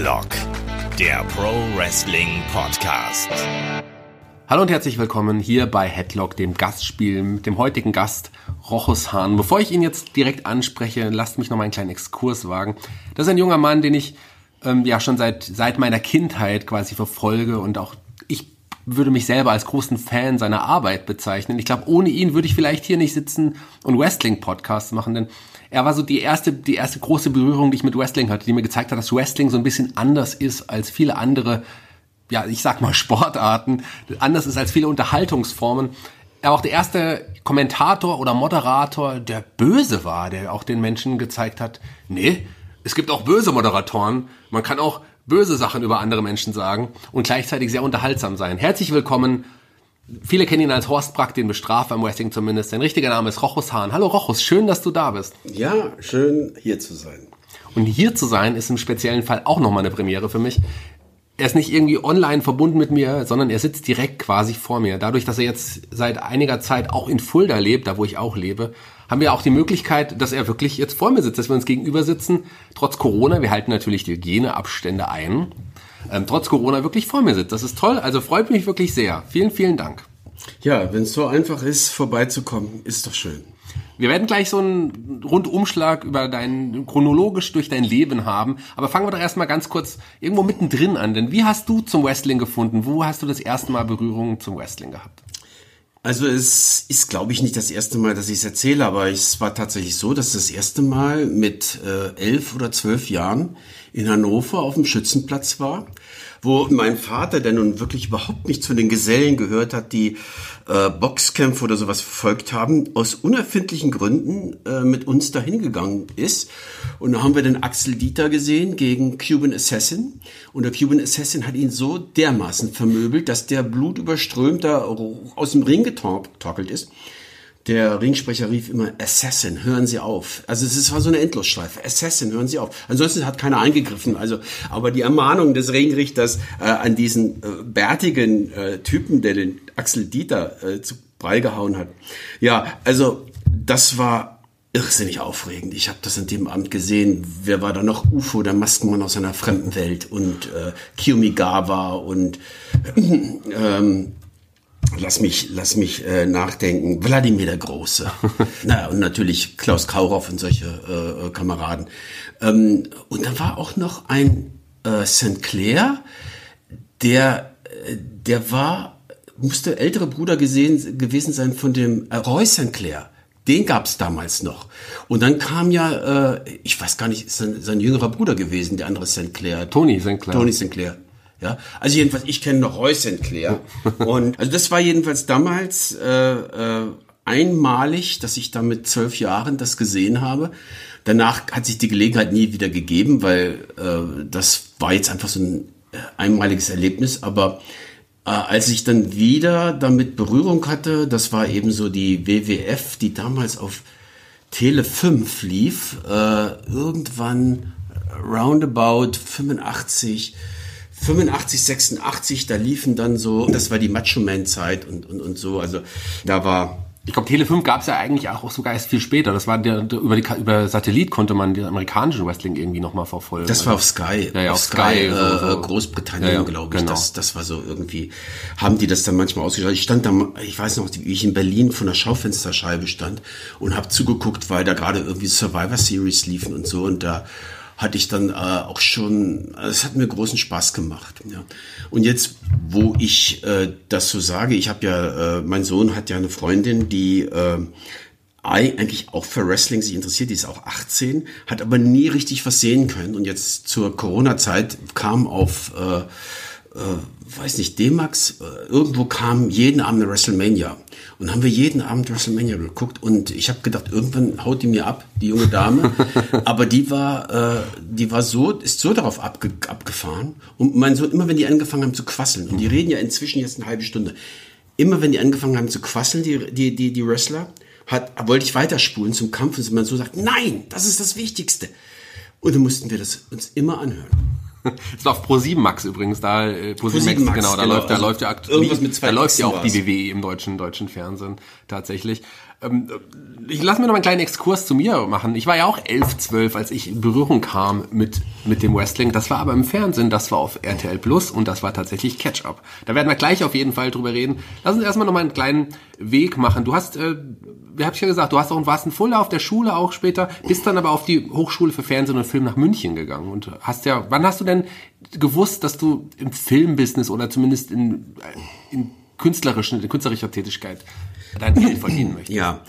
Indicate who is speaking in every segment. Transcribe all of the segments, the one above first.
Speaker 1: Headlock, der Pro Wrestling Podcast.
Speaker 2: Hallo und herzlich willkommen hier bei Headlock, dem Gastspiel mit dem heutigen Gast Rochus Hahn. Bevor ich ihn jetzt direkt anspreche, lasst mich noch mal einen kleinen Exkurs wagen. Das ist ein junger Mann, den ich ähm, ja schon seit seit meiner Kindheit quasi verfolge und auch ich würde mich selber als großen Fan seiner Arbeit bezeichnen. Ich glaube, ohne ihn würde ich vielleicht hier nicht sitzen und Wrestling-Podcasts machen, denn er war so die erste, die erste große Berührung, die ich mit Wrestling hatte, die mir gezeigt hat, dass Wrestling so ein bisschen anders ist als viele andere, ja, ich sag mal Sportarten, anders ist als viele Unterhaltungsformen. Er war auch der erste Kommentator oder Moderator, der böse war, der auch den Menschen gezeigt hat, nee, es gibt auch böse Moderatoren. Man kann auch böse Sachen über andere Menschen sagen und gleichzeitig sehr unterhaltsam sein. Herzlich willkommen. Viele kennen ihn als Horst Brack, den Bestrafer im Wrestling zumindest. Sein richtiger Name ist Rochus Hahn. Hallo Rochus, schön, dass du da bist.
Speaker 3: Ja, schön hier zu sein.
Speaker 2: Und hier zu sein ist im speziellen Fall auch nochmal eine Premiere für mich. Er ist nicht irgendwie online verbunden mit mir, sondern er sitzt direkt quasi vor mir. Dadurch, dass er jetzt seit einiger Zeit auch in Fulda lebt, da wo ich auch lebe, haben wir auch die Möglichkeit, dass er wirklich jetzt vor mir sitzt, dass wir uns gegenüber sitzen, trotz Corona. Wir halten natürlich die Hygieneabstände ein. Ähm, trotz Corona wirklich vor mir sitzt. Das ist toll. Also freut mich wirklich sehr. Vielen, vielen Dank.
Speaker 3: Ja, wenn es so einfach ist, vorbeizukommen, ist doch schön.
Speaker 2: Wir werden gleich so einen Rundumschlag über dein, chronologisch durch dein Leben haben. Aber fangen wir doch erstmal ganz kurz irgendwo mittendrin an. Denn wie hast du zum Wrestling gefunden? Wo hast du das erste Mal Berührung zum Wrestling gehabt?
Speaker 3: Also es ist, glaube ich, nicht das erste Mal, dass ich es erzähle, aber es war tatsächlich so, dass das erste Mal mit äh, elf oder zwölf Jahren in Hannover auf dem Schützenplatz war wo mein Vater, der nun wirklich überhaupt nicht zu den Gesellen gehört hat, die äh, Boxkämpfe oder sowas verfolgt haben, aus unerfindlichen Gründen äh, mit uns dahin gegangen ist. Und da haben wir den Axel Dieter gesehen gegen Cuban Assassin. Und der Cuban Assassin hat ihn so dermaßen vermöbelt, dass der blutüberströmt da aus dem Ring getorkelt ist. Der Ringsprecher rief immer, Assassin, hören Sie auf. Also es war so eine Endlosschleife. Assassin, hören Sie auf. Ansonsten hat keiner eingegriffen. Also, aber die Ermahnung des Ringrichters äh, an diesen äh, bärtigen äh, Typen, der den Axel Dieter äh, zu Brei gehauen hat. Ja, also das war irrsinnig aufregend. Ich habe das an dem Abend gesehen. Wer war da noch? UFO, der Maskenmann aus einer fremden Welt und äh, Kiyomigawa und ähm, Lass mich, lass mich äh, nachdenken. Wladimir der Große. naja, und natürlich Klaus Kaurow und solche äh, äh, Kameraden. Ähm, und da war auch noch ein äh, St. Clair, der, äh, der war, musste ältere Bruder gesehen, gewesen sein von dem äh, Roy St. Clair. Den gab's damals noch. Und dann kam ja, äh, ich weiß gar nicht, ist sein, sein jüngerer Bruder gewesen, der andere St. Clair.
Speaker 2: Tony St. Clair.
Speaker 3: Tony St. Ja, also jedenfalls, ich kenne noch Roy St. Clair. und also das war jedenfalls damals äh, äh, einmalig, dass ich da mit zwölf Jahren das gesehen habe. Danach hat sich die Gelegenheit nie wieder gegeben, weil äh, das war jetzt einfach so ein äh, einmaliges Erlebnis. Aber äh, als ich dann wieder damit Berührung hatte, das war eben so die WWF, die damals auf Tele 5 lief, äh, irgendwann roundabout 85 85, 86, da liefen dann so, das war die Macho Man Zeit und, und, und so, also da war
Speaker 2: ich glaube, Tele 5 gab es ja eigentlich auch sogar erst viel später. Das war der, der über, die, über Satellit konnte man den amerikanischen Wrestling irgendwie nochmal verfolgen.
Speaker 3: Das war auf Sky.
Speaker 2: Ja, ja auf, auf Sky, Sky äh,
Speaker 3: so, so. Großbritannien, ja, glaube ich. Genau. Das, das war so irgendwie, haben die das dann manchmal ausgestrahlt. Ich stand da, ich weiß noch, wie ich in Berlin von der Schaufensterscheibe stand und habe zugeguckt, weil da gerade irgendwie Survivor Series liefen und so und da hatte ich dann äh, auch schon, es hat mir großen Spaß gemacht. Ja. Und jetzt, wo ich äh, das so sage, ich habe ja, äh, mein Sohn hat ja eine Freundin, die äh, eigentlich auch für Wrestling sich interessiert, die ist auch 18, hat aber nie richtig was sehen können. Und jetzt zur Corona-Zeit kam auf äh, äh, weiß nicht, D-Max, äh, irgendwo kam jeden Abend eine WrestleMania. Und haben wir jeden Abend WrestleMania geguckt und ich habe gedacht, irgendwann haut die mir ab, die junge Dame. Aber die war, äh, die war so, ist so darauf abge abgefahren. Und mein Sohn, immer wenn die angefangen haben zu quasseln, und die reden ja inzwischen jetzt eine halbe Stunde, immer wenn die angefangen haben zu quasseln, die, die, die, die Wrestler, hat, wollte ich weiterspulen zum Kampf und mein Sohn sagt, nein, das ist das Wichtigste. Und dann mussten wir das uns immer anhören.
Speaker 2: Das läuft Pro 7 Max übrigens, da äh, Pro 7
Speaker 3: 7
Speaker 2: Max,
Speaker 3: Max,
Speaker 2: genau, da
Speaker 3: genau.
Speaker 2: läuft, da
Speaker 3: Also
Speaker 2: läuft ja aktuell da läuft ja auch die. WWE im deutschen deutschen Fernsehen tatsächlich. Ähm, ich lasse mir noch einen kleinen Exkurs zu mir machen. Ich war ja auch 11, 12, als ich in Berührung kam mit mit dem Wrestling. Das war aber im Fernsehen, das war auf RTL Plus und das war tatsächlich Catch-up. Da werden wir gleich auf jeden Fall drüber reden. Lass uns erstmal noch mal einen kleinen Weg machen. Du hast äh, wie habe ich ja gesagt, du hast auch warst in Fulda auf der Schule auch später, bist dann aber auf die Hochschule für Fernsehen und Film nach München gegangen und hast ja, wann hast du denn gewusst, dass du im Filmbusiness oder zumindest in, in künstlerischen, in künstlerischer Tätigkeit dein Geld verdienen möchtest?
Speaker 3: Ja,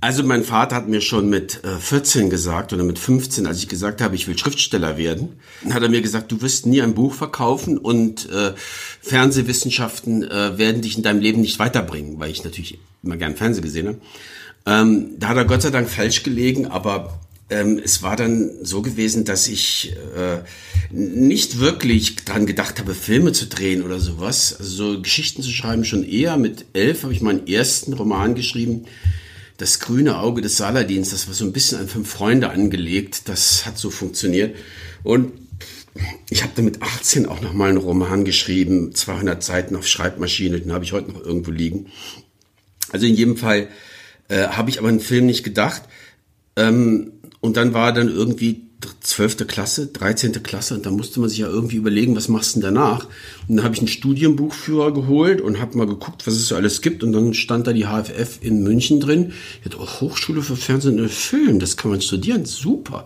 Speaker 3: also mein Vater hat mir schon mit äh, 14 gesagt oder mit 15, als ich gesagt habe, ich will Schriftsteller werden, hat er mir gesagt, du wirst nie ein Buch verkaufen und äh, Fernsehwissenschaften äh, werden dich in deinem Leben nicht weiterbringen, weil ich natürlich immer gern Fernsehen gesehen habe. Ähm, da hat er Gott sei Dank falsch gelegen, aber ähm, es war dann so gewesen, dass ich äh, nicht wirklich dran gedacht habe, Filme zu drehen oder sowas. Also so Geschichten zu schreiben schon eher. Mit elf habe ich meinen ersten Roman geschrieben. Das grüne Auge des Saladins, das war so ein bisschen an fünf Freunde angelegt. Das hat so funktioniert. Und ich habe dann mit 18 auch noch mal einen Roman geschrieben, 200 Seiten auf Schreibmaschine, den habe ich heute noch irgendwo liegen. Also in jedem Fall äh, habe ich aber einen Film nicht gedacht. Ähm, und dann war dann irgendwie 12. Klasse, 13. Klasse und da musste man sich ja irgendwie überlegen, was machst du denn danach? Und dann habe ich einen Studienbuchführer geholt und habe mal geguckt, was es so alles gibt und dann stand da die HFF in München drin. Ich hatte auch Hochschule für Fernsehen und Film, das kann man studieren, super.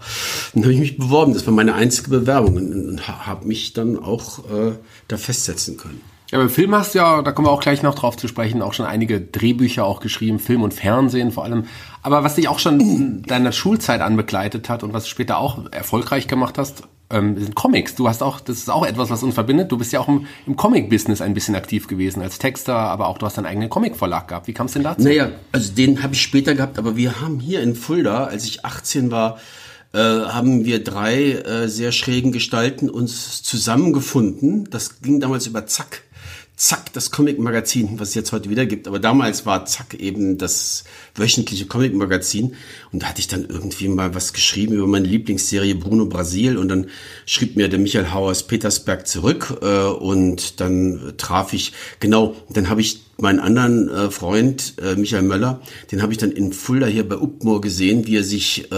Speaker 3: Dann habe ich mich beworben, das war meine einzige Bewerbung und, und habe mich dann auch äh, da festsetzen können.
Speaker 2: Ja, beim Film hast du ja, da kommen wir auch gleich noch drauf zu sprechen, auch schon einige Drehbücher auch geschrieben, Film und Fernsehen vor allem. Aber was dich auch schon in deiner Schulzeit anbegleitet hat und was du später auch erfolgreich gemacht hast, ähm, sind Comics. Du hast auch, das ist auch etwas, was uns verbindet. Du bist ja auch im, im Comic-Business ein bisschen aktiv gewesen, als Texter, aber auch du hast deinen eigenen Comic-Verlag gehabt. Wie kam es denn dazu?
Speaker 3: Naja, also den habe ich später gehabt, aber wir haben hier in Fulda, als ich 18 war, äh, haben wir drei äh, sehr schrägen Gestalten uns zusammengefunden. Das ging damals über Zack. Zack, das Comic-Magazin, was es jetzt heute wieder gibt. Aber damals war Zack eben das wöchentliche Comic-Magazin. Und da hatte ich dann irgendwie mal was geschrieben über meine Lieblingsserie Bruno Brasil. Und dann schrieb mir der Michael Hauer aus Petersberg zurück. Äh, und dann traf ich, genau, dann habe ich meinen anderen äh, Freund, äh, Michael Möller, den habe ich dann in Fulda hier bei Uppmoor gesehen, wie er sich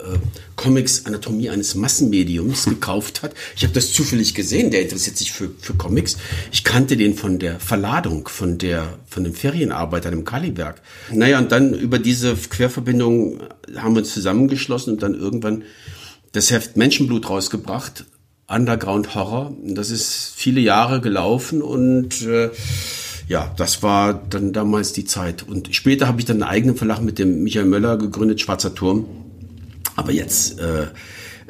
Speaker 3: äh, Comics Anatomie eines Massenmediums gekauft hat. Ich habe das zufällig gesehen, der interessiert sich für, für Comics. Ich kannte den von der Verladung, von der von dem Ferienarbeiter im Kaliberg. Naja, und dann über diese Querverbindung haben wir uns zusammengeschlossen und dann irgendwann das Heft Menschenblut rausgebracht. Underground Horror. Das ist viele Jahre gelaufen und äh, ja, das war dann damals die Zeit. Und später habe ich dann einen eigenen Verlag mit dem Michael Möller gegründet, Schwarzer Turm. Aber jetzt äh,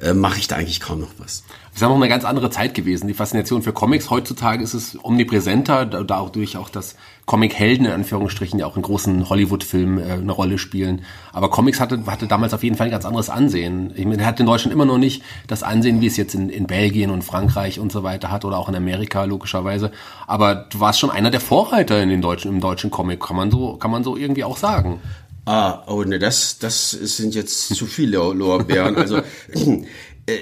Speaker 3: äh, mache ich da eigentlich kaum noch was.
Speaker 2: Das ist noch eine ganz andere Zeit gewesen. Die Faszination für Comics heutzutage ist es omnipräsenter, da dadurch auch, dass Comic-Helden in Anführungsstrichen ja auch in großen Hollywood-Filmen äh, eine Rolle spielen. Aber Comics hatte, hatte damals auf jeden Fall ein ganz anderes Ansehen. Ich meine, hat in Deutschland immer noch nicht das Ansehen, wie es jetzt in, in Belgien und Frankreich und so weiter hat oder auch in Amerika logischerweise. Aber du warst schon einer der Vorreiter in den deutschen, im deutschen Comic, kann man so, kann man so irgendwie auch sagen.
Speaker 3: Ah, oh ne, das, das sind jetzt zu viele Lorbeeren. Also äh,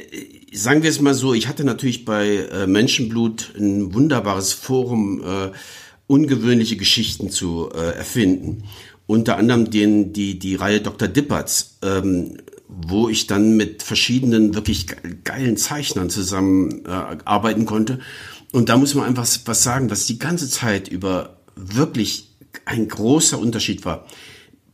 Speaker 3: sagen wir es mal so, ich hatte natürlich bei äh, Menschenblut ein wunderbares Forum, äh, ungewöhnliche Geschichten zu äh, erfinden. Unter anderem den, die, die Reihe Dr. Dippertz, ähm, wo ich dann mit verschiedenen wirklich geilen Zeichnern zusammen äh, arbeiten konnte. Und da muss man einfach was sagen, was die ganze Zeit über wirklich ein großer Unterschied war.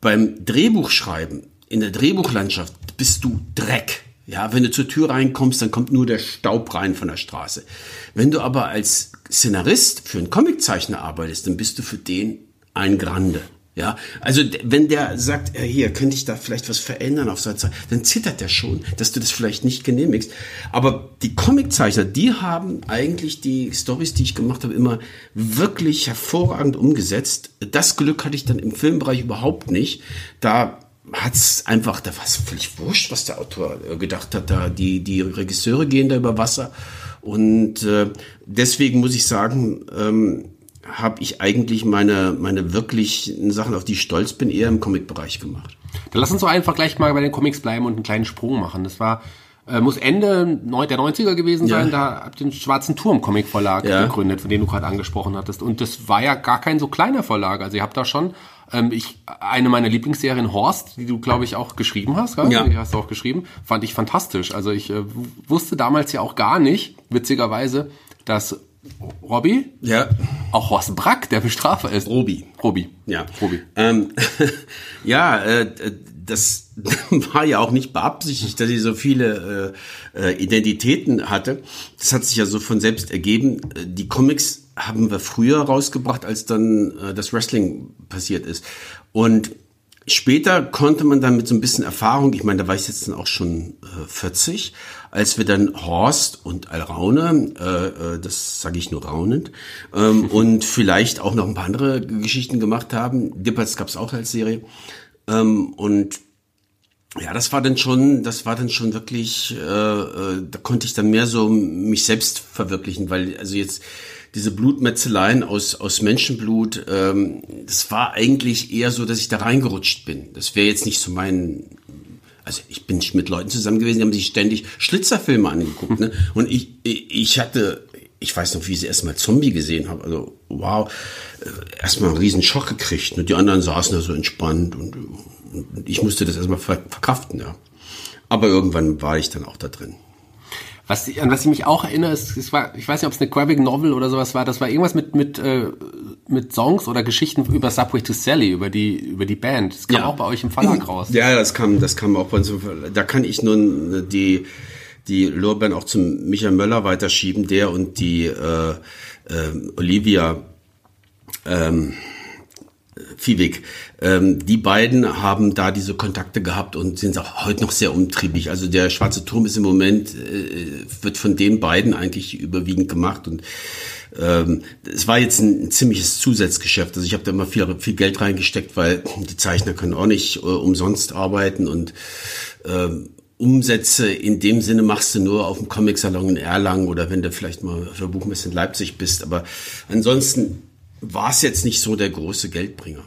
Speaker 3: Beim Drehbuchschreiben, in der Drehbuchlandschaft bist du Dreck. Ja, wenn du zur Tür reinkommst, dann kommt nur der Staub rein von der Straße. Wenn du aber als Szenarist für einen Comiczeichner arbeitest, dann bist du für den ein Grande. Ja, also wenn der sagt, äh, hier könnte ich da vielleicht was verändern auf seiner Zeit, dann zittert der schon, dass du das vielleicht nicht genehmigst. Aber die Comiczeichner, die haben eigentlich die Stories, die ich gemacht habe, immer wirklich hervorragend umgesetzt. Das Glück hatte ich dann im Filmbereich überhaupt nicht. Da hat's einfach, da war es völlig wurscht, was der Autor äh, gedacht hat. Da die die Regisseure gehen da über Wasser und äh, deswegen muss ich sagen. Ähm, habe ich eigentlich meine, meine wirklichen Sachen, auf die ich stolz bin, eher im Comic-Bereich gemacht.
Speaker 2: Dann lass uns doch einfach gleich mal bei den Comics bleiben und einen kleinen Sprung machen. Das war äh, muss Ende der 90er gewesen sein. Da habt ihr den Schwarzen Turm Comic Verlag
Speaker 3: Ja.
Speaker 2: gegründet, von dem du gerade angesprochen hattest. Und das war ja gar kein so kleiner Verlag. Also ihr habt da schon ähm, ich eine meiner Lieblingsserien Horst, die du glaube ich auch geschrieben hast, gell?
Speaker 3: Ja.
Speaker 2: die hast du auch geschrieben, fand ich fantastisch. Also ich äh, wusste damals ja auch gar nicht, witzigerweise, dass Robby
Speaker 3: Ja,
Speaker 2: auch Horst Brack der Bestrafer ist.
Speaker 3: Robi.
Speaker 2: Robi.
Speaker 3: Ja.
Speaker 2: Robi.
Speaker 3: Ähm, ja, äh, das war ja auch nicht beabsichtigt, dass ich so viele äh, äh, Identitäten hatte. Das hat sich ja so von selbst ergeben. Äh, Die Comics haben wir früher rausgebracht, als dann äh, das Wrestling passiert ist. Und später konnte man dann mit so ein bisschen Erfahrung, ich meine, da war ich jetzt dann auch schon äh, 40, als wir dann Horst und Alraune, äh, äh, das sage ich nur raunend, ähm, und vielleicht auch noch ein paar andere Geschichten gemacht haben. Dippers gab es auch als Serie. Ähm, und ja, das war dann schon, das war dann schon wirklich, äh, äh, da konnte ich dann mehr so mich selbst verwirklichen, weil also jetzt diese Blutmetzeleien aus aus Menschenblut, ähm, das war eigentlich eher so, dass ich da reingerutscht bin. Das wäre jetzt nicht so mein, also ich bin mit Leuten zusammen gewesen, die haben sich ständig Schlitzerfilme angeguckt, ne? Und ich ich hatte ich weiß noch, wie ich sie erstmal Zombie gesehen habe. Also, wow, äh, erstmal einen riesen Schock gekriegt. Und die anderen saßen da so entspannt und, und ich musste das erstmal ver verkraften, ja. Aber irgendwann war ich dann auch da drin.
Speaker 2: Was, an was ich mich auch erinnere, ist, es war, ich weiß nicht, ob es eine Graphic Novel oder sowas war, das war irgendwas mit, mit, äh, mit Songs oder Geschichten über Subway to Sally, über die, über die Band. Das kam
Speaker 3: Ja.
Speaker 2: auch bei euch im Verlag raus.
Speaker 3: Ja, das kam, das kam auch bei uns. Da kann ich nun die, die Lorbeeren auch zum Michael Möller weiterschieben, der und die äh, äh, Olivia ähm, Fiewig. Ähm, die beiden haben da diese Kontakte gehabt und sind auch heute noch sehr umtriebig. Also der Schwarze Turm ist im Moment, äh, wird von den beiden eigentlich überwiegend gemacht und ähm, es war jetzt ein, ein ziemliches Zusatzgeschäft. Also ich habe da immer viel, viel Geld reingesteckt, weil die Zeichner können auch nicht äh, umsonst arbeiten und ähm, Umsätze in dem Sinne machst du nur auf dem Comic-Salon in Erlangen oder wenn du vielleicht mal für Buchmesse in Leipzig bist. Aber ansonsten war es jetzt nicht so der große Geldbringer.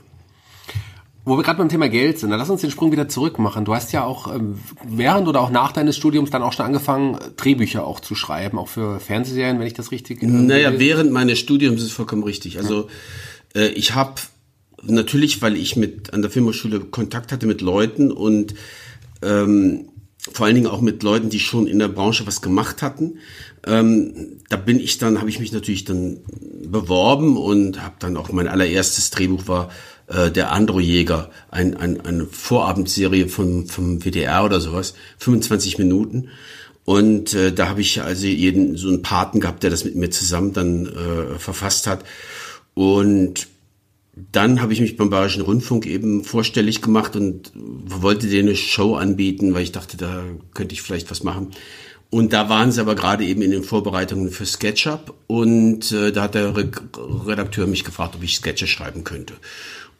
Speaker 2: Wo wir gerade beim Thema Geld sind, dann lass uns den Sprung wieder zurück machen. Du hast ja auch ähm, während oder auch nach deines Studiums dann auch schon angefangen, Drehbücher auch zu schreiben, auch für Fernsehserien, wenn ich das richtig. äh,
Speaker 3: Naja,
Speaker 2: gelesen-
Speaker 3: während meines Studiums ist vollkommen richtig. Also äh, ich habe natürlich, weil ich mit an der Filmhochschule Kontakt hatte mit Leuten und ähm, vor allen Dingen auch mit Leuten, die schon in der Branche was gemacht hatten. Ähm, da bin ich dann, habe ich mich natürlich dann beworben und habe dann auch mein allererstes Drehbuch war äh, der Androjäger, ein, ein, eine Vorabendserie vom, vom WDR oder sowas, 25 Minuten. Und äh, da habe ich also jeden so einen Paten gehabt, der das mit mir zusammen dann äh, verfasst hat. Und dann habe ich mich beim Bayerischen Rundfunk eben vorstellig gemacht und wollte denen eine Show anbieten, weil ich dachte, da könnte ich vielleicht was machen. Und da waren sie aber gerade eben in den Vorbereitungen für SketchUp und äh, da hat der Re Redakteur mich gefragt, ob ich Sketche schreiben könnte.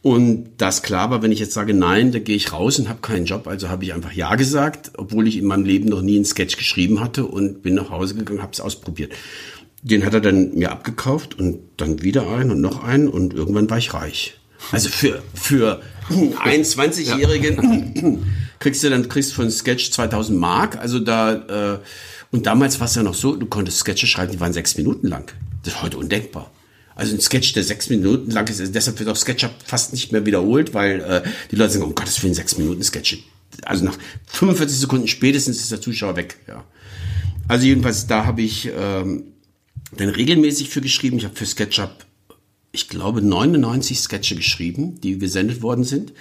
Speaker 3: Und das klar war, wenn ich jetzt sage nein, da gehe ich raus und habe keinen Job, also habe ich einfach ja gesagt, obwohl ich in meinem Leben noch nie einen Sketch geschrieben hatte und bin nach Hause gegangen, habe es ausprobiert. Den hat er dann mir abgekauft und dann wieder einen und noch einen und irgendwann war ich reich. Also für für einen 20-Jährigen kriegst du dann kriegst für einen Sketch 2000 Mark. Also da äh, und damals war es ja noch so, du konntest Sketche schreiben, die waren sechs Minuten lang. Das ist heute undenkbar. Also ein Sketch, der sechs Minuten lang ist, deshalb wird auch SketchUp fast nicht mehr wiederholt, weil äh, die Leute sagen, um Gottes Willen, sechs Minuten Sketche. Also nach 45 Sekunden spätestens ist der Zuschauer weg. Ja. Also jedenfalls, da habe ich ähm, dann regelmäßig für geschrieben. Ich habe für SketchUp, ich glaube, 99 Sketche geschrieben, die gesendet worden sind.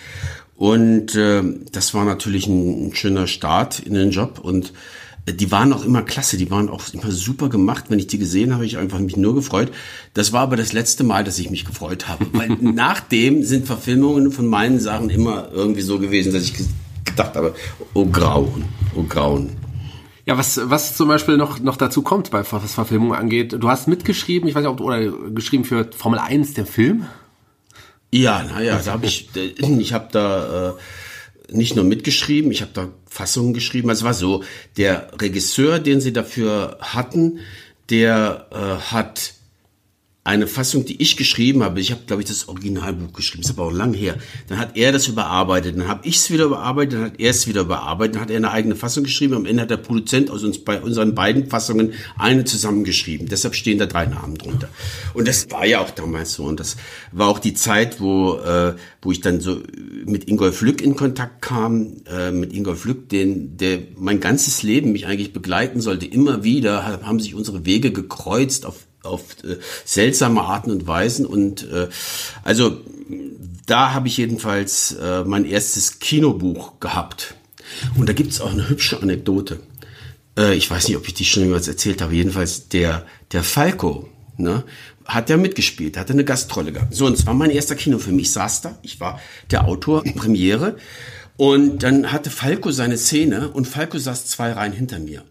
Speaker 3: Und äh, das war natürlich ein, ein schöner Start in den Job. Und äh, die waren auch immer klasse, die waren auch immer super gemacht. Wenn ich die gesehen habe, ich einfach mich nur gefreut. Das war aber das letzte Mal, dass ich mich gefreut habe. Weil nachdem sind Verfilmungen von meinen Sachen immer irgendwie so gewesen, dass ich ge- gedacht habe, oh Grauen, oh Grauen.
Speaker 2: Ja, was, was zum Beispiel noch, noch dazu kommt, bei, was Verfilmung angeht. Du hast mitgeschrieben, ich weiß nicht, ob du, oder geschrieben für Formel 1, der Film.
Speaker 3: Ja, naja, da habe ich, ich habe da äh, nicht nur mitgeschrieben, ich habe da Fassungen geschrieben. Also Es war so, der Regisseur, den sie dafür hatten, der äh, hat eine Fassung, die ich geschrieben habe. Ich habe, glaube ich, das Originalbuch geschrieben. Ist aber auch lang her. Dann hat er das überarbeitet. Dann habe ich es wieder überarbeitet. Dann hat er es wieder überarbeitet. Dann hat er eine eigene Fassung geschrieben. Am Ende hat der Produzent aus uns bei unseren beiden Fassungen eine zusammengeschrieben. Deshalb stehen da drei Namen drunter. Und das war ja auch damals so. Und das war auch die Zeit, wo äh, wo ich dann so mit Ingolf Lück in Kontakt kam. Äh, mit Ingolf Lück, den der mein ganzes Leben mich eigentlich begleiten sollte. Immer wieder haben sich unsere Wege gekreuzt auf auf äh, seltsame Arten und Weisen. Und äh, also da habe ich jedenfalls äh, mein erstes Kinobuch gehabt. Und da gibt's auch eine hübsche Anekdote. Äh, ich weiß nicht, ob ich die schon jemals erzählt habe. Jedenfalls der, der Falco, ne, hat ja mitgespielt, hatte eine Gastrolle gehabt. So, und es war mein erster Kinofilm. Ich saß da, ich war der Autor, Premiere. Und dann hatte Falco seine Szene und Falco saß zwei Reihen hinter mir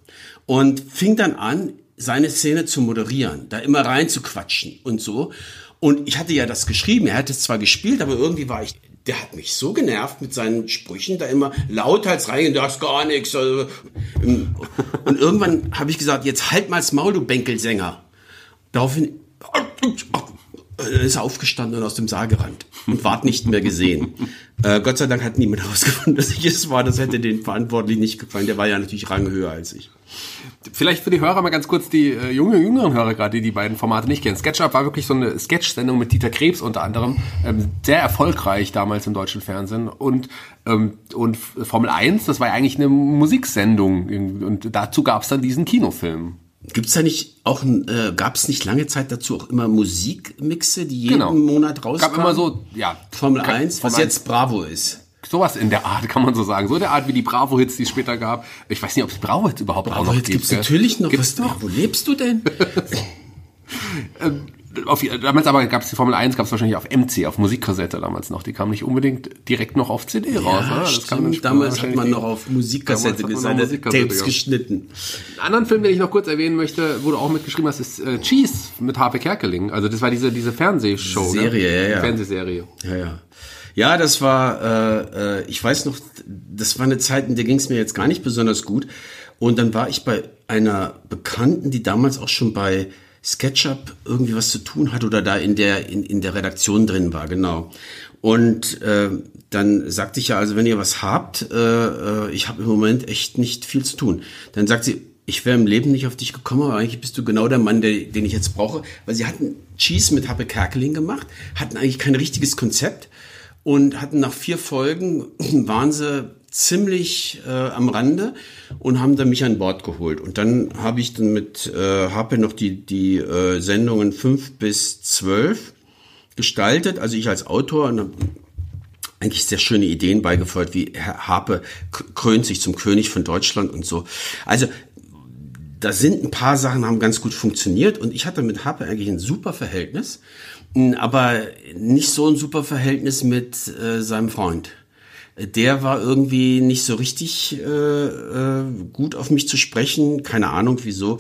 Speaker 3: und fing dann an, seine Szene zu moderieren, da immer rein zu quatschen und so. Und ich hatte ja das geschrieben, er hat es zwar gespielt, aber irgendwie war ich, der hat mich so genervt mit seinen Sprüchen, da immer lauthals rein, da ist gar nichts. Also, ähm, und irgendwann habe ich gesagt, jetzt halt mal's Maul, du Bänkelsänger. Daraufhin ist er aufgestanden und aus dem Saal gerannt und ward nicht mehr gesehen. Äh, Gott sei Dank hat niemand herausgefunden, dass ich es war. Das hätte den Verantwortlichen nicht gefallen. Der war ja natürlich ranghöher als ich.
Speaker 2: Vielleicht für die Hörer mal ganz kurz, die äh, junge, jüngeren Hörer gerade, die die beiden Formate nicht kennen. SketchUp war wirklich so eine Sketch-Sendung mit Dieter Krebs unter anderem. Ähm, sehr erfolgreich damals im deutschen Fernsehen. Und, ähm, und Formel 1, das war ja eigentlich eine Musiksendung. Und dazu gab es dann diesen Kinofilm.
Speaker 3: Gibt's da nicht auch, äh, gab es nicht lange Zeit dazu auch immer Musikmixe, die jeden
Speaker 2: Genau.
Speaker 3: Monat rauskamen?
Speaker 2: Gab immer so, ja.
Speaker 3: Formel
Speaker 2: Ka-
Speaker 3: 1, was jetzt Bravo ist.
Speaker 2: Sowas in der Art kann man so sagen. So der Art wie die Bravo-Hits, die es später gab. Ich weiß nicht, ob es Bravo-Hits überhaupt auch
Speaker 3: Aber
Speaker 2: noch
Speaker 3: jetzt
Speaker 2: gibt.
Speaker 3: gibt's
Speaker 2: gell?
Speaker 3: natürlich noch
Speaker 2: Gibt's
Speaker 3: was.
Speaker 2: noch?
Speaker 3: Ja, wo lebst du denn?
Speaker 2: Auf, damals aber gab es die Formel 1, gab es wahrscheinlich auf MC, auf Musikkassette damals noch. Die kam nicht unbedingt direkt noch auf CD raus.
Speaker 3: Ja,
Speaker 2: oder? Das
Speaker 3: stimmt.
Speaker 2: kam später
Speaker 3: Damals hat man noch auf Musikkassette seine
Speaker 2: Musikkassette
Speaker 3: Tapes geschnitten.
Speaker 2: Einen anderen Film, den ich noch kurz erwähnen möchte, wo du auch mitgeschrieben hast, ist äh, Cheese mit Harpe Kerkeling. Also das war diese, diese Fernsehshow.
Speaker 3: Serie,
Speaker 2: ne?
Speaker 3: ja, ja.
Speaker 2: Fernsehserie.
Speaker 3: Ja, ja. Ja, das war, äh, äh, ich weiß noch, das war eine Zeit, in der ging es mir jetzt gar nicht besonders gut. Und dann war ich bei einer Bekannten, die damals auch schon bei SketchUp irgendwie was zu tun hat oder da in der, in, in der Redaktion drin war, genau. Und äh, dann sagte ich ja, also wenn ihr was habt, äh, äh, ich habe im Moment echt nicht viel zu tun. Dann sagt sie, ich wäre im Leben nicht auf dich gekommen, aber eigentlich bist du genau der Mann, der, den ich jetzt brauche. Weil sie hatten Cheese mit Happe Kerkeling gemacht, hatten eigentlich kein richtiges Konzept und hatten nach vier Folgen, waren sie ziemlich äh, am Rande und haben dann mich an Bord geholt. Und dann habe ich dann mit äh, Harpe noch die, die äh, Sendungen fünf bis zwölf gestaltet, also ich als Autor und eigentlich sehr schöne Ideen beigefeuert, wie Herr Harpe krönt sich zum König von Deutschland und so. Also da sind ein paar Sachen, haben ganz gut funktioniert und ich hatte mit Harpe eigentlich ein super Verhältnis, aber nicht so ein super Verhältnis mit äh, seinem Freund. Der war irgendwie nicht so richtig äh, äh, gut auf mich zu sprechen, keine Ahnung wieso.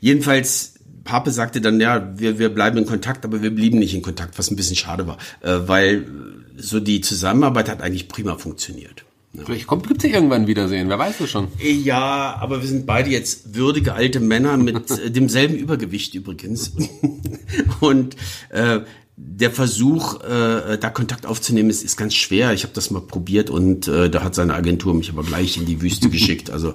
Speaker 3: Jedenfalls, Harpe sagte dann, ja, wir, wir bleiben in Kontakt, aber wir blieben nicht in Kontakt, was ein bisschen schade war, äh, weil so die Zusammenarbeit hat eigentlich prima funktioniert.
Speaker 2: Vielleicht kommt, gibt's ja irgendwann Wiedersehen, wer weiß es schon.
Speaker 3: Ja, aber wir sind beide jetzt würdige alte Männer mit äh, demselben Übergewicht übrigens. Und äh, der Versuch, äh, da Kontakt aufzunehmen, ist, ist ganz schwer. Ich habe das mal probiert und äh, da hat seine Agentur mich aber gleich in die Wüste geschickt. Also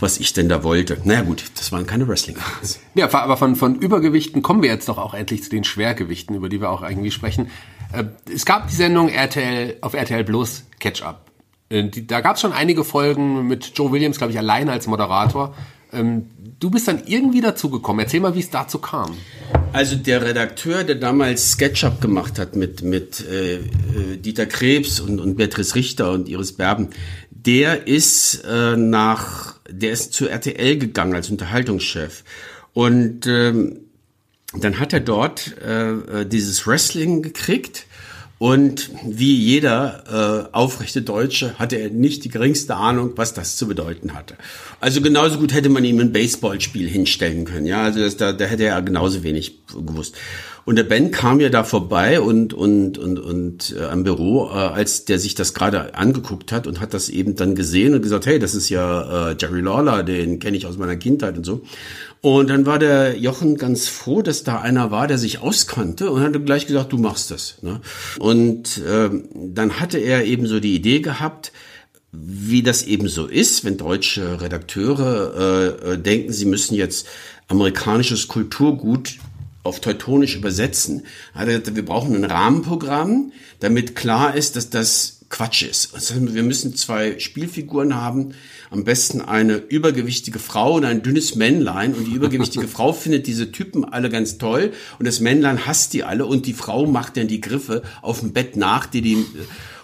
Speaker 3: was ich denn da wollte. Naja gut, das waren keine Wrestling-Fans.
Speaker 2: Ja, aber von, von Übergewichten kommen wir jetzt doch auch endlich zu den Schwergewichten, über die wir auch irgendwie sprechen. Äh, Es gab die Sendung RTL auf RTL Plus Catch Up. Äh, die- Da gab es schon einige Folgen mit Joe Williams, glaube ich, alleine als Moderator. Ähm, Du bist dann irgendwie dazugekommen. Erzähl mal, wie es dazu kam.
Speaker 3: Also der Redakteur, der damals SketchUp gemacht hat mit, mit äh, äh, Dieter Krebs und, und Beatrice Richter und Iris Berben, der ist äh, nach, der ist zu RTL gegangen als Unterhaltungschef. Und ähm, dann hat er dort äh, äh, dieses Wrestling gekriegt. Und wie jeder äh, aufrechte Deutsche hatte er nicht die geringste Ahnung, was das zu bedeuten hatte. Also genauso gut hätte man ihm ein Baseballspiel hinstellen können. Ja, also das, da, da hätte er genauso wenig gewusst. Und der Ben kam ja da vorbei und und und und äh, am Büro, äh, als der sich das gerade angeguckt hat und hat das eben dann gesehen und gesagt, hey, das ist ja äh, Jerry Lawler, den kenne ich aus meiner Kindheit und so. Und dann war der Jochen ganz froh, dass da einer war, der sich auskannte und hat gleich gesagt, du machst das. Ne? Und ähm, dann hatte er eben so die Idee gehabt, wie das eben so ist, wenn deutsche Redakteure äh, äh denken, sie müssen jetzt amerikanisches Kulturgut auf Teutonisch übersetzen. Hat er gesagt, wir brauchen ein Rahmenprogramm, damit klar ist, dass das Quatsch ist. Also wir müssen zwei Spielfiguren haben, am besten eine übergewichtige Frau und ein dünnes Männlein und die übergewichtige Frau findet diese Typen alle ganz toll und das Männlein hasst die alle und die Frau macht dann die Griffe auf dem Bett nach, die die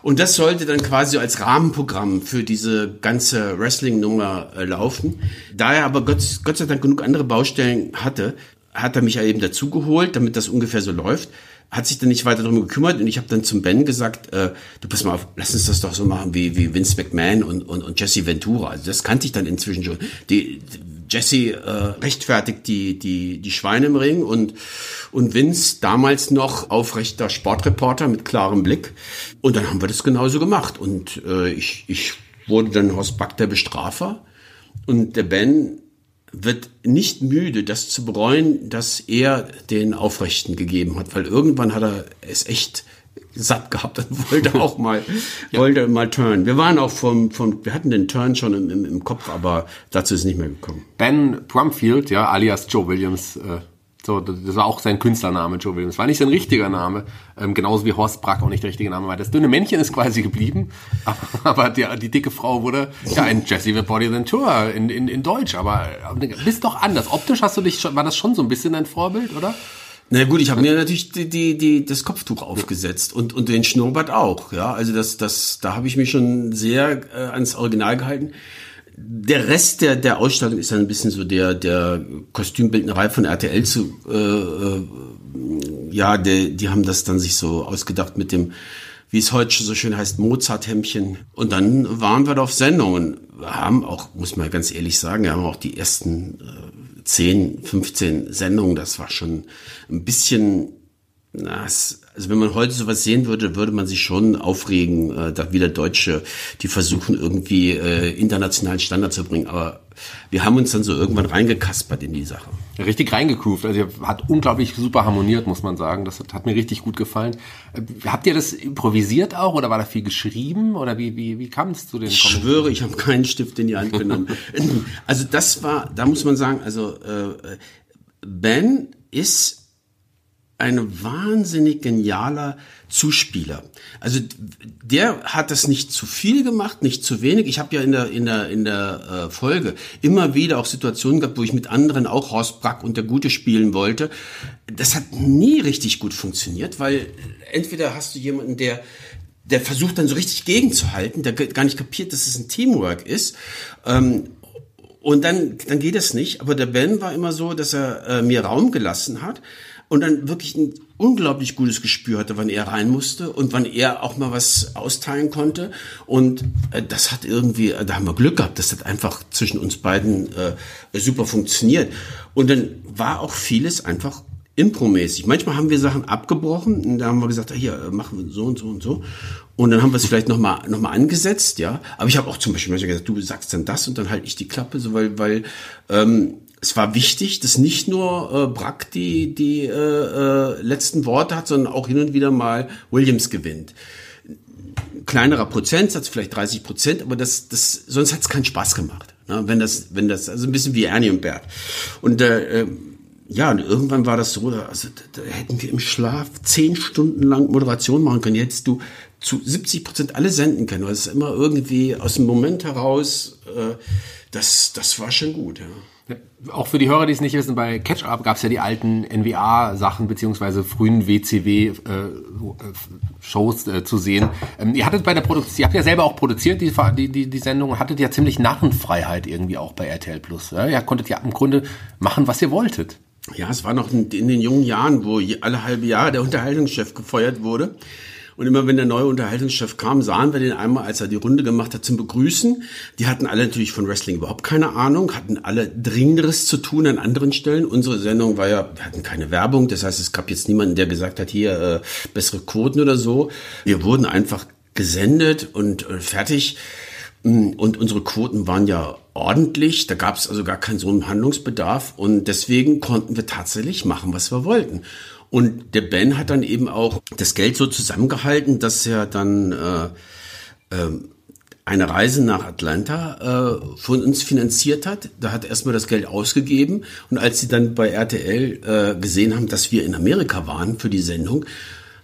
Speaker 3: und das sollte dann quasi als Rahmenprogramm für diese ganze Wrestling-Nummer äh, laufen. Da er aber Gott, Gott sei Dank genug andere Baustellen hatte, hat er mich ja eben dazugeholt, damit das ungefähr so läuft hat sich dann nicht weiter darum gekümmert und ich habe dann zum Ben gesagt, äh, du pass mal auf, lass uns das doch so machen wie, wie Vince McMahon und, und, und Jesse Ventura. Also das kannte ich dann inzwischen schon. Die, Jesse äh, rechtfertigt die, die, die Schweine im Ring und, und Vince damals noch aufrechter Sportreporter mit klarem Blick. Und dann haben wir das genauso gemacht. Und äh, ich, ich wurde dann Horst Back der Bestrafer und der Ben wird nicht müde, das zu bereuen, dass er den Aufrechten gegeben hat, weil irgendwann hat er es echt satt gehabt und wollte auch mal, ja. wollte mal turn. Wir waren auch vom, vom, wir hatten den Turn schon im, im, Kopf, aber dazu ist nicht mehr gekommen.
Speaker 2: Ben Brumfield, ja, alias Joe Williams, äh, so, das war auch sein Künstlername, Joe Williams. War nicht sein richtiger Name, ähm, genauso wie Horst Brack auch nicht der richtige Name war. Das dünne Männchen ist quasi geblieben, aber, aber die, die dicke Frau wurde ja ein Jesse the Body Ventura in, in, in Deutsch. Aber äh, bist doch anders. Optisch hast du dich schon, war das schon so ein bisschen dein Vorbild, oder?
Speaker 3: Na gut, ich habe mir natürlich die, die, die, das Kopftuch aufgesetzt und, und den Schnurrbart auch. Ja, also das, das, da habe ich mich schon sehr äh, ans Original gehalten der Rest der, der Ausstattung ist dann ein bisschen so der, der Kostümbildnerei von RTL zu, äh, äh, ja, der, die haben das dann sich so ausgedacht mit dem, wie es heute so schön heißt, Mozart-Hemmchen. Und dann waren wir da auf Sendung und haben auch, muss man ganz ehrlich sagen, wir haben auch die ersten äh, 10, 15 Sendungen, das war schon ein bisschen na, es, also wenn man heute sowas sehen würde, würde man sich schon aufregen, äh, da wieder Deutsche, die versuchen irgendwie äh, internationalen Standard zu bringen. Aber wir haben uns dann so irgendwann reingekaspert in die Sache.
Speaker 2: Richtig reingegroovt. Also hat unglaublich super harmoniert, muss man sagen. Das hat, hat, mir richtig gut gefallen. Äh, habt ihr das improvisiert auch oder war da viel geschrieben oder wie wie wie kam es zu den?
Speaker 3: Ich schwöre, ich habe keinen Stift in die Hand genommen. also das war, da muss man sagen, also äh, Ben ist ein wahnsinnig genialer Zuspieler. Also der hat das nicht zu viel gemacht, nicht zu wenig. Ich habe ja in der in der in der äh, Folge immer wieder auch Situationen gehabt, wo ich mit anderen auch Horst Brack und der Gute spielen wollte. Das hat nie richtig gut funktioniert, weil entweder hast du jemanden, der der versucht dann so richtig gegenzuhalten, der gar nicht kapiert, dass es ein Teamwork ist. Ähm, und dann, dann geht es nicht. Aber der Ben war immer so, dass er äh, mir Raum gelassen hat und dann wirklich ein unglaublich gutes Gespür hatte, wann er rein musste und wann er auch mal was austeilen konnte. Und äh, das hat irgendwie, äh, da haben wir Glück gehabt, das hat einfach zwischen uns beiden äh, super funktioniert. Und dann war auch vieles einfach impromäßig. Manchmal haben wir Sachen abgebrochen und da haben wir gesagt, hier äh, machen wir so und so und so. Und dann haben wir es vielleicht nochmal noch mal angesetzt, ja. Aber ich habe auch zum Beispiel manchmal gesagt, du sagst dann das und dann halte ich die Klappe, so weil, weil ähm, es war wichtig, dass nicht nur äh, Brack die, die äh, äh, letzten Worte hat, sondern auch hin und wieder mal Williams gewinnt. Kleinerer Prozentsatz, vielleicht 30 Prozent, aber das, das, sonst hat es keinen Spaß gemacht. Ne? Wenn das, wenn das, also ein bisschen wie Ernie und Bert. Und äh, äh, ja, und irgendwann war das so, also da, hätten wir im Schlaf zehn Stunden lang Moderation machen können. Jetzt du zu 70 Prozent alle senden können, es ist immer irgendwie aus dem Moment heraus, äh, das, das war schon gut, ja.
Speaker 2: Auch für die Hörer, die es nicht wissen, bei Catch-Up gab es ja die alten NWA-Sachen beziehungsweise frühen WCW-Shows äh, äh, zu sehen. Ähm, ihr hattet bei der Produktion, ihr habt ja selber auch produziert die, die, die, Sendung, hattet ja ziemlich Narrenfreiheit irgendwie auch bei RTL Plus. Ja? Ihr konntet ja im Grunde machen, was ihr wolltet.
Speaker 3: Ja, es war noch in den jungen Jahren, wo alle halbe Jahre der Unterhaltungschef gefeuert wurde. Und immer wenn der neue Unterhaltungschef kam, sahen wir den einmal, als er die Runde gemacht hat, zum Begrüßen. Die hatten alle natürlich von Wrestling überhaupt keine Ahnung, hatten alle Dringenderes zu tun an anderen Stellen. Unsere Sendung war ja, wir hatten keine Werbung, das heißt, es gab jetzt niemanden, der gesagt hat, hier äh, bessere Quoten oder so. Wir wurden einfach gesendet und äh, fertig. Mm, und unsere Quoten waren ja ordentlich. Da gab es also gar keinen so einen Handlungsbedarf. Und deswegen konnten wir tatsächlich machen, was wir wollten. Und der Ben hat dann eben auch das Geld so zusammengehalten, dass er dann äh, äh, eine Reise nach Atlanta äh, von uns finanziert hat. Da hat er erstmal das Geld ausgegeben. Und als sie dann bei RTL äh, gesehen haben, dass wir in Amerika waren für die Sendung,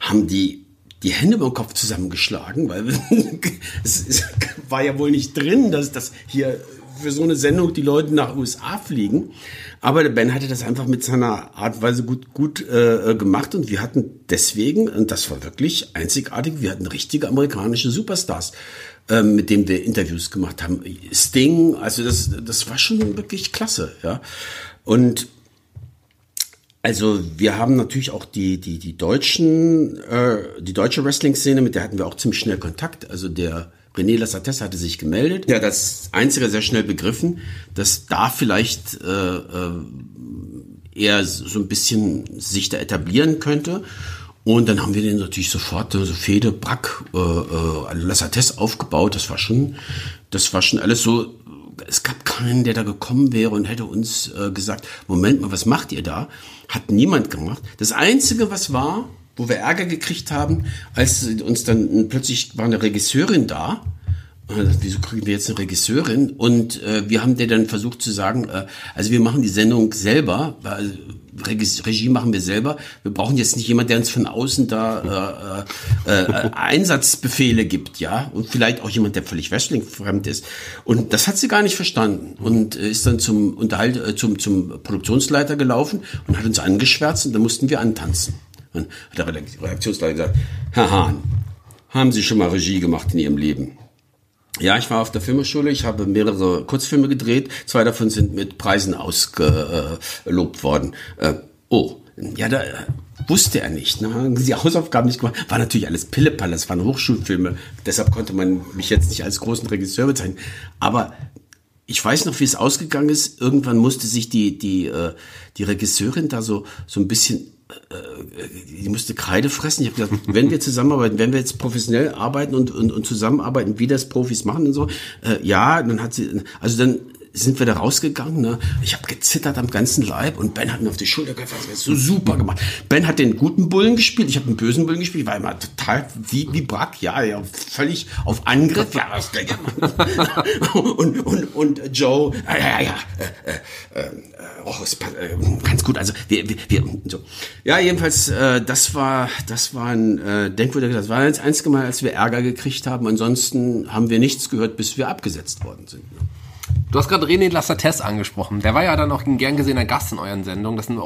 Speaker 3: haben die die Hände beim Kopf zusammengeschlagen, weil es, es war ja wohl nicht drin, dass das hier für so eine Sendung die Leute nach USA fliegen. Aber der Ben hatte das einfach mit seiner Art und Weise gut, gut äh, gemacht und wir hatten deswegen, und das war wirklich einzigartig, wir hatten richtige amerikanische Superstars, äh, mit denen wir Interviews gemacht haben. Sting, also das, das war schon wirklich klasse, ja. Und also wir haben natürlich auch die die die deutschen äh, die deutsche Wrestling Szene, mit der hatten wir auch ziemlich schnell Kontakt. Also der René Lassates hatte sich gemeldet. Ja, das einzige sehr schnell begriffen, dass da vielleicht äh, äh, er so ein bisschen sich da etablieren könnte. Und dann haben wir den natürlich sofort so Fede, Brack, äh, äh, Lassates aufgebaut. Das war schon, das war schon alles so es gab keinen, der da gekommen wäre und hätte uns äh, gesagt, Moment mal, was macht ihr da? Hat niemand gemacht. Das Einzige, was war, wo wir Ärger gekriegt haben, als uns dann plötzlich war eine Regisseurin da, wieso kriegen wir jetzt eine Regisseurin? Und äh, wir haben der dann versucht zu sagen, äh, also wir machen die Sendung selber, weil Regie machen wir selber. Wir brauchen jetzt nicht jemand, der uns von außen da äh, äh, äh, Einsatzbefehle gibt, ja, und vielleicht auch jemand, der völlig Wrestling-fremd ist. Und das hat sie gar nicht verstanden und äh, ist dann zum Unterhalt, äh, zum zum Produktionsleiter gelaufen und hat uns angeschwärzt und da mussten wir antanzen. Und hat der Redaktionsleiter gesagt: Herr Hahn, haben Sie schon mal Regie gemacht in Ihrem Leben? Ja, ich war auf der Filmschule, ich habe mehrere Kurzfilme gedreht, zwei davon sind mit Preisen ausgelobt worden. Äh, oh, ja, da wusste er nicht. Ne? Die Hausaufgaben nicht gemacht. War natürlich alles Pillepalle, das waren Hochschulfilme. Deshalb konnte man mich jetzt nicht als großen Regisseur bezeichnen. Aber ich weiß noch, wie es ausgegangen ist. Irgendwann musste sich die, die, äh, die Regisseurin da so, so ein bisschen die musste Kreide fressen. Ich habe gesagt, wenn wir zusammenarbeiten, wenn wir jetzt professionell arbeiten und, und, und zusammenarbeiten, wie das Profis machen und so, äh, ja, dann hat sie, also dann sind wir da rausgegangen. Ne? Ich habe gezittert am ganzen Leib und Ben hat mir auf die Schulter gefasst. Das so super gemacht. Ben hat den guten Bullen gespielt, ich habe den bösen Bullen gespielt. Ich war immer total wie, wie Brack, ja, ja, völlig auf Angriff. Ja, was der und, und, und Joe, ja, ja, ja, äh, äh, oh, äh, ganz gut. Also wir, wir, wir so. Ja, jedenfalls, äh, das war, das war ein äh, Denkwürdiger. Das war das einzige Mal, als wir Ärger gekriegt haben. Ansonsten haben wir nichts gehört, bis wir abgesetzt worden sind. Ne?
Speaker 2: Du hast gerade René Lassates angesprochen. Der war ja dann auch ein gern gesehener Gast in euren Sendungen. Das ist ein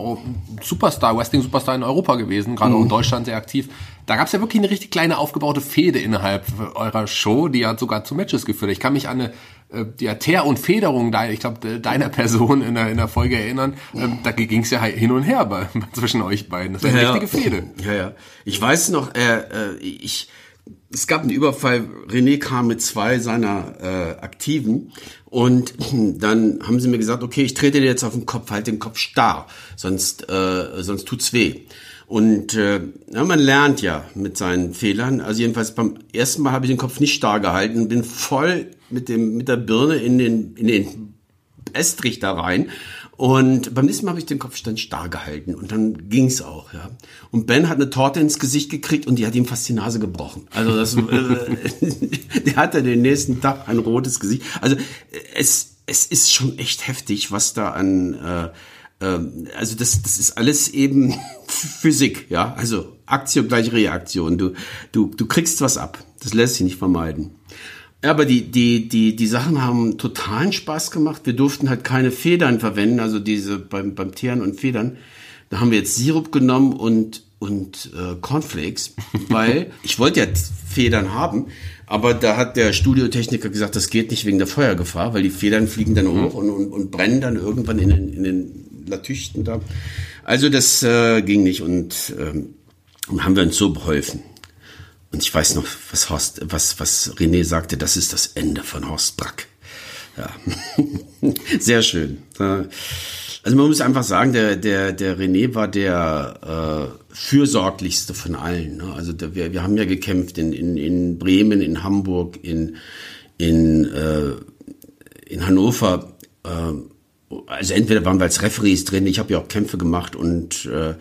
Speaker 2: Superstar, Wrestling-Superstar in Europa gewesen, gerade mhm. auch in mhm. Deutschland sehr aktiv. Da gab es ja wirklich eine richtig kleine aufgebaute Fehde innerhalb eurer Show, die hat sogar zu Matches geführt. Ich kann mich an eine äh, ja, Teer und Federung, ich glaube, deiner Person in der, in der Folge erinnern. Ähm, da ging es ja hin und her bei, zwischen euch beiden. Das war eine ja, richtige Fehde.
Speaker 3: Ja, ja. Ich weiß noch, äh, äh, ich es gab einen Überfall. René kam mit zwei seiner äh, Aktiven und dann haben sie mir gesagt, okay, ich trete dir jetzt auf den Kopf, halt den Kopf starr, sonst äh, sonst tut's weh. Und äh, ja, man lernt ja mit seinen Fehlern. Also jedenfalls beim ersten Mal habe ich den Kopf nicht starr gehalten, bin voll mit dem mit der Birne in den in den Estrich da rein und beim nächsten Mal habe ich den Kopfstand starr gehalten und dann ging's auch, ja. Und Ben hat eine Torte ins Gesicht gekriegt und die hat ihm fast die Nase gebrochen. Also das, äh, der hatte den nächsten Tag ein rotes Gesicht. Also es, es ist schon echt heftig, was da an, äh, äh, also das, das ist alles eben Physik, ja. Also Aktion gleich Reaktion. Du, du, du kriegst was ab. Das lässt sich nicht vermeiden. Ja, aber die, die, die, die Sachen haben totalen Spaß gemacht. Wir durften halt keine Federn verwenden, also diese beim, beim Teeren und Federn. Da haben wir jetzt Sirup genommen und, und äh, Cornflakes, weil ich wollte ja Federn haben, aber da hat der Studiotechniker gesagt, das geht nicht wegen der Feuergefahr, weil die Federn fliegen dann mhm. hoch und, und, und brennen dann irgendwann in den, in den Latüchten da. Also das äh, ging nicht und ähm, haben wir uns so beholfen. Und ich weiß noch, was Horst, was, was René sagte, das ist das Ende von Horst Brack. Ja, sehr schön. Also man muss einfach sagen, der, der, der René war der äh, fürsorglichste von allen. Ne? Also der, wir, wir haben ja gekämpft in, in, in Bremen, in Hamburg, in, in, äh, in Hannover. Äh, also entweder waren wir als Referees drin, ich habe ja auch Kämpfe gemacht und äh,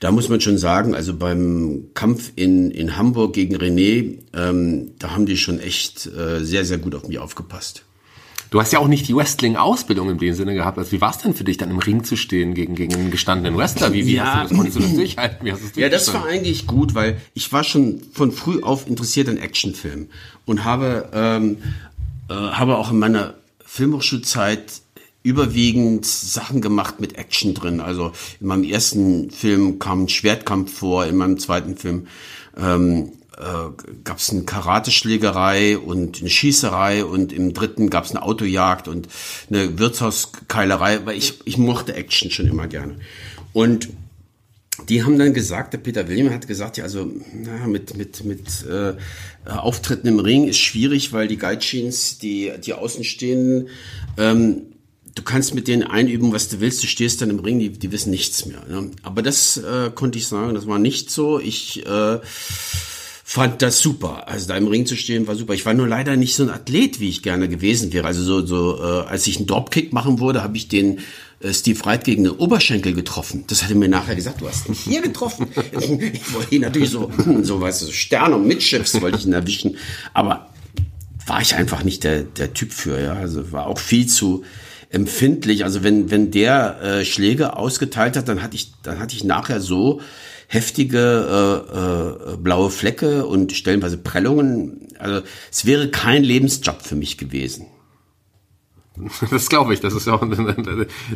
Speaker 3: da muss man schon sagen, also beim Kampf in, in Hamburg gegen René, ähm, da haben die schon echt äh, sehr, sehr gut auf mich aufgepasst.
Speaker 2: Du hast ja auch nicht die Wrestling-Ausbildung in dem Sinne gehabt. Also wie war es denn für dich, dann im Ring zu stehen gegen, gegen einen gestandenen Wrestler? Wie, wie
Speaker 3: ja.
Speaker 2: hast du das, konntest du das durchhalten? Wie hast du
Speaker 3: das ja, das war eigentlich gut, weil ich war schon von früh auf interessiert an Actionfilmen und habe, ähm, äh, habe auch in meiner Filmhochschulzeit überwiegend Sachen gemacht mit Action drin. Also in meinem ersten Film kam ein Schwertkampf vor, in meinem zweiten Film ähm, äh, gab es eine Karateschlägerei und eine Schießerei und im dritten gab es eine Autojagd und eine Wirtshauskeilerei, weil ich, ich mochte Action schon immer gerne. Und die haben dann gesagt, der Peter William hat gesagt, ja, also na, mit, mit, mit äh, Auftritten im Ring ist schwierig, weil die Gaijins, die, die Außenstehenden, ähm, du kannst mit denen einüben, was du willst, du stehst dann im Ring, die, die wissen nichts mehr. Ne? Aber das äh, konnte ich sagen, das war nicht so. Ich äh, fand das super. Also da im Ring zu stehen war super. Ich war nur leider nicht so ein Athlet, wie ich gerne gewesen wäre. Also so, so äh, als ich einen Dropkick machen wurde, habe ich den äh, Steve Wright gegen den Oberschenkel getroffen. Das hat er mir nachher gesagt, du hast mich hier getroffen. ich wollte ihn natürlich so, so weißt du, so Sterne und Mitschiffs wollte ich ihn erwischen. Aber war ich einfach nicht der, der Typ für, ja. Also war auch viel zu empfindlich. Also wenn, wenn der äh, Schläge ausgeteilt hat, dann hatte ich, dann hatte ich nachher so heftige äh, äh, blaue Flecke und stellenweise Prellungen. Also es wäre kein Lebensjob für mich gewesen.
Speaker 2: Das glaube ich. Das ist ja auch,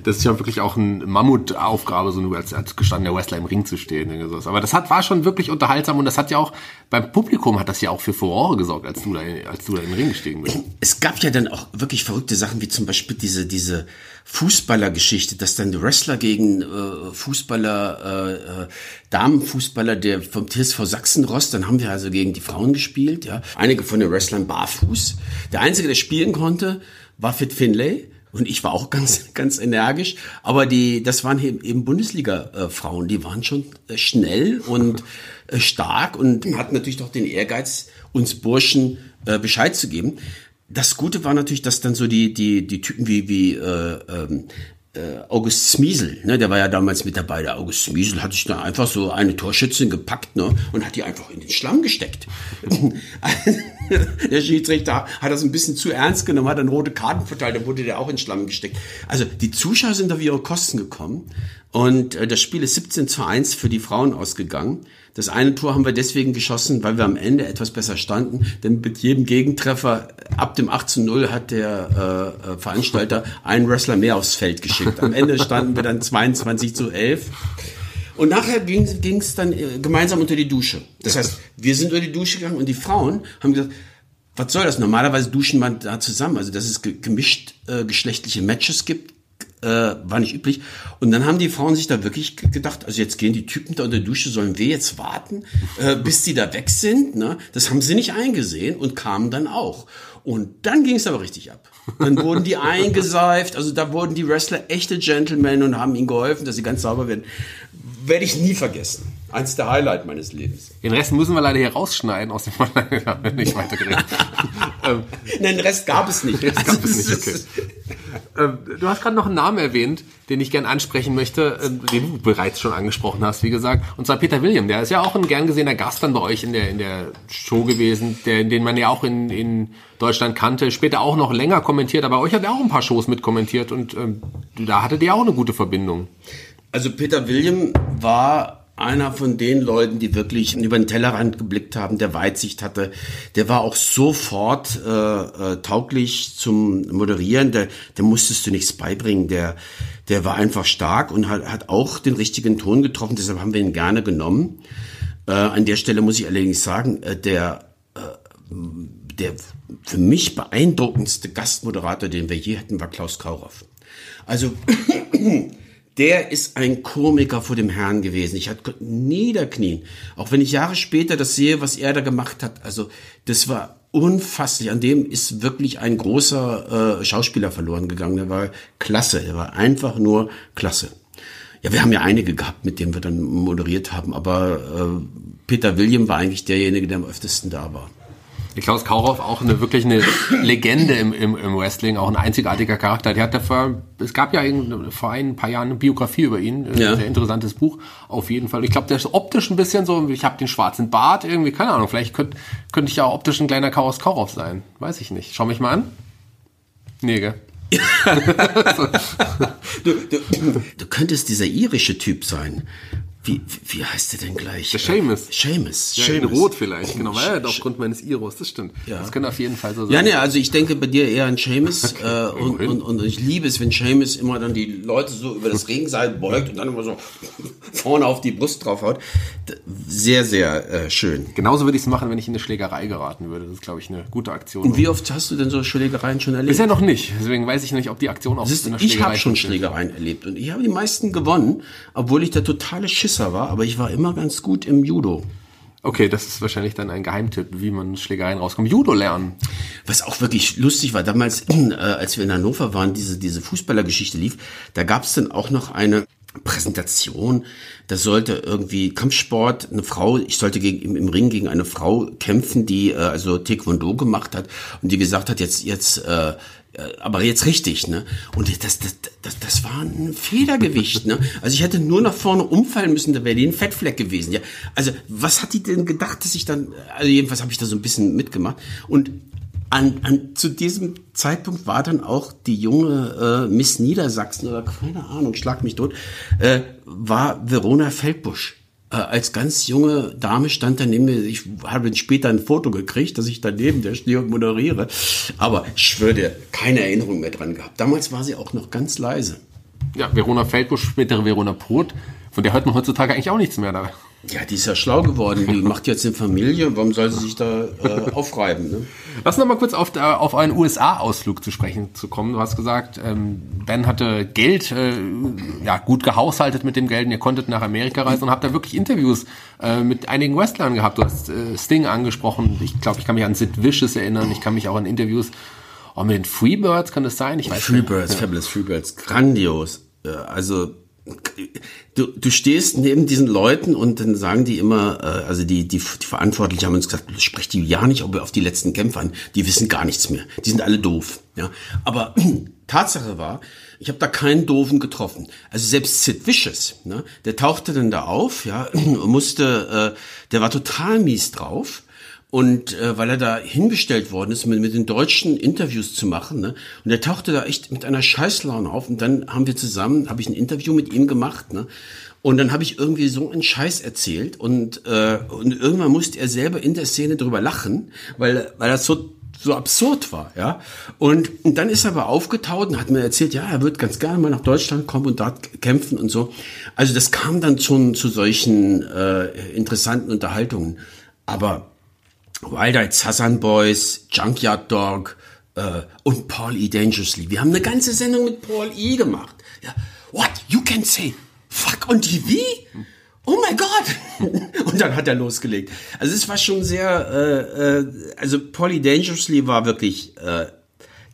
Speaker 2: das ist ja wirklich auch eine Mammutaufgabe, so nur als, als gestandener Wrestler im Ring zu stehen. Aber das hat, war schon wirklich unterhaltsam und das hat ja auch, beim Publikum hat das ja auch für Furore gesorgt, als du da, als du da im Ring gestiegen bist.
Speaker 3: Es gab ja dann auch wirklich verrückte Sachen, wie zum Beispiel diese, diese Fußballergeschichte, dass dann Wrestler gegen äh, Fußballer, äh, äh, Damenfußballer der vom TSV Sachsenrost, dann haben wir also gegen die Frauen gespielt, ja. Einige von den Wrestlern barfuß. Der einzige, der spielen konnte, war Finlay. Und ich war auch ganz, ganz energisch. Aber die, das waren eben Bundesliga-Frauen. Die waren schon äh, schnell und äh, stark und hatten natürlich doch den Ehrgeiz, uns Burschen äh, Bescheid zu geben. Das Gute war natürlich, dass dann so die, die, die Typen wie, wie äh, ähm, äh, August Smiesel, ne, der war ja damals mit dabei. Der August Smiesel hat sich da einfach so eine Torschützin gepackt ne, und hat die einfach in den Schlamm gesteckt. der Schiedsrichter hat das ein bisschen zu ernst genommen, hat dann rote Karten verteilt, dann wurde der auch in Schlamm gesteckt. Also die Zuschauer sind auf ihre Kosten gekommen und äh, das Spiel ist 17 zu 1 für die Frauen ausgegangen. Das eine Tor haben wir deswegen geschossen, weil wir am Ende etwas besser standen. Denn mit jedem Gegentreffer ab dem 8 zu 0 hat der äh, äh, Veranstalter einen Wrestler mehr aufs Feld geschickt. Am Ende standen wir dann 22 zu 11. Und nachher ging es dann äh, gemeinsam unter die Dusche. Das heißt, wir sind unter die Dusche gegangen und die Frauen haben gesagt, was soll das? Normalerweise duschen man da zusammen. Also, dass es gemischt äh, geschlechtliche Matches gibt, äh, war nicht üblich. Und dann haben die Frauen sich da wirklich gedacht, also jetzt gehen die Typen da unter der Dusche, sollen wir jetzt warten, äh, bis die da weg sind? Ne? Das haben sie nicht eingesehen und kamen dann auch. Und dann ging es aber richtig ab. Dann wurden die eingeseift, also da wurden die Wrestler echte Gentlemen und haben ihnen geholfen, dass sie ganz sauber werden. Werde ich nie vergessen. Eins der Highlight meines Lebens.
Speaker 2: Den Rest müssen wir leider hier rausschneiden aus dem nicht weitergeredet.
Speaker 3: ähm, Nein, den Rest gab es nicht. Rest gab es nicht
Speaker 2: okay. Ähm, du hast gerade noch einen Namen erwähnt, den ich gern ansprechen möchte, äh, den du bereits schon angesprochen hast, wie gesagt. Und zwar Peter William. Der ist ja auch ein gern gesehener Gast dann bei euch in der, in der Show gewesen, der, den man ja auch in, in Deutschland kannte. Später auch noch länger kommentiert, aber euch hat er auch ein paar Shows mitkommentiert und ähm, da hattet ihr auch eine gute Verbindung.
Speaker 3: Also Peter William war einer von den Leuten, die wirklich über den Tellerrand geblickt haben, der Weitsicht hatte. Der war auch sofort äh, äh, tauglich zum Moderieren. Der, der musstest du nichts beibringen. Der, der war einfach stark und hat, hat auch den richtigen Ton getroffen. Deshalb haben wir ihn gerne genommen. Äh, an der Stelle muss ich allerdings sagen, äh, der, äh, der für mich beeindruckendste Gastmoderator, den wir je hatten, war Klaus Kauroff. Also der ist ein Komiker vor dem Herrn gewesen. Ich hatte niederknien. Auch wenn ich Jahre später das sehe, was er da gemacht hat. Also das war unfasslich. An dem ist wirklich ein großer äh, Schauspieler verloren gegangen. Der war klasse. Der war einfach nur klasse. Ja, wir haben ja einige gehabt, mit denen wir dann moderiert haben. Aber äh, Peter William war eigentlich derjenige, der am öftesten da war.
Speaker 2: Klaus Kaurow auch eine wirklich eine Legende im, im, im Wrestling, auch ein einzigartiger Charakter. Der hat dafür, es gab ja vor ein paar Jahren eine Biografie über ihn, ein ja. sehr interessantes Buch, auf jeden Fall. Ich glaube, der ist optisch ein bisschen so, ich habe den schwarzen Bart irgendwie, keine Ahnung, vielleicht könnte könnte ich ja optisch ein kleiner Chaos Kaurow sein, weiß ich nicht. Schau mich mal an. Nee, gell?
Speaker 3: du, du, du könntest dieser irische Typ sein. Wie, wie heißt der denn gleich?
Speaker 2: Der Seamus.
Speaker 3: Seamus.
Speaker 2: Ja, in Rot vielleicht, genau, weil er aufgrund meines Iros, das stimmt. Ja. Das könnte auf jeden Fall so sein.
Speaker 3: Ja, ne, also ich denke bei dir eher an Seamus äh, und, und, und ich liebe es, wenn Seamus immer dann die Leute so über das Regenseil beugt und dann immer so vorne auf die Brust draufhaut. Sehr, sehr äh, schön.
Speaker 2: Genauso würde ich es machen, wenn ich in eine Schlägerei geraten würde. Das ist, glaube ich, eine gute Aktion.
Speaker 3: Und wie oft hast du denn so Schlägereien schon erlebt?
Speaker 2: Bisher noch nicht. Deswegen weiß ich nicht, ob die Aktion auch
Speaker 3: ist, in der Schlägerei Ich habe schon Schlägereien erlebt und ich habe die meisten gewonnen, obwohl ich der totale Schiss Schisser war, aber ich war immer ganz gut im Judo.
Speaker 2: Okay, das ist wahrscheinlich dann ein Geheimtipp, wie man Schlägereien rauskommt. Judo lernen.
Speaker 3: Was auch wirklich lustig war, damals, äh, als wir in Hannover waren, diese, diese Fußballergeschichte lief, da gab es dann auch noch eine Präsentation. Da sollte irgendwie Kampfsport, eine Frau, ich sollte gegen, im, im Ring gegen eine Frau kämpfen, die äh, also Taekwondo gemacht hat und die gesagt hat, jetzt, jetzt äh, aber jetzt richtig, ne? Und das, das, das, das war ein Federgewicht, ne? Also ich hätte nur nach vorne umfallen müssen, da wäre die ein Fettfleck gewesen, ja? Also was hat die denn gedacht, dass ich dann, also jedenfalls habe ich da so ein bisschen mitgemacht und an, an, zu diesem Zeitpunkt war dann auch die junge äh, Miss Niedersachsen oder keine Ahnung, schlag mich tot, äh, war Verona Feldbusch äh, als ganz junge Dame stand daneben mir. Ich habe später ein Foto gekriegt, dass ich daneben der stehe und moderiere. Aber ich schwöre keine Erinnerung mehr dran gehabt. Damals war sie auch noch ganz leise.
Speaker 2: Ja, Verona Feldbusch, spätere Verona Proth, von der hört man heutzutage eigentlich auch nichts mehr da.
Speaker 3: Ja, die ist ja schlau geworden. Die macht jetzt eine Familie. Warum soll sie sich da äh, aufreiben? Ne?
Speaker 2: Lass noch mal kurz auf, äh, auf einen USA-Ausflug zu sprechen zu kommen. Du hast gesagt, ähm, Ben hatte Geld, äh, ja gut gehaushaltet mit dem Geld und ihr konntet nach Amerika reisen und habt da wirklich Interviews äh, mit einigen Wrestlern gehabt. Du hast äh, Sting angesprochen. Ich glaube, ich kann mich an Sid Vicious erinnern. Ich kann mich auch an Interviews oh, mit den Freebirds, kann das sein? Ich
Speaker 3: weiß Freebirds, ja. Fabulous Freebirds, grandios. Also du, du stehst neben diesen Leuten und dann sagen die immer, äh, also die, die, die Verantwortlichen haben uns gesagt, sprecht die ja nicht auf die letzten Kämpfer an, die wissen gar nichts mehr, die sind alle doof. Ja, aber Tatsache war, ich habe da keinen doofen getroffen. Also selbst Sid Vicious, ne, der tauchte dann da auf, ja, musste, äh, der war total mies drauf und äh, weil er da hingestellt worden ist, mit, mit den Deutschen Interviews zu machen, ne? Und er tauchte da echt mit einer Scheißlaune auf. Und dann haben wir zusammen, habe ich ein Interview mit ihm gemacht, ne? Und dann habe ich irgendwie so einen Scheiß erzählt und, äh, und irgendwann musste er selber in der Szene drüber lachen, weil, weil das so so absurd war, ja. Und, und dann ist er aber aufgetaut und hat mir erzählt, ja, er wird ganz gerne mal nach Deutschland kommen und dort kämpfen und so. Also das kam dann schon zu solchen äh, interessanten Unterhaltungen. Aber Wild Eyed Sassan Boys, Junkyard Dog äh, und Paul E. Dangerously. Wir haben eine ganze Sendung mit Paul E. gemacht. Ja. What? You can say fuck on TV? Oh mein Gott! und dann hat er losgelegt. Also es war schon sehr, äh, äh, also Paul E. Dangerously war wirklich, äh,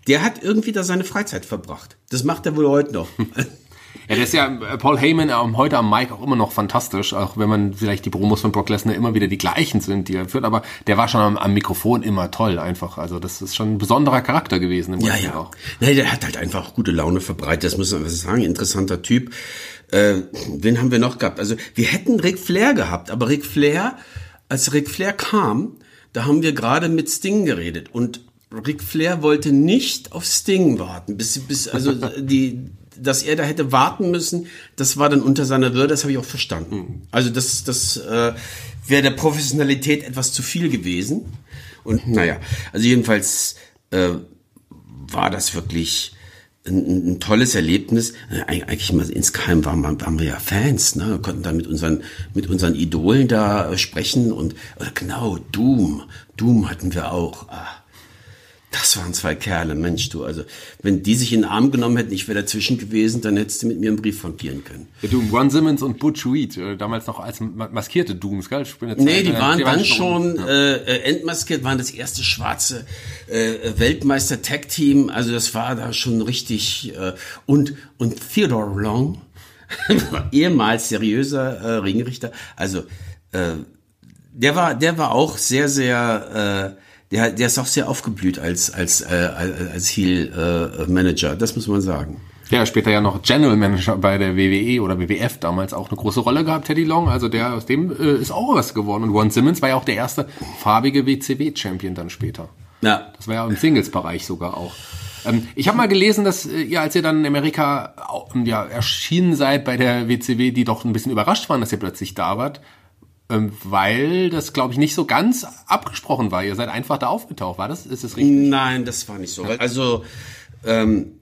Speaker 3: der hat irgendwie da seine Freizeit verbracht. Das macht er wohl heute noch.
Speaker 2: Ja, der ist ja äh, Paul Heyman ähm, heute am Mic auch immer noch fantastisch, auch wenn man vielleicht die Promos von Brock Lesnar immer wieder die gleichen sind, die er führt, aber der war schon am, am Mikrofon immer toll einfach. Also das ist schon ein besonderer Charakter gewesen
Speaker 3: im ja, ja. auch. Ja, der hat halt einfach gute Laune verbreitet, das muss man sagen, interessanter Typ. Äh, wen haben wir noch gehabt? Also wir hätten Ric Flair gehabt, aber Ric Flair, als Ric Flair kam, da haben wir gerade mit Sting geredet und Ric Flair wollte nicht auf Sting warten, bis, bis also die dass er da hätte warten müssen, das war dann unter seiner Würde, das habe ich auch verstanden. Also das, das äh, wäre der Professionalität etwas zu viel gewesen. Und naja, also jedenfalls äh, war das wirklich ein, ein tolles Erlebnis. Äh, eigentlich mal insgeheim waren, waren wir ja Fans, ne? Wir konnten da mit unseren, mit unseren Idolen da äh, sprechen und äh, genau, Doom, Doom hatten wir auch. Ah, das waren zwei Kerle, Mensch, du. Also, wenn die sich in den Arm genommen hätten, ich wäre dazwischen gewesen, dann hättest du mit mir einen Brief frankieren können.
Speaker 2: Ja, du, Ron Simmons und Butch Reed, äh, damals noch als maskierte Dooms, gell?
Speaker 3: Nee, die waren die dann schon ja. äh, entmaskiert, waren das erste schwarze äh, Weltmeister-Tag-Team. Also, das war da schon richtig. Äh, und, und Theodore Long, ehemals seriöser äh, Ringrichter. Also, äh, der war, der war auch sehr, sehr, äh, der, der ist auch sehr aufgeblüht als als äh, als Heel äh, Manager. Das muss man sagen.
Speaker 2: Ja, später ja noch General Manager bei der WWE oder WWF damals auch eine große Rolle gehabt, Teddy Long. Also der aus dem äh, ist auch was geworden. Und Ron Simmons war ja auch der erste farbige WCW-Champion dann später. Ja. Das war ja im Singles-Bereich sogar auch. Ähm, ich habe mal gelesen, dass äh, ihr, als ihr dann in Amerika ja, erschienen seid bei der WCW, die doch ein bisschen überrascht waren, dass ihr plötzlich da wart. Ähm, weil das, glaube ich, nicht so ganz abgesprochen war. Ihr seid einfach da aufgetaucht, war das? Ist das richtig?
Speaker 3: Nein, das war nicht so. Also, ähm,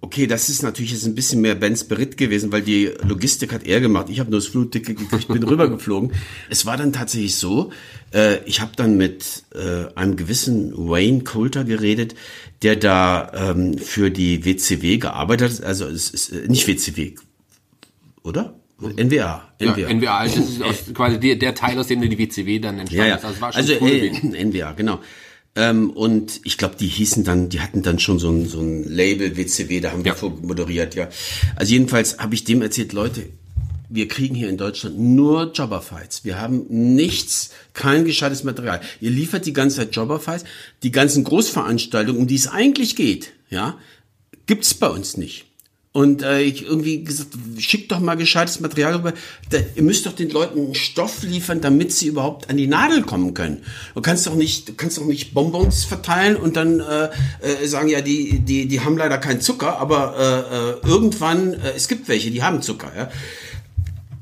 Speaker 3: okay, das ist natürlich jetzt ein bisschen mehr Bens Beritt gewesen, weil die Logistik hat er gemacht. Ich habe nur das Flutticket gekriegt, bin rübergeflogen. Es war dann tatsächlich so, äh, ich habe dann mit äh, einem gewissen Wayne Coulter geredet, der da ähm, für die WCW gearbeitet hat. Also es ist äh, nicht WCW, oder? NWA.
Speaker 2: NWA. Ja, NWA ist quasi der, der, Teil, aus dem die WCW dann entstanden
Speaker 3: ja, ja. ist. Also, war schon also äh, NWA, genau. Ähm, und ich glaube, die hießen dann, die hatten dann schon so ein, so ein Label WCW, da haben wir ja. moderiert, ja. Also jedenfalls habe ich dem erzählt, Leute, wir kriegen hier in Deutschland nur Jobberfights. Wir haben nichts, kein gescheites Material. Ihr liefert die ganze Zeit Jobberfights. Die ganzen Großveranstaltungen, um die es eigentlich geht, ja, gibt's bei uns nicht. Und äh, ich irgendwie gesagt, schickt doch mal gescheites Material rüber. Da, ihr müsst doch den Leuten einen Stoff liefern, damit sie überhaupt an die Nadel kommen können. Du kannst doch nicht, du kannst doch nicht Bonbons verteilen und dann äh, äh, sagen, ja, die, die, die haben leider keinen Zucker, aber äh, äh, irgendwann, äh, es gibt welche, die haben Zucker. Ja?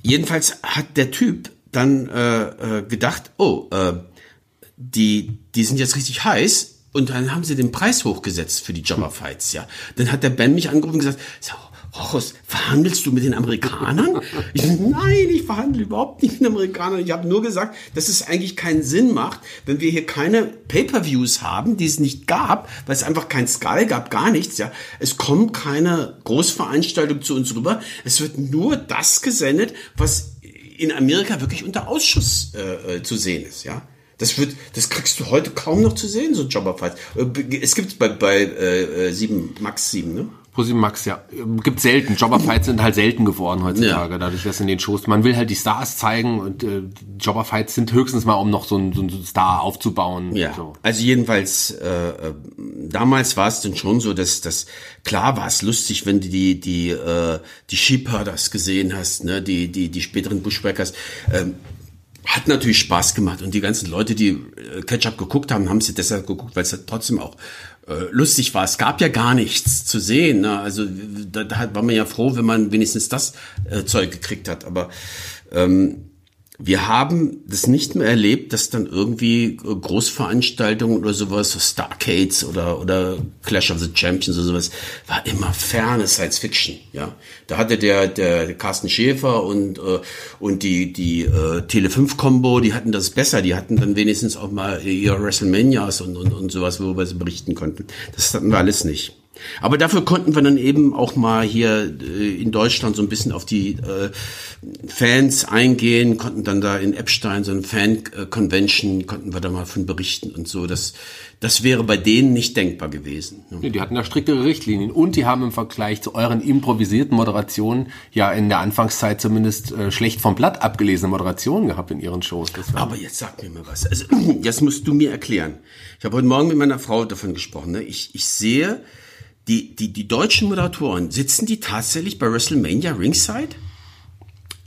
Speaker 3: Jedenfalls hat der Typ dann äh, äh, gedacht, oh, äh, die, die sind jetzt richtig heiß, und dann haben sie den Preis hochgesetzt für die Jobberfights, ja. Dann hat der Ben mich angerufen und gesagt, Rochus, verhandelst du mit den Amerikanern? Ich so, nein, ich verhandle überhaupt nicht mit den Amerikanern. Ich habe nur gesagt, dass es eigentlich keinen Sinn macht, wenn wir hier keine Pay-per-Views haben, die es nicht gab, weil es einfach kein Sky gab, gar nichts. Ja, es kommt keine Großveranstaltung zu uns rüber. Es wird nur das gesendet, was in Amerika wirklich unter Ausschuss äh, äh zu sehen ist. Ja. Das wird, das kriegst du heute kaum noch zu sehen, so Jobberfights. Äh, es gibt bei, bei äh, 7, äh, Max 7, ne?
Speaker 2: Pro 7 Max, ja. Gibt selten. Jobberfights sind halt selten geworden heutzutage, ja. dadurch, dass in den Shows, man will halt die Stars zeigen und äh, Jobberfights sind höchstens mal, um noch so einen, so einen Star aufzubauen.
Speaker 3: Ja.
Speaker 2: So.
Speaker 3: Also jedenfalls, äh, äh, damals war es dann schon so, dass, dass klar war es lustig, wenn du die, die, äh, die Sheepherders gesehen hast, ne, die, die, die späteren Bushwhackers. Ähm, hat natürlich Spaß gemacht und die ganzen Leute, die äh, Ketchup geguckt haben, haben sie deshalb geguckt, weil es trotzdem auch äh, lustig war. Es gab ja gar nichts zu sehen. Ne? Also da, da war man ja froh, wenn man wenigstens das äh, Zeug gekriegt hat. Aber ähm, wir haben das nicht mehr erlebt, dass dann irgendwie Großveranstaltungen oder sowas, so Starcades oder, oder Clash of the Champions oder sowas, war immer ferne Science Fiction, ja. Da hatte der, der Carsten Schäfer und, äh, und die, die äh, Tele5-Kombo, die hatten das besser, die hatten dann wenigstens auch mal ihre WrestleManias und, und, und sowas, worüber sie berichten konnten. Das hatten wir alles nicht. Aber dafür konnten wir dann eben auch mal hier äh, in Deutschland so ein bisschen auf die äh, Fans eingehen, konnten dann da in Epstein so ein Fan-Convention, konnten wir da mal von berichten und so. Das, das wäre bei denen nicht denkbar gewesen.
Speaker 2: Ne? Die hatten da striktere Richtlinien und die haben im Vergleich zu euren improvisierten Moderationen ja in der Anfangszeit zumindest äh, schlecht vom Blatt abgelesene Moderationen gehabt in ihren Shows.
Speaker 3: Aber jetzt sag mir mal was. Also, jetzt musst du mir erklären. Ich habe heute Morgen mit meiner Frau davon gesprochen. Ne? Ich, ich sehe, die, die, die deutschen Moderatoren, sitzen die tatsächlich bei WrestleMania Ringside?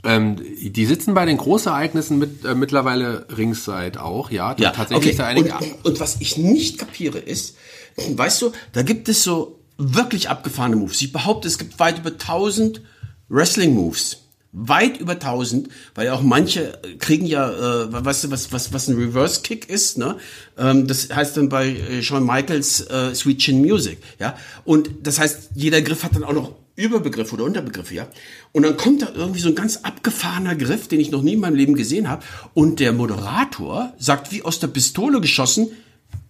Speaker 2: Ähm, die sitzen bei den Großereignissen mit, äh, mittlerweile Ringside auch, ja.
Speaker 3: Ja, tatsächlich okay. einige und, und was ich nicht kapiere ist, weißt du, da gibt es so wirklich abgefahrene Moves. Ich behaupte, es gibt weit über 1000 Wrestling-Moves weit über 1000, weil ja auch manche kriegen ja, äh, weißt du, was, was, was ein Reverse Kick ist, ne? Ähm, das heißt dann bei äh, Shawn Michaels äh, Sweet Chin Music, ja? Und das heißt, jeder Griff hat dann auch noch Überbegriffe oder Unterbegriffe, ja? Und dann kommt da irgendwie so ein ganz abgefahrener Griff, den ich noch nie in meinem Leben gesehen habe, und der Moderator sagt wie aus der Pistole geschossen,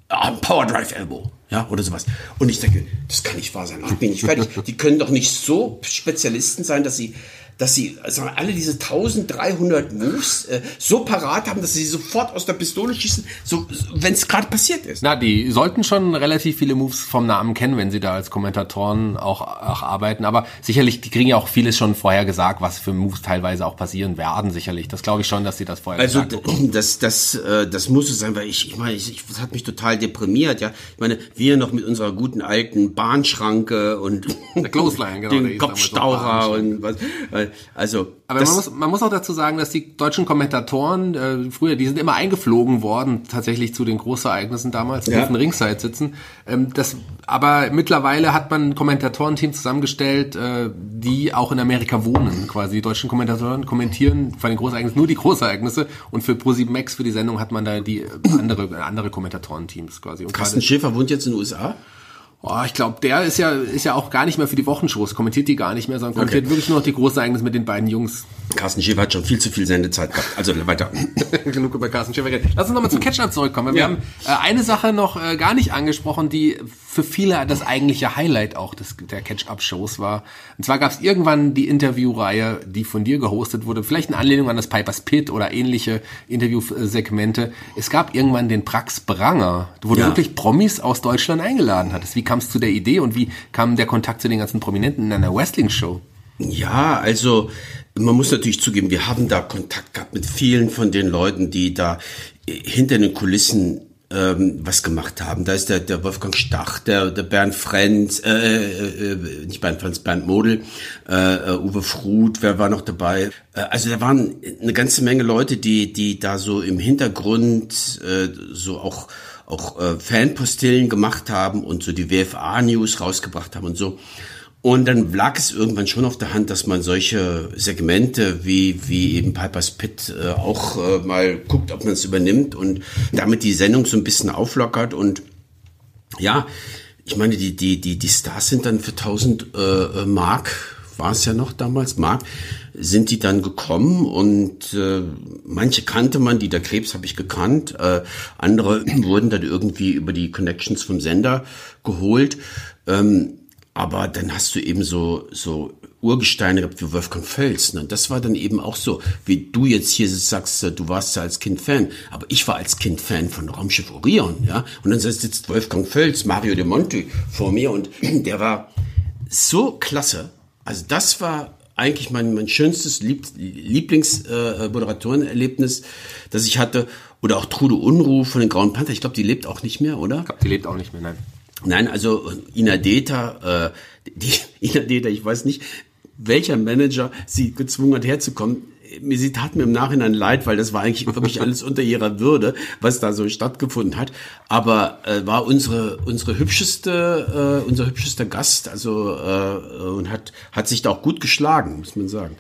Speaker 3: ah, Power Drive Elbow. ja, oder sowas. Und ich denke, das kann nicht wahr sein. Ich bin nicht fertig. Die können doch nicht so Spezialisten sein, dass sie dass sie also alle diese 1300 Moves äh, so parat haben, dass sie sofort aus der Pistole schießen, so, wenn es gerade passiert ist.
Speaker 2: Na, die sollten schon relativ viele Moves vom Namen kennen, wenn sie da als Kommentatoren auch, auch arbeiten. Aber sicherlich, die kriegen ja auch vieles schon vorher gesagt, was für Moves teilweise auch passieren werden, sicherlich. Das glaube ich schon, dass sie das vorher
Speaker 3: also,
Speaker 2: gesagt haben.
Speaker 3: das, das, äh, das muss es sein, weil ich, ich meine, ich, ich, das hat mich total deprimiert, ja. Ich meine, wir noch mit unserer guten alten Bahnschranke und
Speaker 2: Der Clothesline, genau,
Speaker 3: den Kopfstaucher und was. äh, Also,
Speaker 2: Aber man muss, man muss auch dazu sagen, dass die deutschen Kommentatoren äh, früher, die sind immer eingeflogen worden, tatsächlich zu den Großereignissen damals, die
Speaker 3: Ja.
Speaker 2: durften Ringside sitzen. Ähm, das, aber mittlerweile hat man ein Kommentatorenteam zusammengestellt, äh, die auch in Amerika wohnen. Quasi die deutschen Kommentatoren kommentieren bei den Großereignissen nur die Großereignisse und für Pro7 Max für die Sendung hat man da die äh, andere, andere Kommentatorenteams quasi. Und
Speaker 3: Carsten Schäfer wohnt jetzt in den USA.
Speaker 2: Oh, ich glaube, der ist ja, ist ja auch gar nicht mehr für die Wochenshows, kommentiert die gar nicht mehr, sondern kommentiert wirklich nur noch die Großereignisse mit den beiden Jungs.
Speaker 3: Carsten Schäfer hat schon viel zu viel Sendezeit gehabt. Also weiter.
Speaker 2: Genug über Carsten Schäfer geredet. Lass uns nochmal zum Catch-Up zurückkommen. Wir
Speaker 3: Ja.
Speaker 2: haben äh, eine Sache noch äh, gar nicht angesprochen, die für viele das eigentliche Highlight auch des, der Catch-Up-Shows war. Und zwar gab es irgendwann die Interviewreihe, die von dir gehostet wurde, vielleicht in Anlehnung an das Pipers Pit oder ähnliche Interviewsegmente. Es gab irgendwann den Prax Branger, wo du
Speaker 3: Ja.
Speaker 2: wirklich Promis aus Deutschland eingeladen hattest. Wie kam es zu der Idee und wie kam der Kontakt zu den ganzen Prominenten in einer Wrestling-Show?
Speaker 3: Ja, also man muss natürlich zugeben, wir haben da Kontakt gehabt mit vielen von den Leuten, die da äh, hinter den Kulissen ähm, was gemacht haben. Da ist der, der Wolfgang Stach, der, der Bernd Frenz, äh, äh, äh, nicht Bernd Frenz, Bernd Model, äh, äh, Uwe Fruth, wer war noch dabei? Äh, also da waren eine ganze Menge Leute, die, die da so im Hintergrund äh, so auch auch äh, Fanpostillen gemacht haben und so die WFA-News rausgebracht haben und so. Und dann lag es irgendwann schon auf der Hand, dass man solche Segmente wie, wie eben Piper's Pit äh, auch äh, mal guckt, ob man es übernimmt und damit die Sendung so ein bisschen auflockert. Und ja, ich meine, die, die, die, die Stars sind dann für 1000 äh, äh, Mark, war es ja noch damals, Mark, sind die dann gekommen und äh, manche kannte man, die der Krebs habe ich gekannt, äh, andere wurden dann irgendwie über die Connections vom Sender geholt. Ähm, aber dann hast du eben so, so Urgesteine gehabt wie Wolfgang Völz. Ne? Das war dann eben auch so, wie du jetzt hier sagst, äh, du warst ja als Kind Fan. Aber ich war als Kind Fan von Raumschiff Orion. ja. Und dann sitzt Wolfgang Völz, Mario de Monti vor mir und der war so klasse. Also das war eigentlich mein, mein schönstes Lieb Lieblings-Moderatorenerlebnis, das ich hatte. Oder auch Trude Unruh von den Grauen Panther. Ich glaube, die lebt auch nicht mehr, oder?
Speaker 2: Ich glaube, die lebt auch nicht mehr, nein.
Speaker 3: Nein, also Ina Deta, äh, die Ina Deta, ich weiß nicht, welcher Manager sie gezwungen hat herzukommen. Mir sie tat mir im Nachhinein leid, weil das war eigentlich wirklich alles unter ihrer Würde, was da so stattgefunden hat. Aber äh, war unsere unsere hübscheste äh, unser hübschester Gast, also äh, und hat hat sich da auch gut geschlagen, muss man sagen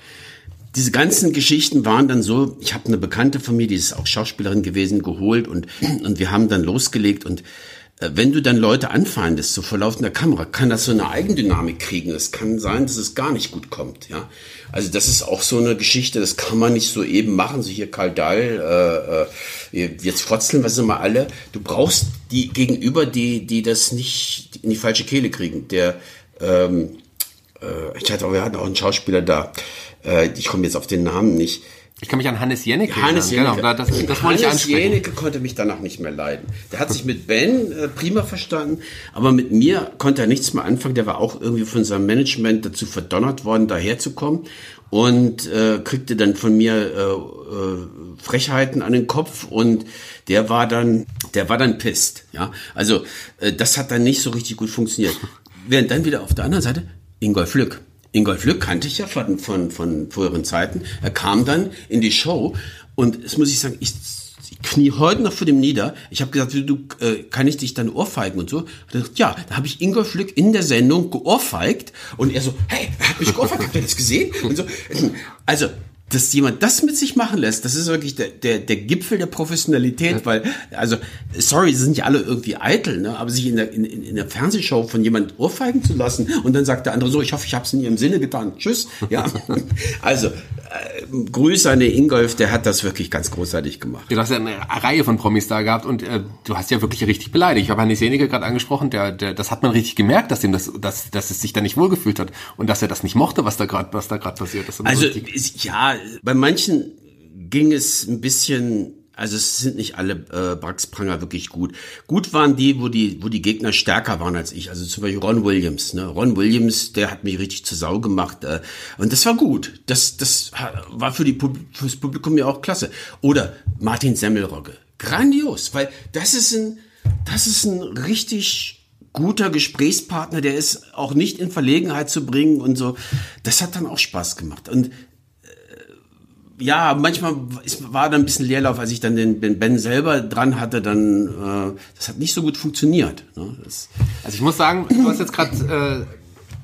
Speaker 3: diese ganzen Geschichten waren dann so, ich habe eine Bekannte von mir, die ist auch Schauspielerin gewesen, geholt und, und wir haben dann losgelegt und wenn du dann Leute anfeindest, so vor laufender Kamera, kann das so eine Eigendynamik kriegen. Es kann sein, dass es gar nicht gut kommt, ja. Also das ist auch so eine Geschichte, das kann man nicht so eben machen, so hier Karl Dahl, äh, äh, jetzt frotzeln wir sie mal alle. Du brauchst die Gegenüber, die, die das nicht in die falsche Kehle kriegen. Der, ähm, äh, ich hatte, wir hatten auch einen Schauspieler da, äh, ich komme jetzt auf den Namen nicht.
Speaker 2: Ich kann mich an Hannes Jennecke
Speaker 3: Hannes
Speaker 2: erinnern.
Speaker 3: Jennecke.
Speaker 2: Genau, das, das wollte ich
Speaker 3: Hannes
Speaker 2: ansprechen.
Speaker 3: Jennecke konnte mich danach nicht mehr leiden. Der hat sich mit Ben äh, prima verstanden, aber mit mir konnte er nichts mehr anfangen. Der war auch irgendwie von seinem Management dazu verdonnert worden, daherzukommen und äh, kriegte dann von mir äh, äh, Frechheiten an den Kopf und der war dann, der war dann pisst. Ja, also äh, das hat dann nicht so richtig gut funktioniert. Während dann wieder auf der anderen Seite Ingolf Lück. Ingolf Lück kannte ich ja von, von, von früheren Zeiten. Er kam dann in die Show und das muss ich sagen, ich, ich knie heute noch vor dem nieder. Ich habe gesagt, du, äh, kann ich dich dann ohrfeigen und so? Und er ja, da habe ich Ingolf Lück in der Sendung geohrfeigt und er so, hey, er hat mich geohrfeigt, habt ihr das gesehen? Und so, also dass jemand das mit sich machen lässt, das ist wirklich der, der, der Gipfel der Professionalität, weil, also, sorry, sie sind ja alle irgendwie eitel, ne? aber sich in der, in, in der Fernsehshow von jemand ohrfeigen zu lassen und dann sagt der andere so, ich hoffe, ich habe es in ihrem Sinne getan, tschüss, ja, also, Grüße an den Ingolf, der hat das wirklich ganz großartig gemacht.
Speaker 2: Du hast ja eine Reihe von Promis da gehabt und äh, du hast ja wirklich richtig beleidigt. Ich habe Hannes Senige gerade angesprochen, der, der, das hat man richtig gemerkt, dass ihm das, dass, dass es sich da nicht wohlgefühlt hat und dass er das nicht mochte, was da gerade, was da gerade passiert ist.
Speaker 3: Also ist, ja, bei manchen ging es ein bisschen also es sind nicht alle äh, Braxpranger wirklich gut. Gut waren die, wo die, wo die Gegner stärker waren als ich. Also zum Beispiel Ron Williams. Ne? Ron Williams, der hat mich richtig zur Sau gemacht. Äh, und das war gut. Das, das war für die fürs Publikum ja auch klasse. Oder Martin Semmelrogge. Grandios, weil das ist ein, das ist ein richtig guter Gesprächspartner, der ist auch nicht in Verlegenheit zu bringen und so. Das hat dann auch Spaß gemacht. Und ja, manchmal war da ein bisschen Leerlauf, als ich dann den, den Ben selber dran hatte, dann äh, das hat nicht so gut funktioniert. Ne?
Speaker 2: Das, also ich muss sagen, du hast jetzt gerade äh,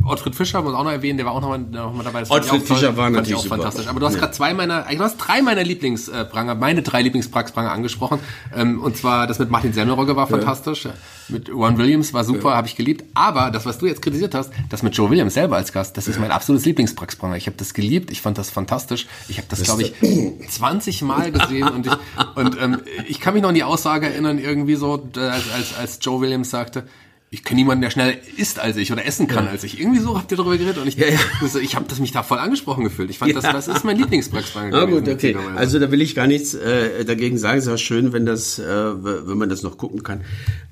Speaker 2: Ottfried Fischer muss auch noch erwähnen, der war auch noch mal, noch mal dabei.
Speaker 3: Das Ottfried Fischer toll, war natürlich auch super.
Speaker 2: fantastisch. Aber du hast ja. gerade zwei meiner, du hast drei meiner Lieblingspranger, meine drei Lieblingspranger angesprochen. Ähm, und zwar das mit Martin Semmelrogge war ja. fantastisch. Mit Ron Williams war super, ja. habe ich geliebt. Aber das, was du jetzt kritisiert hast, das mit Joe Williams selber als Gast, das ist mein absolutes Lieblingspraxpranger. Ich habe das geliebt, ich fand das fantastisch. Ich habe das, das glaube ich, 20 Mal gesehen und ich, und ähm, ich kann mich noch an die Aussage erinnern, irgendwie so, als, als, als Joe Williams sagte, ich kenne niemanden, der schneller isst als ich oder essen kann ja. als ich. Irgendwie so habt ihr darüber geredet und ich, ja, ja. ich habe das mich da voll angesprochen gefühlt. Ich fand, das, das ist mein Lieblingspraxisfragen.
Speaker 3: Ah, gut, okay. Also da will ich gar nichts äh, dagegen sagen. Es ist auch schön, wenn das, äh, wenn man das noch gucken kann.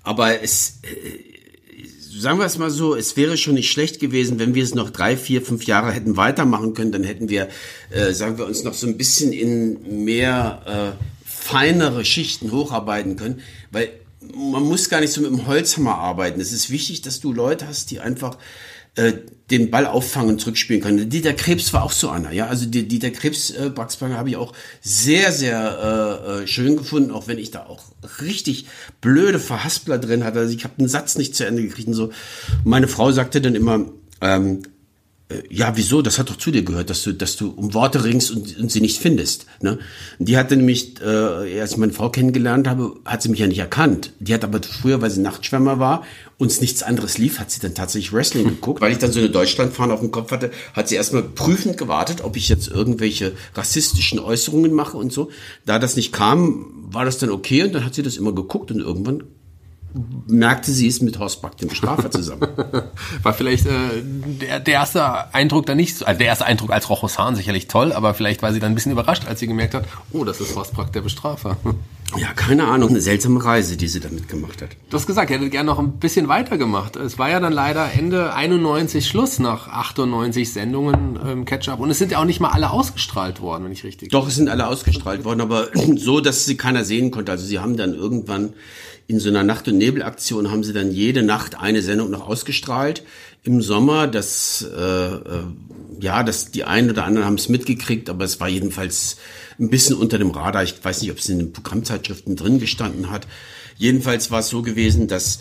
Speaker 3: Aber es, äh, sagen wir es mal so, es wäre schon nicht schlecht gewesen, wenn wir es noch drei, vier, fünf Jahre hätten weitermachen können. Dann hätten wir, äh, sagen wir uns, noch so ein bisschen in mehr äh, feinere Schichten hocharbeiten können, weil man muss gar nicht so mit dem Holzhammer arbeiten. Es ist wichtig, dass du Leute hast, die einfach äh, den Ball auffangen und zurückspielen können. Dieter Krebs war auch so einer, ja. Also die, Dieter Krebs, äh, Braxbanger habe ich auch sehr, sehr äh, äh, schön gefunden, auch wenn ich da auch richtig blöde Verhaspler drin hatte. Also ich habe einen Satz nicht zu Ende gekriegt und so. Meine Frau sagte dann immer, ähm, äh, ja, wieso? Das hat doch zu dir gehört, dass du, dass du um Worte ringst und, und sie nicht findest. Ne? Die hatte nämlich, äh, als ich meine Frau kennengelernt habe, hat sie mich ja nicht erkannt. Die hat aber früher, weil sie Nachtschwärmer war, uns nichts anderes lief, hat sie dann tatsächlich Wrestling geguckt. Weil ich dann so eine Deutschlandfahne auf dem Kopf hatte, hat sie erstmal prüfend gewartet, ob ich jetzt irgendwelche rassistischen Äußerungen mache und so. Da das nicht kam, war das dann okay und dann hat sie das immer geguckt und irgendwann merkte sie es mit Horst Back, dem Bestrafer, zusammen.
Speaker 2: War vielleicht äh, der, der erste Eindruck dann nicht, also der erste Eindruck als Rochus Hahn sicherlich toll, aber vielleicht war sie dann ein bisschen überrascht, als sie gemerkt hat, oh, das ist Horst Back, der Bestrafer.
Speaker 3: Ja, keine Ahnung, eine seltsame Reise, die sie damit gemacht hat.
Speaker 2: Du hast gesagt, ihr hättet gerne noch ein bisschen weiter gemacht. Es war ja dann leider Ende 91 Schluss nach 98 Sendungen im Catch-up und es sind ja auch nicht mal alle ausgestrahlt worden, wenn ich richtig.
Speaker 3: Doch, es sind alle ausgestrahlt worden, aber so, dass sie keiner sehen konnte. Also sie haben dann irgendwann in so einer Nacht- und Nebelaktion haben sie dann jede Nacht eine Sendung noch ausgestrahlt. Im Sommer, das, äh, äh, ja, das, die einen oder anderen haben es mitgekriegt, aber es war jedenfalls ein bisschen unter dem Radar. Ich weiß nicht, ob es in den Programmzeitschriften drin gestanden hat. Jedenfalls war es so gewesen, dass äh,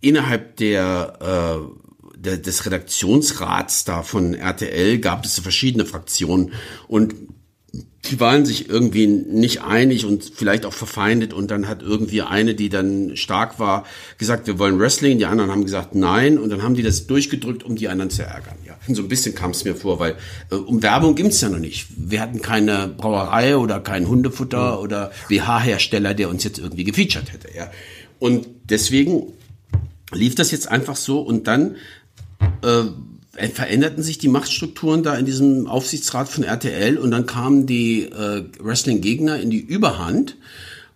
Speaker 3: innerhalb der, äh, des Redaktionsrats da von RTL gab es verschiedene Fraktionen und die waren sich irgendwie nicht einig und vielleicht auch verfeindet und dann hat irgendwie eine, die dann stark war, gesagt, wir wollen Wrestling, die anderen haben gesagt nein und dann haben die das durchgedrückt, um die anderen zu ärgern. Ja, und so ein bisschen kam es mir vor, weil äh, um Werbung ging's ja noch nicht. Wir hatten keine Brauerei oder kein Hundefutter mhm. oder BH-Hersteller, der uns jetzt irgendwie gefeatured hätte. Ja, und deswegen lief das jetzt einfach so und dann äh, veränderten sich die Machtstrukturen da in diesem Aufsichtsrat von RTL und dann kamen die äh, Wrestling-Gegner in die Überhand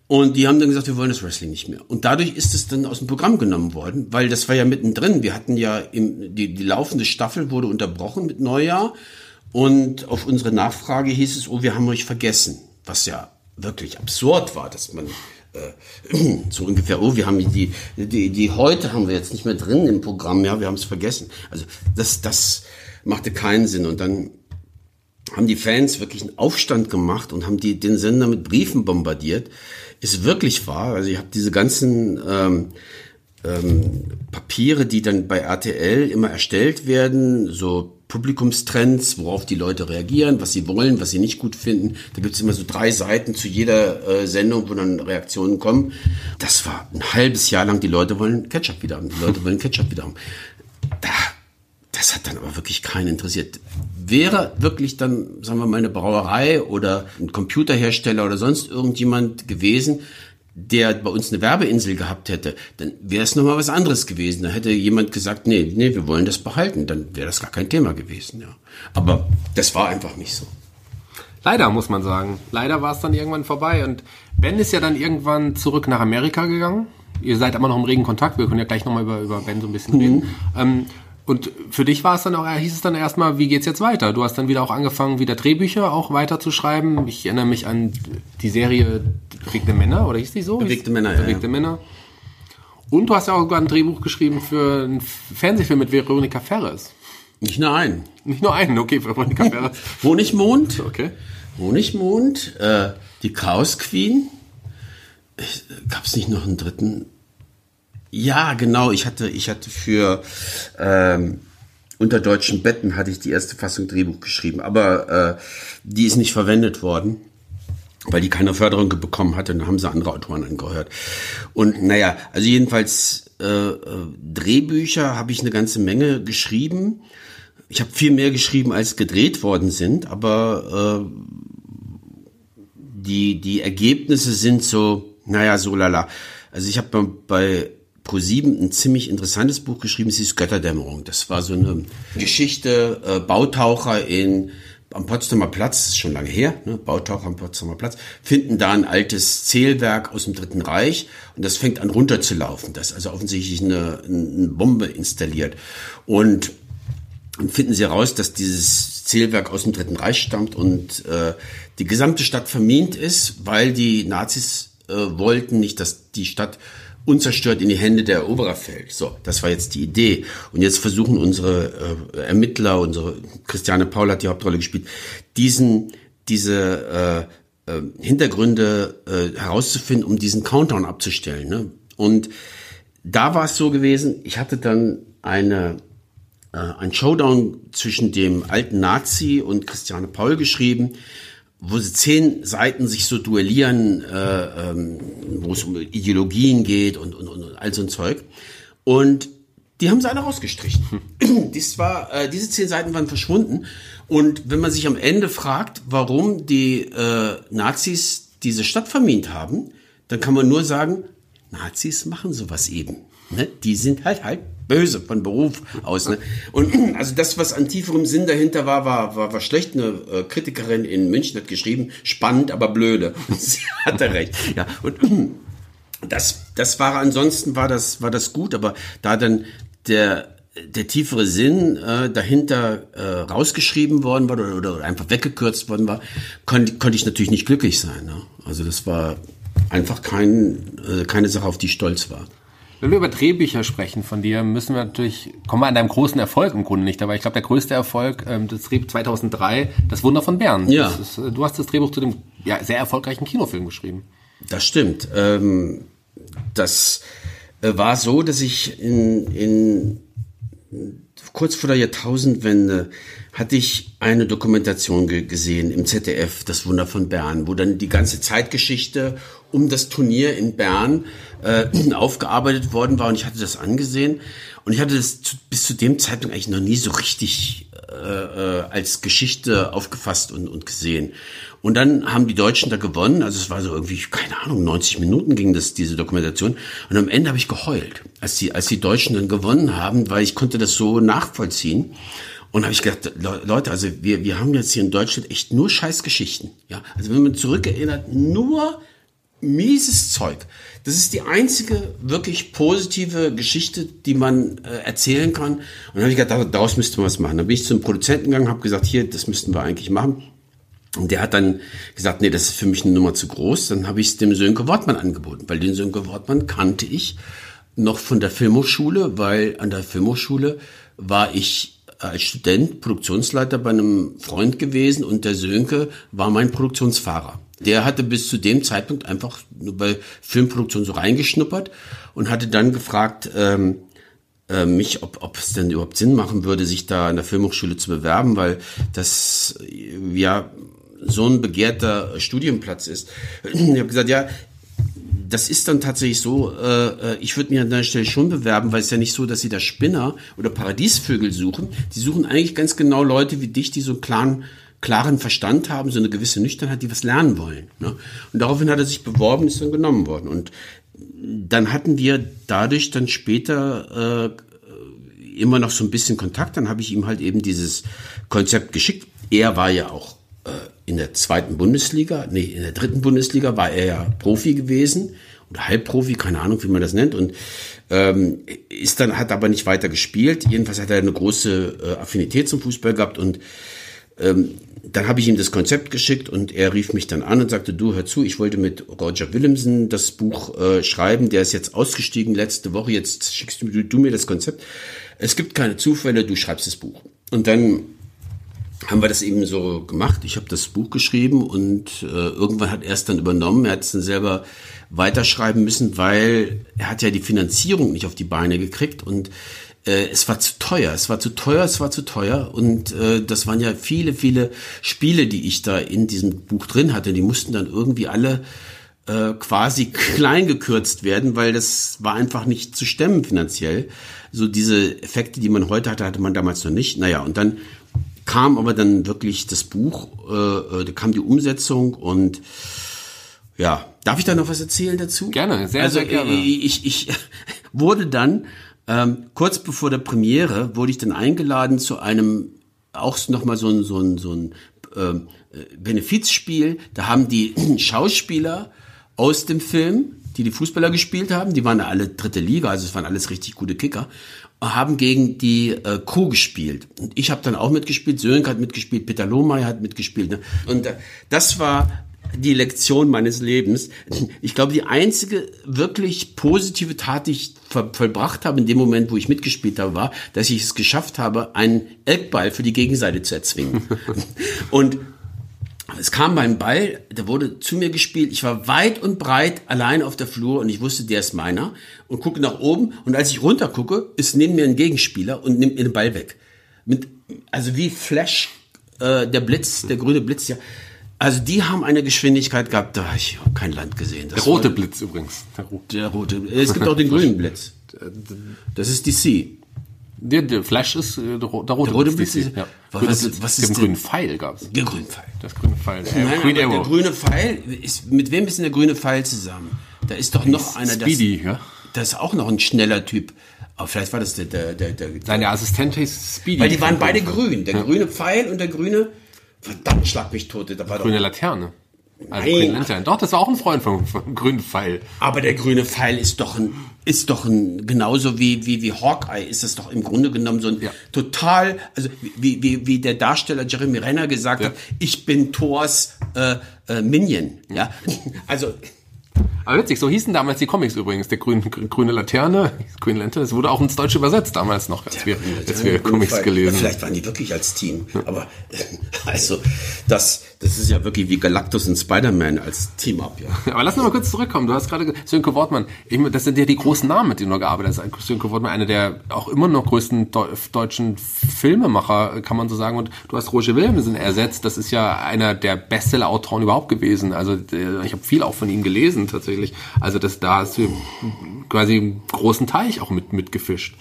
Speaker 3: und die haben dann gesagt, wir wollen das Wrestling nicht mehr. Und dadurch ist es dann aus dem Programm genommen worden, weil das war ja mittendrin. Wir hatten ja im, die, die laufende Staffel wurde unterbrochen mit Neujahr und auf unsere Nachfrage hieß es, oh, wir haben euch vergessen, was ja wirklich absurd war, dass man äh, so ungefähr, oh, wir haben die, die, die heute haben wir jetzt nicht mehr drin im Programm, ja, wir haben es vergessen. Also das, das machte keinen Sinn. Und dann haben die Fans wirklich einen Aufstand gemacht und haben die, den Sender mit Briefen bombardiert. Ist wirklich wahr. Also ich habe diese ganzen ähm, ähm, Papiere, die dann bei RTL immer erstellt werden, so Publikumstrends, worauf die Leute reagieren, was sie wollen, was sie nicht gut finden. Da gibt's immer so drei Seiten zu jeder äh, Sendung, wo dann Reaktionen kommen. Das war ein halbes Jahr lang, die Leute wollen Ketchup wieder haben, die Leute wollen Ketchup wieder haben. Da, das hat dann aber wirklich keinen interessiert. wäre wirklich dann, sagen wir mal, eine Brauerei oder ein Computerhersteller oder sonst irgendjemand gewesen, der bei uns eine Werbeinsel gehabt hätte, dann wäre es nochmal was anderes gewesen. Da hätte jemand gesagt, nee, nee, wir wollen das behalten. Dann wäre das gar kein Thema gewesen, ja. Aber das war einfach nicht so.
Speaker 2: Leider, muss man sagen. Leider war es dann irgendwann vorbei. Und Ben ist ja dann irgendwann zurück nach Amerika gegangen. Ihr seid immer noch im regen Kontakt. Wir können ja gleich nochmal über, über Ben so ein bisschen reden. Mhm. Ähm, und für dich war es dann auch, hieß es dann erstmal, wie geht's jetzt weiter? Du hast dann wieder auch angefangen, wieder Drehbücher auch weiter zu schreiben. Ich erinnere mich an die Serie Bewegte Männer, oder hieß die so?
Speaker 3: Bewegte Männer,
Speaker 2: ja. Bewegte Männer. Und du hast ja auch sogar ein Drehbuch geschrieben für einen Fernsehfilm mit Veronika Ferres.
Speaker 3: Nicht nur einen.
Speaker 2: Nicht nur einen, okay, Veronika
Speaker 3: Ferres. Honigmond. Okay. Honigmond, äh, die Chaos Queen. Gab es nicht noch einen dritten? Ja, genau. Ich hatte, ich hatte für ähm, unter deutschen Betten hatte ich die erste Fassung Drehbuch geschrieben, aber äh, die ist nicht verwendet worden, weil die keine Förderung bekommen hatte. Dann haben sie andere Autoren angehört. Und naja, also jedenfalls äh, äh, Drehbücher habe ich eine ganze Menge geschrieben. Ich habe viel mehr geschrieben, als gedreht worden sind, aber äh, die die Ergebnisse sind so, naja, so lala. Also ich habe bei ProSieben ein ziemlich interessantes Buch geschrieben, es hieß Götterdämmerung. Das war so eine Geschichte, äh, Bautaucher in am Potsdamer Platz, ist schon lange her, ne, Bautaucher am Potsdamer Platz, finden da ein altes Zählwerk aus dem Dritten Reich und das fängt an runterzulaufen. Das ist also offensichtlich eine, eine Bombe installiert. Und finden sie heraus, dass dieses Zählwerk aus dem Dritten Reich stammt und äh, die gesamte Stadt vermint ist, weil die Nazis äh, wollten nicht, dass die Stadt unzerstört in die Hände der Eroberer fällt. So, das war jetzt die Idee. Und jetzt versuchen unsere äh, Ermittler, unsere Christiane Paul hat die Hauptrolle gespielt, diesen, diese äh, äh, Hintergründe äh, herauszufinden, um diesen Countdown abzustellen. Ne? Und da war es so gewesen, ich hatte dann eine äh, ein Showdown zwischen dem alten Nazi und Christiane Paul geschrieben wo sie zehn Seiten sich so duellieren, äh, ähm, wo es um Ideologien geht und, und, und all so ein Zeug. Und die haben sie alle rausgestrichen. Dies war, äh, diese zehn Seiten waren verschwunden. Und wenn man sich am Ende fragt, warum die äh, Nazis diese Stadt vermint haben, dann kann man nur sagen, Nazis machen sowas eben. Ne? Die sind halt halt böse von Beruf aus. Ne? Und also das, was an tieferem Sinn dahinter war, war, war, war schlecht. Eine äh, Kritikerin in München hat geschrieben, spannend, aber blöde. Sie hatte recht. Ja, und das, das war ansonsten war das, war das gut, aber da dann der der tiefere Sinn äh, dahinter äh, rausgeschrieben worden war oder, oder einfach weggekürzt worden war, konnte, konnte ich natürlich nicht glücklich sein. Ne? Also das war einfach kein, äh, keine Sache, auf die ich stolz war.
Speaker 2: Wenn wir über Drehbücher sprechen von dir, müssen wir natürlich, kommen wir an deinem großen Erfolg im Grunde nicht, aber ich glaube, der größte Erfolg, ähm, das Drehbuch 2003, Das Wunder von Bern.
Speaker 3: Ja.
Speaker 2: Ist, äh, du hast das Drehbuch zu dem ja, sehr erfolgreichen Kinofilm geschrieben.
Speaker 3: Das stimmt. Ähm, das äh, war so, dass ich in, in kurz vor der Jahrtausendwende hatte ich eine Dokumentation gesehen im ZDF, Das Wunder von Bern, wo dann die ganze Zeitgeschichte um das Turnier in Bern äh, aufgearbeitet worden war und ich hatte das angesehen und ich hatte das zu, bis zu dem Zeitpunkt eigentlich noch nie so richtig äh, äh, als Geschichte aufgefasst und, und gesehen. Und dann haben die Deutschen da gewonnen, also es war so irgendwie, keine Ahnung, 90 Minuten ging das, diese Dokumentation. Und am Ende habe ich geheult, als die, als die Deutschen dann gewonnen haben, weil ich konnte das so nachvollziehen. Und habe ich gedacht, Leute, also wir, wir haben jetzt hier in Deutschland echt nur Scheißgeschichten. Ja, also wenn man zurückerinnert, nur mieses Zeug. Das ist die einzige wirklich positive Geschichte, die man äh, erzählen kann. Und dann habe ich gedacht, daraus müsste man was machen. Dann bin ich zum Produzenten gegangen, habe gesagt, hier, das müssten wir eigentlich machen. Und der hat dann gesagt, nee, das ist für mich eine Nummer zu groß. Dann habe ich es dem Sönke Wortmann angeboten, weil den Sönke Wortmann kannte ich noch von der Filmhochschule, weil an der Filmhochschule war ich als Student Produktionsleiter bei einem Freund gewesen und der Sönke war mein Produktionsfahrer. Der hatte bis zu dem Zeitpunkt einfach nur bei Filmproduktion so reingeschnuppert und hatte dann gefragt, ähm, äh, mich, ob, ob es denn überhaupt Sinn machen würde, sich da an der Filmhochschule zu bewerben, weil das ja so ein begehrter Studienplatz ist. Ich habe gesagt, ja, das ist dann tatsächlich so, äh, ich würde mich an der Stelle schon bewerben, weil es ja nicht so, dass sie da Spinner oder Paradiesvögel suchen. Die suchen eigentlich ganz genau Leute wie dich, die so einen klaren, klaren Verstand haben, so eine gewisse Nüchternheit, die was lernen wollen. Ne? Und daraufhin hat er sich beworben, ist dann genommen worden. Und dann hatten wir dadurch dann später äh, immer noch so ein bisschen Kontakt. Dann habe ich ihm halt eben dieses Konzept geschickt. Er war ja auch äh, in der zweiten Bundesliga, nee, in der dritten Bundesliga war er ja Profi gewesen oder Halbprofi, keine Ahnung, wie man das nennt und ähm, ist dann hat aber nicht weiter gespielt. Jedenfalls hat er eine große äh, Affinität zum Fußball gehabt und ähm, dann habe ich ihm das Konzept geschickt und er rief mich dann an und sagte, du hör zu, ich wollte mit Roger Willemsen das Buch äh, schreiben, der ist jetzt ausgestiegen letzte Woche, jetzt schickst du, du mir das Konzept. Es gibt keine Zufälle, du schreibst das Buch. Und dann haben wir das eben so gemacht. Ich habe das Buch geschrieben und äh, irgendwann hat er es dann übernommen. Er hat es dann selber weiterschreiben müssen, weil er hat ja die Finanzierung nicht auf die Beine gekriegt und äh, es war zu teuer, es war zu teuer, es war zu teuer und äh, das waren ja viele, viele Spiele, die ich da in diesem Buch drin hatte. Die mussten dann irgendwie alle äh, quasi klein gekürzt werden, weil das war einfach nicht zu stemmen finanziell. So diese Effekte, die man heute hatte, hatte man damals noch nicht. Naja, und dann kam aber dann wirklich das Buch, äh, äh, da kam die Umsetzung und ja, darf ich da noch was erzählen dazu?
Speaker 2: Gerne, sehr,
Speaker 3: also,
Speaker 2: sehr gerne.
Speaker 3: Ich, ich wurde dann, ähm, kurz bevor der Premiere, wurde ich dann eingeladen zu einem, auch nochmal so ein, so ein, so ein ähm, Benefizspiel. Da haben die Schauspieler aus dem Film, die die Fußballer gespielt haben, die waren alle dritte Liga, also es waren alles richtig gute Kicker, haben gegen die äh, Crew gespielt. Und ich habe dann auch mitgespielt, Sönke hat mitgespielt, Peter Lohmeier hat mitgespielt. Ne? Und äh, das war die Lektion meines Lebens. Ich glaube, die einzige wirklich positive Tat, die ich vollbracht habe in dem Moment, wo ich mitgespielt habe, war, dass ich es geschafft habe, einen Eckball für die Gegenseite zu erzwingen. Und es kam beim Ball, der wurde zu mir gespielt. Ich war weit und breit allein auf der Flur und ich wusste, der ist meiner. Und gucke nach oben und als ich runter gucke, ist neben mir ein Gegenspieler und nimmt mir den Ball weg. Mit, also wie Flash, äh, der Blitz, der grüne Blitz, ja. Also die haben eine Geschwindigkeit gehabt, da habe ich kein Land gesehen.
Speaker 2: Das der rote war, Blitz übrigens.
Speaker 3: Der rote. der rote. Es gibt auch den grünen Blitz. Das ist DC.
Speaker 2: Der, der Flash ist äh, der, rote, der
Speaker 3: rote Blitz. Ist,
Speaker 2: ja. Was, was, ist
Speaker 3: den
Speaker 2: grünen Pfeil gab es?
Speaker 3: Der grüne Pfeil.
Speaker 2: Das grüne Pfeil.
Speaker 3: Äh, Nein, Green der grüne Pfeil ist mit wem ist denn der grüne Pfeil zusammen? Da ist doch noch einer.
Speaker 2: Speedy, das, ja.
Speaker 3: Das ist auch noch ein schneller Typ. Aber vielleicht war das der der der. der
Speaker 2: Seine Assistent hieß Speedy.
Speaker 3: Weil die waren beide grün. Der grüne Pfeil und der grüne. Verdammt, schlag mich tot. Da war
Speaker 2: grüne Laterne. Also Green Lantern. Doch, das war auch ein Freund vom, vom grünen Pfeil.
Speaker 3: Aber der grüne Pfeil ist doch ein, ist doch ein, genauso wie, wie, wie Hawkeye, ist das doch im Grunde genommen so ein ja. total, also wie, wie, wie der Darsteller Jeremy Renner gesagt ja. hat, ich bin Thors äh, äh, Minion. Ja, also
Speaker 2: aber witzig, so hießen damals die Comics übrigens. Der grüne, grüne Laterne, Green Lantern, das wurde auch ins Deutsche übersetzt damals noch, als wir, als wir Comics gelesen.
Speaker 3: Vielleicht waren die wirklich als Team. Aber also das, das ist ja wirklich wie Galactus und Spider-Man als Team-Up, ja.
Speaker 2: Aber lass uns mal kurz zurückkommen. Du hast gerade Sönke Wortmann. Ich, das sind ja die großen Namen, mit denen du gearbeitet hast. Sönke Wortmann, einer der auch immer noch größten deutschen Filmemacher, kann man so sagen. Und du hast Roger Willemsen ersetzt. Das ist ja einer der Bestseller-Autoren überhaupt gewesen. Also ich habe viel auch von ihm gelesen tatsächlich tatsächlich. Also das, da hast du quasi einen großen Teich auch mit mitgefischt.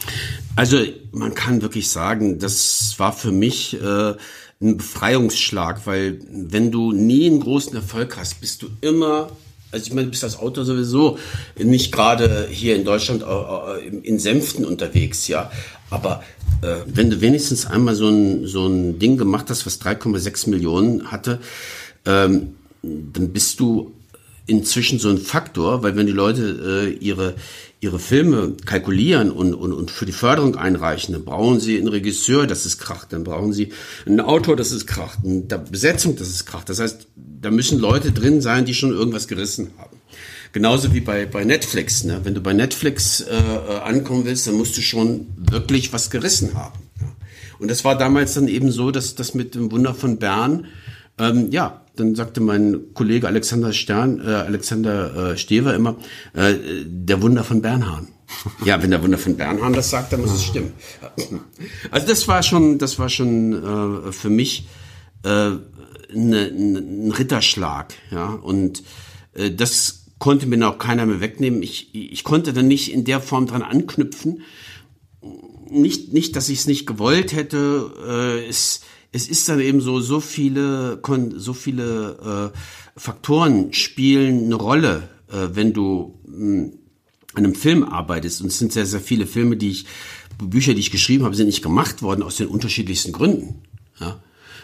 Speaker 3: Also man kann wirklich sagen, das war für mich äh, ein Befreiungsschlag, weil wenn du nie einen großen Erfolg hast, bist du immer also ich meine, du bist als Autor sowieso nicht gerade hier in Deutschland in Sänften unterwegs, ja. Aber äh, wenn du wenigstens einmal so ein, so ein Ding gemacht hast, was 3,6 Millionen hatte, ähm, dann bist du inzwischen so ein Faktor, weil wenn die Leute äh, ihre ihre Filme kalkulieren und, und, und für die Förderung einreichen, dann brauchen sie einen Regisseur, das ist kracht, dann brauchen sie einen Autor, das ist kracht, eine Besetzung, das ist kracht. Das heißt, da müssen Leute drin sein, die schon irgendwas gerissen haben. Genauso wie bei, bei Netflix. Ne? Wenn du bei Netflix äh, äh ankommen willst, dann musst du schon wirklich was gerissen haben. Ja? Und das war damals dann eben so, dass das mit dem Wunder von Bern, ähm, ja, dann sagte mein Kollege Alexander Stern, äh, Alexander äh, Stever immer, äh, der Wunder von Bernhard. Ja, wenn der Wunder von Bernhard das sagt, dann muss es stimmen. Also das war schon, das war schon äh, für mich äh, ne, ne, ein Ritterschlag, ja. Und äh, das konnte mir auch keiner mehr wegnehmen. Ich, ich konnte dann nicht in der Form dran anknüpfen. Nicht, nicht, dass ich es nicht gewollt hätte. Äh, es, es ist dann eben so, so viele, so viele äh, Faktoren spielen eine Rolle, äh, wenn du mh, hm, an einem Film arbeitest. Und es sind sehr, sehr viele Filme, die ich, Bücher, die ich geschrieben habe, sind nicht gemacht worden aus den unterschiedlichsten Gründen. Ja.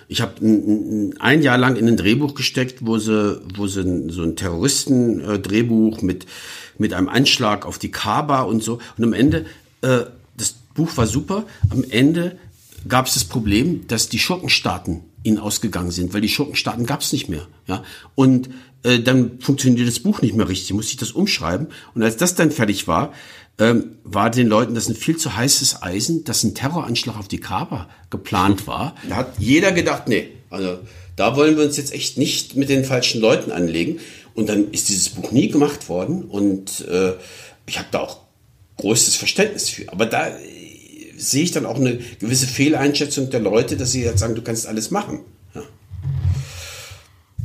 Speaker 3: Ich habe ein Jahr lang in ein Drehbuch gesteckt, wo sie, wo sie so ein Terroristen-Drehbuch mit, mit einem Anschlag auf die Kaaba und so. Und am Ende, äh, das Buch war super. Am Ende gab es das Problem, dass die Schurkenstaaten ihnen ausgegangen sind, weil die Schurkenstaaten gab es nicht mehr. Ja? Und äh, dann funktionierte das Buch nicht mehr richtig, musste ich das umschreiben. Und als das dann fertig war, ähm, war den Leuten das ein viel zu heißes Eisen, dass ein Terroranschlag auf die Kaaba geplant war. Da hat jeder gedacht, nee, also da wollen wir uns jetzt echt nicht mit den falschen Leuten anlegen. Und dann ist dieses Buch nie gemacht worden und äh, ich habe da auch größtes Verständnis für. Aber da sehe ich dann auch eine gewisse Fehleinschätzung der Leute, dass sie jetzt sagen, du kannst alles machen.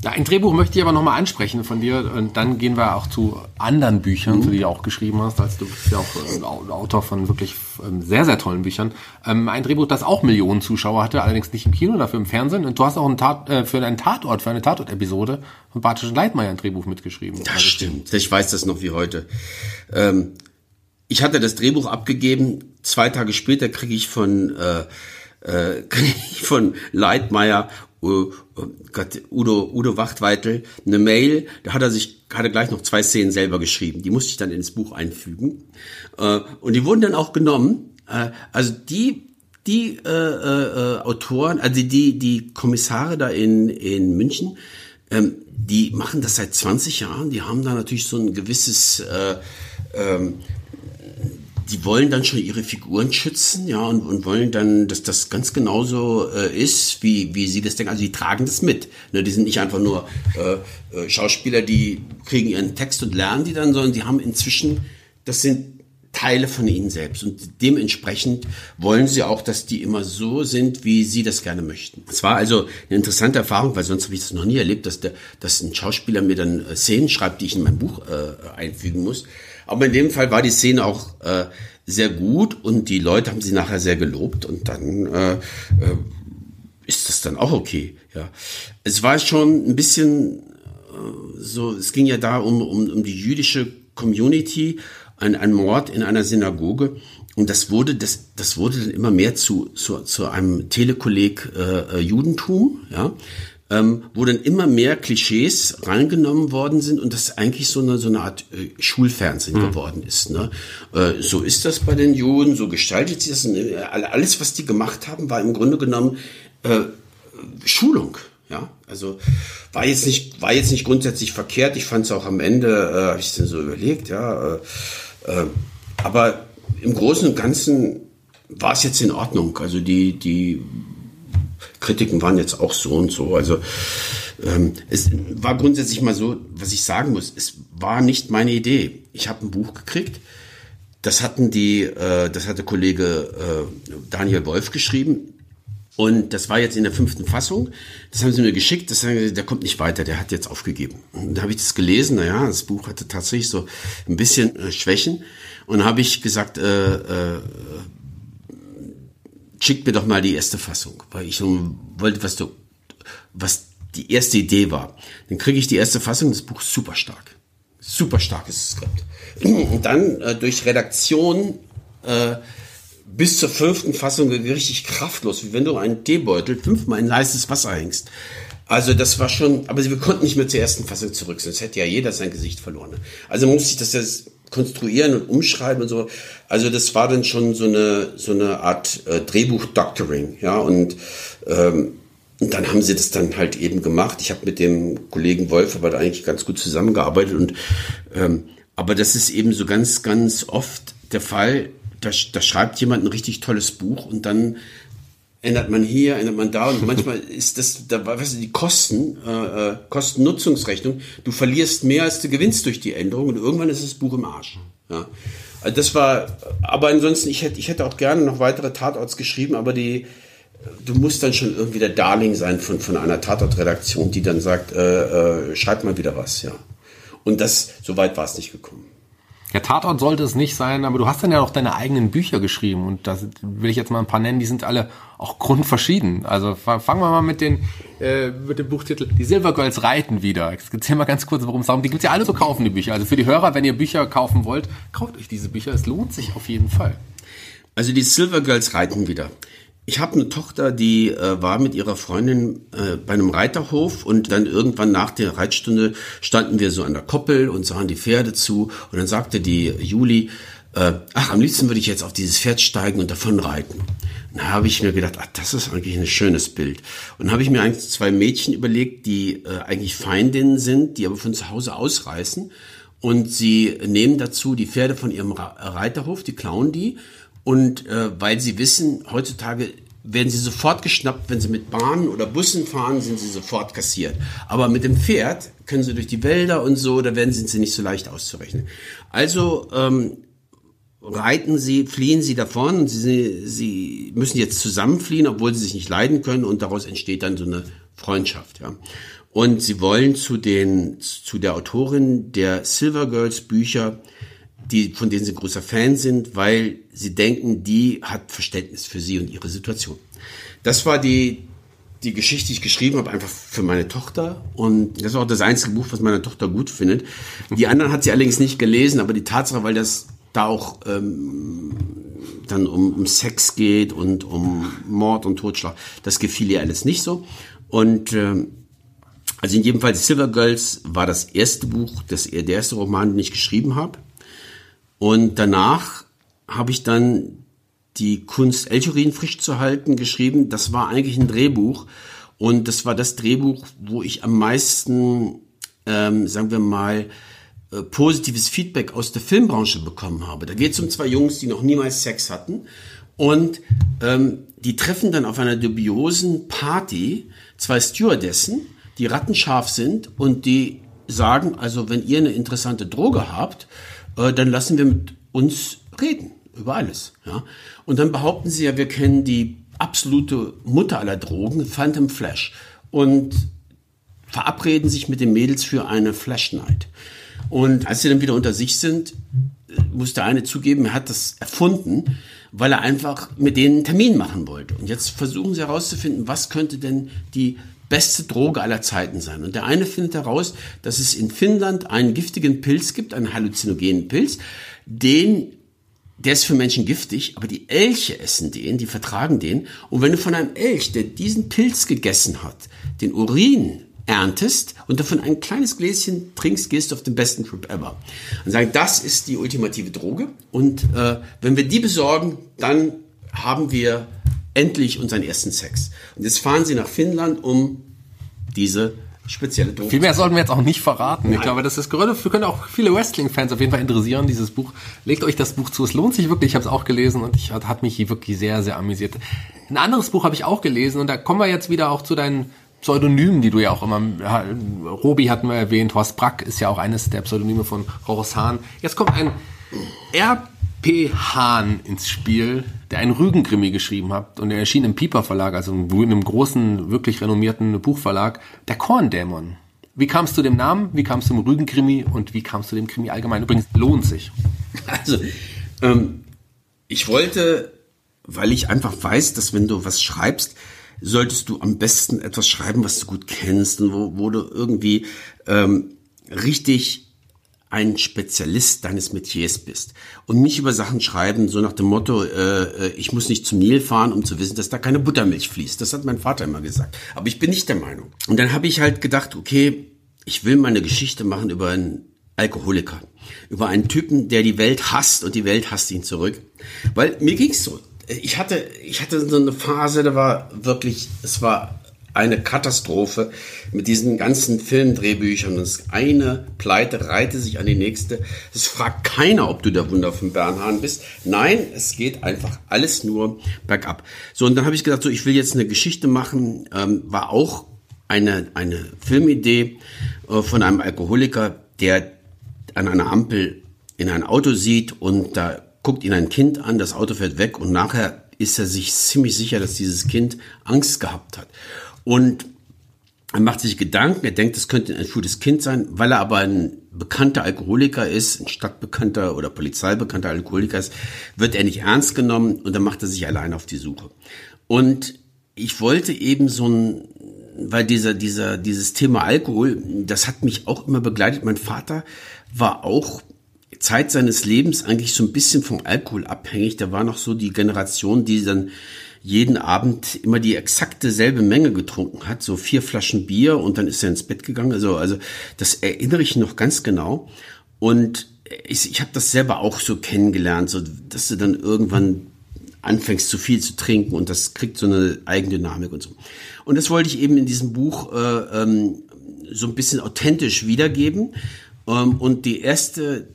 Speaker 2: Ja, ein Drehbuch möchte ich aber nochmal ansprechen von dir und dann gehen wir auch zu anderen Büchern, mhm. die du auch geschrieben hast. Also du bist ja auch äh, Autor von wirklich ähm, sehr, sehr tollen Büchern. Ähm, ein Drehbuch, das auch Millionen Zuschauer hatte, allerdings nicht im Kino, dafür im Fernsehen. Und du hast auch einen Tat, äh, für einen Tatort, für eine Tatort-Episode von Bartisch Leitmeier ein Drehbuch mitgeschrieben.
Speaker 3: Das stimmt. Ich weiß das noch wie heute. Ähm, ich hatte das Drehbuch abgegeben. Zwei Tage später kriege ich von äh, äh, krieg ich von Leitmeier uh, Gott, Udo, Udo Wachtweitel eine Mail, da hat er sich, hat er gleich noch zwei Szenen selber geschrieben. Die musste ich dann ins Buch einfügen. Äh, und die wurden dann auch genommen. Äh, also die, die äh, äh, Autoren, also die, die Kommissare da in, in München, ähm, die machen das seit 20 Jahren. Die haben da natürlich so ein gewisses äh, ähm, die wollen dann schon ihre Figuren schützen, ja, und, und wollen dann, dass das ganz genauso äh, ist, wie, wie sie das denken. Also die tragen das mit. Ne, die sind nicht einfach nur äh, äh, Schauspieler, die kriegen ihren Text und lernen die dann, sondern die haben inzwischen, das sind Teile von ihnen selbst. Und dementsprechend wollen sie auch, dass die immer so sind, wie sie das gerne möchten. Es war also eine interessante Erfahrung, weil sonst habe ich das noch nie erlebt, dass, der, dass ein Schauspieler mir dann äh, Szenen schreibt, die ich in mein Buch äh, einfügen muss. Aber in dem Fall war die Szene auch äh, sehr gut und die Leute haben sie nachher sehr gelobt und dann äh, äh, ist das dann auch okay. Ja, es war schon ein bisschen äh, so. Es ging ja da um, um, um die jüdische Community, ein, ein Mord in einer Synagoge und das wurde das das wurde dann immer mehr zu zu, zu einem Telekolleg äh, äh Judentum. Ja, ähm, wo dann immer mehr Klischees reingenommen worden sind und das eigentlich so eine, so eine Art äh, Schulfernsehen mhm. geworden ist. Ne? Äh, so ist das bei den Juden, so gestaltet sich das. Äh, alles, was die gemacht haben, war im Grunde genommen äh, Schulung. Ja, also war jetzt nicht war jetzt nicht grundsätzlich verkehrt. Ich fand es auch am Ende, äh, habe ich es so überlegt, ja. Äh, äh, aber im Großen und Ganzen war es jetzt in Ordnung. Also die die Kritiken waren jetzt auch so und so. Also ähm, es war grundsätzlich mal so, was ich sagen muss, es war nicht meine Idee. Ich habe ein Buch gekriegt. Das hatten die, äh, das hatte Kollege äh, Daniel Wolf geschrieben. Und das war jetzt in der fünften Fassung. Das haben sie mir geschickt. Das haben, der kommt nicht weiter. Der hat jetzt aufgegeben. Und da habe ich das gelesen. Naja, das Buch hatte tatsächlich so ein bisschen äh, Schwächen. Und habe ich gesagt, äh, äh, schickt mir doch mal die erste Fassung, weil ich wollte, was du, was die erste Idee war. Dann kriege ich die erste Fassung, das Buch super stark. Super starkes Skript. Und dann äh, durch Redaktion äh, bis zur fünften Fassung richtig kraftlos, wie wenn du einen Teebeutel fünfmal in heißes Wasser hängst. Also das war schon, aber wir konnten nicht mehr zur ersten Fassung zurück, sonst hätte ja jeder sein Gesicht verloren. Also musste ich das jetzt konstruieren und umschreiben und so. Also das war dann schon so eine so eine Art äh, Drehbuch-Doctoring, ja und ähm, und dann haben sie das dann halt eben gemacht. Ich habe mit dem Kollegen Wolf aber da eigentlich ganz gut zusammengearbeitet und ähm, aber das ist eben so ganz ganz oft der Fall. Da, da schreibt jemand ein richtig tolles Buch und dann ändert man hier, ändert man da und manchmal ist das, da weißt du, die Kosten, äh, äh, Kosten-Nutzungsrechnung, du verlierst mehr als du gewinnst durch die Änderung und irgendwann ist das Buch im Arsch. Ja. Also das war, aber ansonsten, ich hätte, ich hätte auch gerne noch weitere Tatorts geschrieben, aber die, du musst dann schon irgendwie der Darling sein von, von einer Tatortredaktion, die dann sagt, äh, äh, schreib mal wieder was, ja. Und das, so weit war es nicht gekommen.
Speaker 2: Ja, Tatort sollte es nicht sein, aber du hast dann ja auch deine eigenen Bücher geschrieben und da will ich jetzt mal ein paar nennen, die sind alle auch grundverschieden. Also fangen wir mal mit, den, äh, mit dem Buchtitel Die Silver Girls reiten wieder. Ich erzähl mal ganz kurz, worum es darum Die gibt's ja alle so kaufen, die Bücher. Also für die Hörer, wenn ihr Bücher kaufen wollt, kauft euch diese Bücher. Es lohnt sich auf jeden Fall.
Speaker 3: Also die Silver Girls reiten wieder. Ich habe eine Tochter, die äh, war mit ihrer Freundin äh, bei einem Reiterhof und dann irgendwann nach der Reitstunde standen wir so an der Koppel und sahen die Pferde zu und dann sagte die Juli, äh, ach, am liebsten würde ich jetzt auf dieses Pferd steigen und davon reiten. Da habe ich mir gedacht, ach, das ist eigentlich ein schönes Bild. Und habe ich mir eigentlich zwei Mädchen überlegt, die äh, eigentlich Feindinnen sind, die aber von zu Hause ausreißen. Und sie nehmen dazu die Pferde von ihrem Reiterhof, die klauen die und äh, weil sie wissen, heutzutage werden sie sofort geschnappt, wenn sie mit Bahnen oder Bussen fahren, sind sie sofort kassiert. Aber mit dem Pferd können sie durch die Wälder und so, da werden sind sie nicht so leicht auszurechnen. Also ähm, reiten sie, fliehen sie davon und sie, sie müssen jetzt zusammenfliehen, obwohl sie sich nicht leiden können und daraus entsteht dann so eine Freundschaft. Ja. Und sie wollen zu den zu der Autorin der Silver Girls Bücher die, von denen sie großer Fan sind, weil sie denken, die hat Verständnis für sie und ihre Situation. Das war die, die Geschichte, die ich geschrieben habe, einfach für meine Tochter. Und das ist auch das einzige Buch, was meine Tochter gut findet. Die anderen hat sie allerdings nicht gelesen, aber die Tatsache, weil das da auch ähm, dann um, um Sex geht und um Mord und Totschlag, das gefiel ihr alles nicht so. Und ähm, also in jedem Fall, Silver Girls war das erste Buch, das, der erste Roman, den ich geschrieben habe. Und danach habe ich dann die Kunst, Elchurin frisch zu halten, geschrieben. Das war eigentlich ein Drehbuch. Und das war das Drehbuch, wo ich am meisten, ähm, sagen wir mal, äh, positives Feedback aus der Filmbranche bekommen habe. Da geht es um zwei Jungs, die noch niemals Sex hatten. Und ähm, die treffen dann auf einer dubiosen Party zwei Stewardessen, die rattenscharf sind und die sagen, also wenn ihr eine interessante Droge habt, äh, dann lassen wir mit uns reden über alles. Ja? Und dann behaupten sie ja, wir kennen die absolute Mutter aller Drogen, Phantom Flash, und verabreden sich mit den Mädels für eine Flash Night. Und als sie dann wieder unter sich sind, muss der eine zugeben, er hat das erfunden, weil er einfach mit denen einen Termin machen wollte. Und jetzt versuchen sie herauszufinden, was könnte denn die beste Droge aller Zeiten sein. Und der eine findet heraus, dass es in Finnland einen giftigen Pilz gibt, einen halluzinogenen Pilz, den der ist für Menschen giftig, aber die Elche essen den, die vertragen den. Und wenn du von einem Elch, der diesen Pilz gegessen hat, den Urin erntest und davon ein kleines Gläschen trinkst, gehst du auf den besten Trip ever. Und sagen, das ist die ultimative Droge. Und äh, wenn wir die besorgen, dann haben wir endlich unseren ersten Sex. Und jetzt fahren sie nach Finnland, um diese spezielle Droge.
Speaker 2: Viel mehr sollten wir jetzt auch nicht verraten. Nein. Ich glaube, das ist gerade, wir können auch viele Wrestling-Fans auf jeden Fall interessieren, dieses Buch. Legt euch das Buch zu, es lohnt sich wirklich, ich habe es auch gelesen und ich hat, hat mich hier wirklich sehr, sehr amüsiert. Ein anderes Buch habe ich auch gelesen und da kommen wir jetzt wieder auch zu deinen Pseudonymen, die du ja auch immer, Robi hatten wir erwähnt, Horst Brack ist ja auch eines der Pseudonyme von Horus Hahn. Jetzt kommt ein R P. Hahn ins Spiel, der einen Rügenkrimi geschrieben hat und er erschien im Pieper Verlag, also in einem großen, wirklich renommierten Buchverlag, der Korndämon. Wie kamst du dem Namen, wie kamst du zum Rügenkrimi und wie kamst du dem Krimi allgemein? Übrigens, lohnt sich.
Speaker 3: Also, ähm, ich wollte, weil ich einfach weiß, dass wenn du was schreibst, solltest du am besten etwas schreiben, was du gut kennst und wo, wo du irgendwie ähm, richtig ein Spezialist deines Metiers bist und nicht über Sachen schreiben, so nach dem Motto, äh, äh, ich muss nicht zum Nil fahren, um zu wissen, dass da keine Buttermilch fließt. Das hat mein Vater immer gesagt. Aber ich bin nicht der Meinung. Und dann habe ich halt gedacht, okay, ich will meine Geschichte machen über einen Alkoholiker, über einen Typen, der die Welt hasst und die Welt hasst ihn zurück. Weil mir ging's so. Ich hatte, ich hatte so eine Phase, da war wirklich, es war eine Katastrophe mit diesen ganzen Filmdrehbüchern. Das eine Pleite reihte sich an die nächste. Es fragt keiner, ob du der Wunder von Bernhard bist. Nein, es geht einfach alles nur bergab. So, und dann habe ich gedacht, so, ich will jetzt eine Geschichte machen. Ähm, war auch eine, eine Filmidee äh, von einem Alkoholiker, der an einer Ampel in ein Auto sieht und da guckt ihn ein Kind an, das Auto fährt weg und nachher ist er sich ziemlich sicher, dass dieses Kind Angst gehabt hat. Und er macht sich Gedanken, er denkt, es könnte ein entführtes Kind sein, weil er aber ein bekannter Alkoholiker ist, ein stadtbekannter oder polizeibekannter Alkoholiker ist, wird er nicht ernst genommen und dann macht er sich allein auf die Suche. Und ich wollte eben so ein, weil dieser, dieser, dieses Thema Alkohol, das hat mich auch immer begleitet. Mein Vater war auch Zeit seines Lebens eigentlich so ein bisschen vom Alkohol abhängig. Da war noch so die Generation, die dann jeden Abend immer die exakte selbe Menge getrunken hat, so vier Flaschen Bier und dann ist er ins Bett gegangen. Also, also das erinnere ich noch ganz genau. Und ich, ich habe das selber auch so kennengelernt, so dass du dann irgendwann anfängst zu viel zu trinken und das kriegt so eine Eigendynamik und so. Und das wollte ich eben in diesem Buch äh, ähm, so ein bisschen authentisch wiedergeben. Ähm, und die erste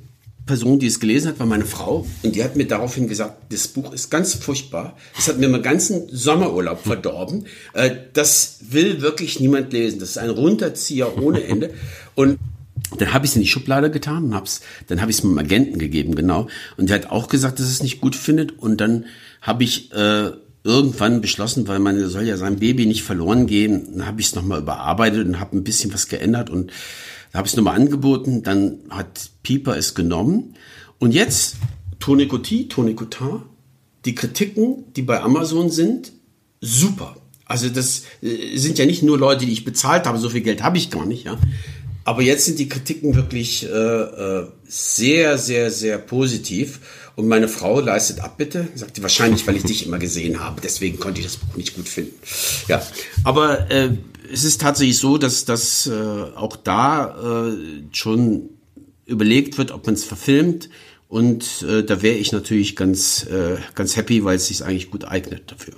Speaker 3: Person, die es gelesen hat, war meine Frau. Und die hat mir daraufhin gesagt, das Buch ist ganz furchtbar. Das hat mir meinen ganzen Sommerurlaub verdorben. Äh, das will wirklich niemand lesen. Das ist ein Runterzieher ohne Ende. Und dann habe ich es in die Schublade getan hab's, dann habe ich es meinem Agenten gegeben, genau. Und der hat auch gesagt, dass es nicht gut findet. Und dann habe ich äh, irgendwann beschlossen, weil man soll ja sein Baby nicht verloren gehen, dann habe ich es nochmal überarbeitet und habe ein bisschen was geändert und da habe ich es nochmal angeboten, dann hat Pieper es genommen. Und jetzt, Tony Coty, Tony Cotin, die Kritiken, die bei Amazon sind, super. Also das äh, sind ja nicht nur Leute, die ich bezahlt habe, so viel Geld habe ich gar nicht, ja. Aber jetzt sind die Kritiken wirklich äh, äh, sehr, sehr, sehr positiv. Und meine Frau leistet Abbitte, sagte wahrscheinlich, weil ich dich immer gesehen habe. Deswegen konnte ich das Buch nicht gut finden. Ja, aber äh, es ist tatsächlich so, dass dass äh, auch da äh, schon überlegt wird, ob man es verfilmt. Und äh, da wäre ich natürlich ganz, äh, ganz happy, weil es sich eigentlich gut eignet dafür.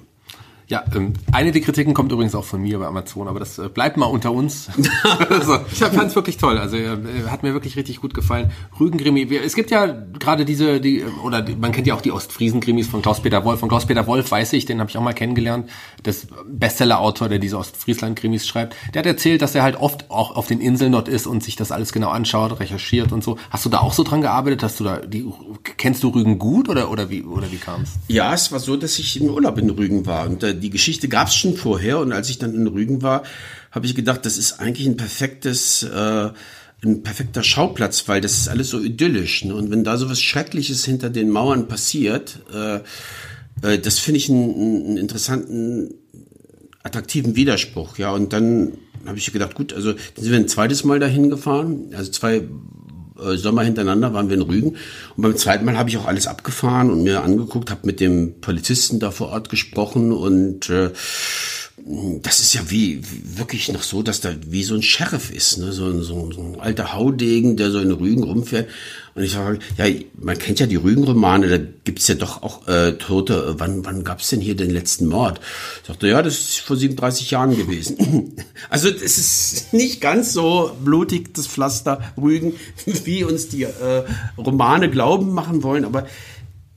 Speaker 2: Ja, ähm, eine der Kritiken kommt übrigens auch von mir bei Amazon, aber das äh, bleibt mal unter uns. also, ich fand es wirklich toll. Also äh, hat mir wirklich richtig gut gefallen. Rügenkrimi. Es gibt ja gerade diese, die oder die, man kennt ja auch die Ostfriesen-Krimis von Klaus-Peter Wolf. Von Klaus-Peter Wolf weiß ich, den habe ich auch mal kennengelernt. Das Bestseller-Autor, der diese Ostfriesland-Krimis schreibt. Der hat erzählt, dass er halt oft auch auf den Inseln dort ist und sich das alles genau anschaut, recherchiert und so. Hast du da auch so dran gearbeitet? Hast du da die kennst du Rügen gut oder oder wie oder wie kam es?
Speaker 3: Ja, es war so, dass ich im Urlaub in Rügen war und äh, die Geschichte gab es schon vorher und als ich dann in Rügen war, habe ich gedacht, das ist eigentlich ein perfektes, äh, ein perfekter Schauplatz, weil das ist alles so idyllisch. Ne? Und wenn da so was Schreckliches hinter den Mauern passiert, äh, äh, das finde ich einen, einen interessanten, attraktiven Widerspruch. Ja, und dann habe ich gedacht, gut, also dann sind wir ein zweites Mal dahin gefahren, also zwei äh, Sommer hintereinander waren wir in Rügen. Und beim zweiten Mal habe ich auch alles abgefahren und mir angeguckt, habe mit dem Polizisten da vor Ort gesprochen und äh, das ist ja wie, wirklich noch so, dass da wie so ein Sheriff ist, ne? so, so, so ein alter Haudegen, der so in Rügen rumfährt. Und ich sage, ja, man kennt ja die Rügen-Romane, da gibt's ja doch auch äh, Tote. Wann, wann gab's denn hier den letzten Mord? Ich sagte, ja, das ist vor 37 Jahren gewesen. also es ist nicht ganz so blutig, das Pflaster Rügen, wie uns die äh, Romane glauben machen wollen, aber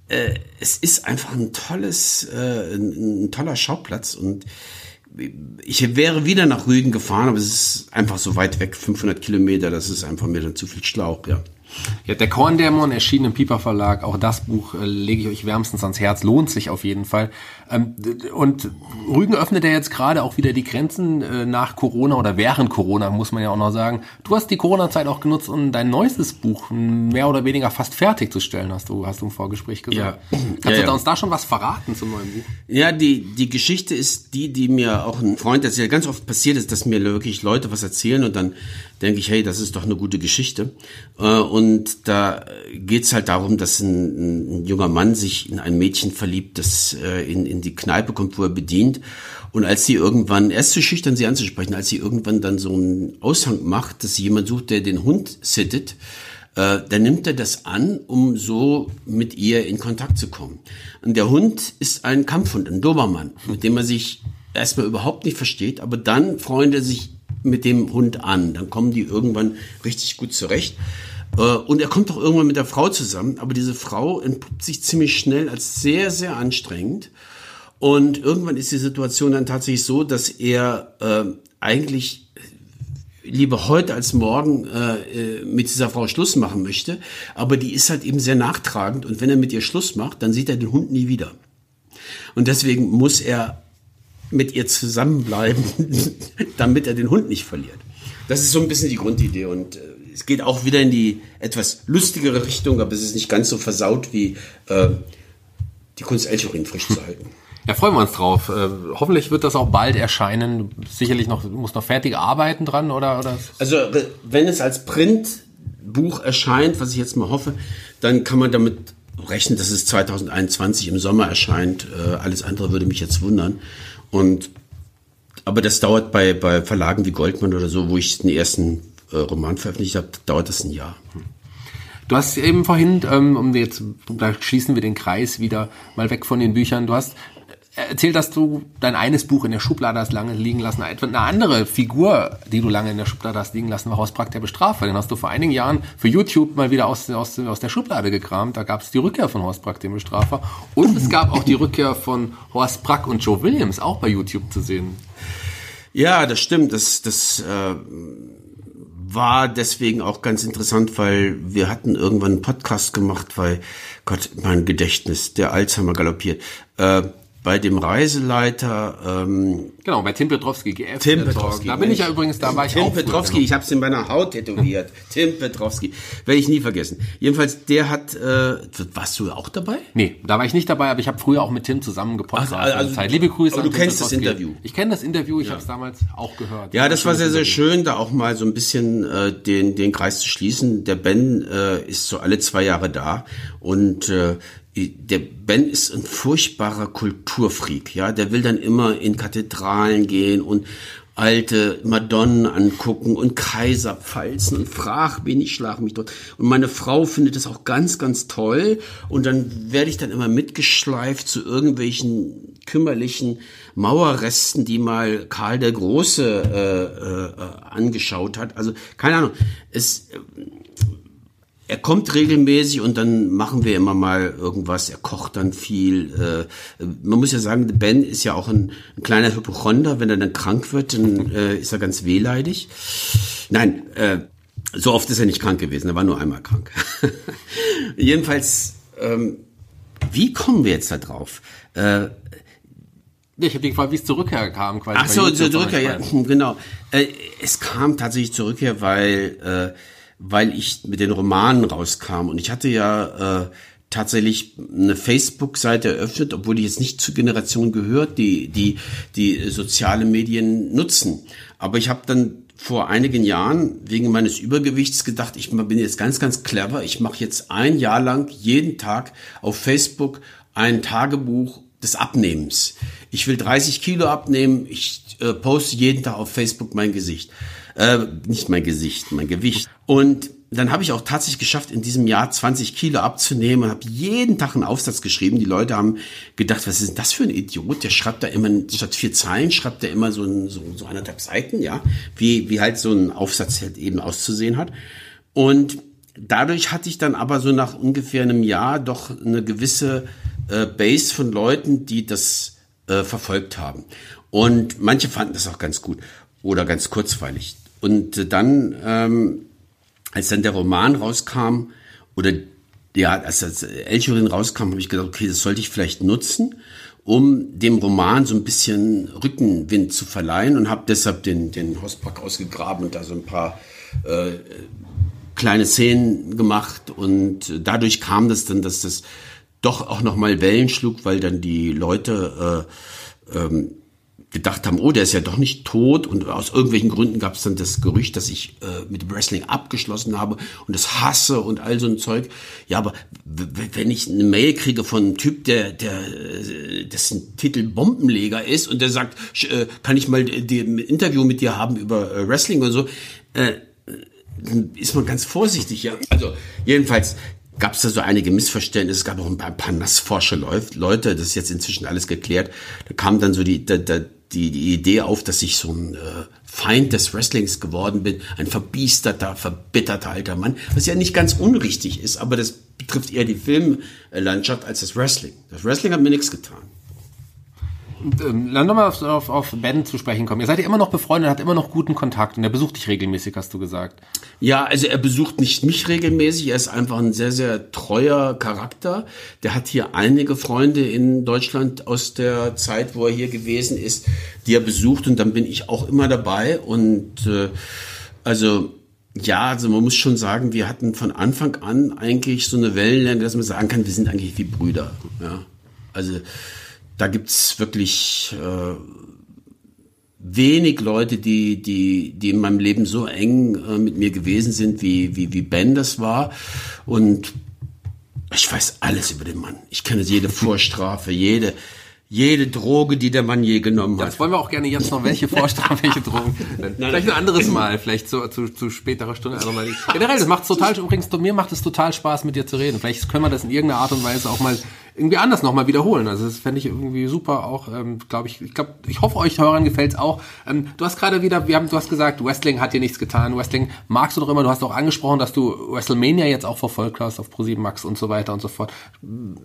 Speaker 3: äh, es ist einfach ein tolles, äh, ein, ein toller Schauplatz und ich wäre wieder nach Rügen gefahren, aber es ist einfach so weit weg, 500 Kilometer, das ist einfach mir dann zu viel Schlauch, ja.
Speaker 2: Ja, der Korndämon erschien im Piper Verlag. Auch das Buch äh, lege ich euch wärmstens ans Herz. Lohnt sich auf jeden Fall. Ähm, und Rügen öffnet ja jetzt gerade auch wieder die Grenzen äh, nach Corona oder während Corona, muss man ja auch noch sagen. Du hast die Corona-Zeit auch genutzt, um dein neuestes Buch mehr oder weniger fast fertigzustellen, hast du, hast du im Vorgespräch gesagt. Ja. Kannst ja, du uns da schon was verraten zum neuen Buch?
Speaker 3: Ja, die, die Geschichte ist die, die mir auch ein Freund, das ja ganz oft passiert ist, dass mir wirklich Leute was erzählen und dann denke ich, hey, das ist doch eine gute Geschichte. Äh, und da geht's halt darum, dass ein, ein, junger Mann sich in ein Mädchen verliebt, das äh, in, in die Kneipe kommt, wo er bedient. Und als sie irgendwann, er ist zu schüchtern, sie anzusprechen, als sie irgendwann dann so einen Aushang macht, dass sie jemand sucht, der den Hund sittet, äh, dann nimmt er das an, um so mit ihr in Kontakt zu kommen. Und der Hund ist ein Kampfhund, ein Dobermann, mit dem er sich erstmal überhaupt nicht versteht, aber dann freundet er sich mit dem Hund an. Dann kommen die irgendwann richtig gut zurecht. Äh, und er kommt auch irgendwann mit der Frau zusammen, aber diese Frau entpuppt sich ziemlich schnell als sehr, sehr anstrengend. Und irgendwann ist die Situation dann tatsächlich so, dass er äh, eigentlich lieber heute als morgen äh, äh, mit dieser Frau Schluss machen möchte. Aber die ist halt eben sehr nachtragend und wenn er mit ihr Schluss macht, dann sieht er den Hund nie wieder. Und deswegen muss er mit ihr zusammenbleiben, damit er den Hund nicht verliert. Das ist so ein bisschen die Grundidee und äh, es geht auch wieder in die etwas lustigere Richtung, aber es ist nicht ganz so versaut wie äh, die Kunst Elchorin frisch zu halten.
Speaker 2: Ja, freuen wir uns drauf. Äh, hoffentlich wird das auch bald erscheinen. Sicherlich noch, muss noch fertig arbeiten dran, oder? oder?
Speaker 3: Also, wenn es als Printbuch erscheint, was ich jetzt mal hoffe, dann kann man damit rechnen, dass es 2021 im Sommer erscheint. Äh, alles andere würde mich jetzt wundern. Und, aber das dauert bei, bei Verlagen wie Goldman oder so, wo ich den ersten äh, Roman veröffentlicht habe, dauert das ein Jahr.
Speaker 2: Du hast eben vorhin, ähm, um jetzt, da schließen wir den Kreis wieder mal weg von den Büchern, du hast erzählt, dass du dein eines Buch in der Schublade hast lange liegen lassen. Eine andere Figur, die du lange in der Schublade hast liegen lassen, war Hausbrack der Bestrafer. Den hast du vor einigen Jahren für YouTube mal wieder aus, aus, aus der Schublade gekramt. Da gab es die Rückkehr von Hausbrack dem Bestrafer. Und es gab auch die Rückkehr von Horst Brack und Joe Williams, auch bei YouTube zu sehen.
Speaker 3: Ja, das stimmt. Das, das äh, war deswegen auch ganz interessant, weil wir hatten irgendwann einen Podcast gemacht, weil Gott, mein Gedächtnis, der Alzheimer galoppiert. Äh, bei dem Reiseleiter. Ähm,
Speaker 2: genau, bei Tim Petrowski, GF.
Speaker 3: Tim Petrowski.
Speaker 2: Da bin ich ja übrigens, da war ich
Speaker 3: Tim auch Petrowski, ich habe es in meiner Haut tätowiert. Tim Petrowski, werde ich nie vergessen. Jedenfalls, der hat, äh, warst du auch dabei?
Speaker 2: Nee, da war ich nicht dabei, aber ich habe früher auch mit Tim zusammen gepodcast.
Speaker 3: Also, also,
Speaker 2: Zeit. Liebe Grüße.
Speaker 3: Aber du kennst das Interview.
Speaker 2: Ich kenne das Interview, ich ja. habe es damals auch gehört.
Speaker 3: Ja, das war sehr, sehr schön, da auch mal so ein bisschen äh, den, den Kreis zu schließen. Der Ben äh, ist so alle zwei Jahre da und äh, der Ben ist ein furchtbarer Kulturfreak, ja. Der will dann immer in Kathedralen gehen und alte Madonnen angucken und Kaiserpfalzen und frag wen ich schlag mich dort. Und meine Frau findet das auch ganz, ganz toll. Und dann werde ich dann immer mitgeschleift zu irgendwelchen kümmerlichen Mauerresten, die mal Karl der Große äh, äh, angeschaut hat. Also keine Ahnung. Es er kommt regelmäßig und dann machen wir immer mal irgendwas. Er kocht dann viel. Äh, man muss ja sagen, Ben ist ja auch ein, ein kleiner Hypochonder. Wenn er dann krank wird, dann äh, ist er ganz wehleidig. Nein, äh, so oft ist er nicht krank gewesen. Er war nur einmal krank. Jedenfalls, ähm, wie kommen wir jetzt da drauf? Äh,
Speaker 2: ich habe dich gefragt, wie es zur Rückkehr kam.
Speaker 3: Quasi Ach so, zur Rückkehr, ja, genau. Äh, es kam tatsächlich zur Rückkehr, weil äh, weil ich mit den Romanen rauskam. Und ich hatte ja äh, tatsächlich eine Facebook-Seite eröffnet, obwohl ich jetzt nicht zur Generation gehört, die die die soziale Medien nutzen. Aber ich habe dann vor einigen Jahren wegen meines Übergewichts gedacht, ich bin jetzt ganz, ganz clever. Ich mache jetzt ein Jahr lang jeden Tag auf Facebook ein Tagebuch des Abnehmens. Ich will 30 Kilo abnehmen. Ich äh, poste jeden Tag auf Facebook mein Gesicht. Äh, nicht mein Gesicht, mein Gewicht. Und dann habe ich auch tatsächlich geschafft, in diesem Jahr 20 Kilo abzunehmen und habe jeden Tag einen Aufsatz geschrieben. Die Leute haben gedacht, was ist denn das für ein Idiot? Der schreibt da immer, statt vier Zeilen, schreibt er immer so, ein, so, so anderthalb Seiten, ja, wie, wie halt so ein Aufsatz halt eben auszusehen hat. Und dadurch hatte ich dann aber so nach ungefähr einem Jahr doch eine gewisse äh, Base von Leuten, die das äh, verfolgt haben. Und manche fanden das auch ganz gut oder ganz kurzweilig. Und dann, ähm, als dann der Roman rauskam, oder ja, als das Elchurin rauskam, habe ich gedacht, okay, das sollte ich vielleicht nutzen, um dem Roman so ein bisschen Rückenwind zu verleihen und habe deshalb den, den Hostpack ausgegraben und da so ein paar äh, kleine Szenen gemacht. Und dadurch kam das dann, dass das doch auch nochmal Wellen schlug, weil dann die Leute äh, ähm, gedacht haben, oh, der ist ja doch nicht tot und aus irgendwelchen Gründen gab es dann das Gerücht, dass ich äh, mit Wrestling abgeschlossen habe und das hasse und all so ein Zeug. Ja, aber wenn ich eine Mail kriege von einem Typ, der, der äh, dessen Titel Bombenleger ist und der sagt, äh, kann ich mal ein Interview mit dir haben über äh, Wrestling und so, äh, dann ist man ganz vorsichtig, ja. Also jedenfalls gab es da so einige Missverständnisse. Es gab auch ein paar, ein paar nassforsche Leute, das ist jetzt inzwischen alles geklärt. Da kam dann so die, da, da, die, die Idee auf, dass ich so ein äh, Feind des Wrestlings geworden bin, ein verbiesterter, verbitterter alter Mann, was ja nicht ganz unrichtig ist, aber das betrifft eher die Filmlandschaft als das Wrestling. Das Wrestling hat mir nichts getan.
Speaker 2: Ähm, lass nochmal auf, auf, auf Ben zu sprechen kommen. Ihr seid ja immer noch befreundet, hat immer noch guten Kontakt und er besucht dich regelmäßig, hast du gesagt.
Speaker 3: Ja, also er besucht nicht mich regelmäßig, er ist einfach ein sehr, sehr treuer Charakter. Der hat hier einige Freunde in Deutschland aus der Zeit, wo er hier gewesen ist, die er besucht und dann bin ich auch immer dabei und äh, also ja, also man muss schon sagen, wir hatten von Anfang an eigentlich so eine Wellenlänge, dass man sagen kann, wir sind eigentlich wie Brüder. Ja. Also da gibt's wirklich äh, wenig Leute, die, die, die in meinem Leben so eng äh, mit mir gewesen sind, wie, wie, wie Ben das war. Und ich weiß alles über den Mann. Ich kenne jede Vorstrafe, jede, jede Droge, die der Mann je genommen hat.
Speaker 2: Das wollen wir auch gerne jetzt noch, welche Vorstrafen, welche Drogen. vielleicht ein anderes Mal, vielleicht zu, zu, zu späterer Stunde. Also mal, generell, das macht total, übrigens, mir macht es total Spaß, mit dir zu reden. Vielleicht können wir das in irgendeiner Art und Weise auch mal irgendwie anders nochmal wiederholen. Also das fände ich irgendwie super auch, ähm, glaube ich, ich glaube, ich hoffe euch Hörern gefällt's auch. Ähm, du hast gerade wieder, wir haben, du hast gesagt, Wrestling hat dir nichts getan. Wrestling magst du doch immer. Du hast auch angesprochen, dass du WrestleMania jetzt auch verfolgt hast auf Pro7 Max und so weiter und so fort.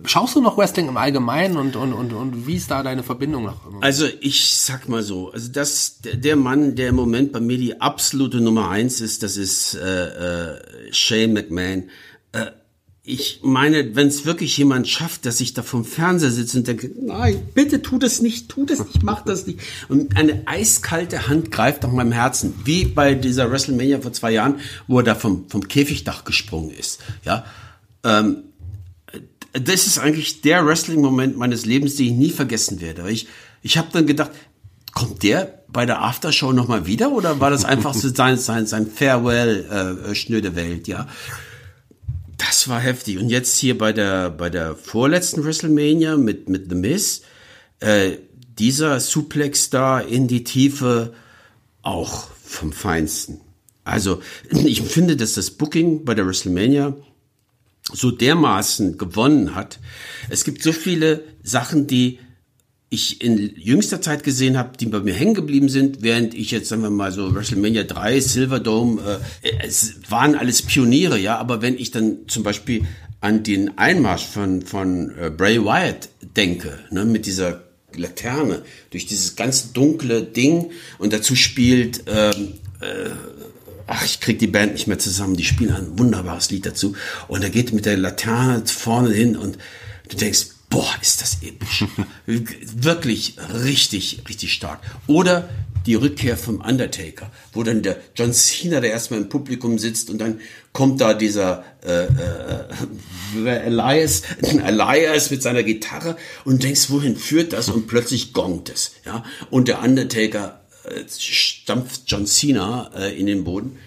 Speaker 2: Schaust du noch Wrestling im Allgemeinen und, und, und, und wie ist da deine Verbindung noch
Speaker 3: immer? Also ich sag mal so, also das, der Mann, der im Moment bei mir die absolute Nummer eins ist, das ist äh, äh, Shane McMahon. Äh, ich meine, wenn es wirklich jemand schafft, dass ich da vom Fernseher sitze und denke, nein, bitte tu das nicht, tu das nicht, mach das nicht. Und eine eiskalte Hand greift nach meinem Herzen, wie bei dieser WrestleMania vor zwei Jahren, wo er da vom, vom Käfigdach gesprungen ist. Ja, ähm, das ist eigentlich der Wrestling-Moment meines Lebens, den ich nie vergessen werde. Ich, ich habe dann gedacht, kommt der bei der Aftershow nochmal wieder oder war das einfach so sein, sein, sein Farewell, äh, schnöde Welt, ja? Das war heftig. Und jetzt hier bei der, bei der vorletzten WrestleMania mit, mit The Miz, äh, dieser Suplex da in die Tiefe auch vom Feinsten. Also, ich finde, dass das Booking bei der WrestleMania so dermaßen gewonnen hat. Es gibt so viele Sachen, die ich in jüngster Zeit gesehen habe, die bei mir hängen geblieben sind, während ich jetzt, sagen wir mal so, WrestleMania 3, Silverdome, äh, es waren alles Pioniere, ja, aber wenn ich dann zum Beispiel an den Einmarsch von, von äh, Bray Wyatt denke, ne, mit dieser Laterne, durch dieses ganz dunkle Ding und dazu spielt, ähm, äh, ach, ich krieg die Band nicht mehr zusammen, die spielen ein wunderbares Lied dazu und er geht mit der Laterne vorne hin und du denkst, boah, ist das episch. Wirklich richtig, richtig stark. Oder die Rückkehr vom Undertaker, wo dann der John Cena, der erstmal im Publikum sitzt und dann kommt da dieser äh, äh, Elias, Elias mit seiner Gitarre und denkst, wohin führt das? Und plötzlich gongt es. Ja? Und der Undertaker stampft John Cena äh, in den Boden.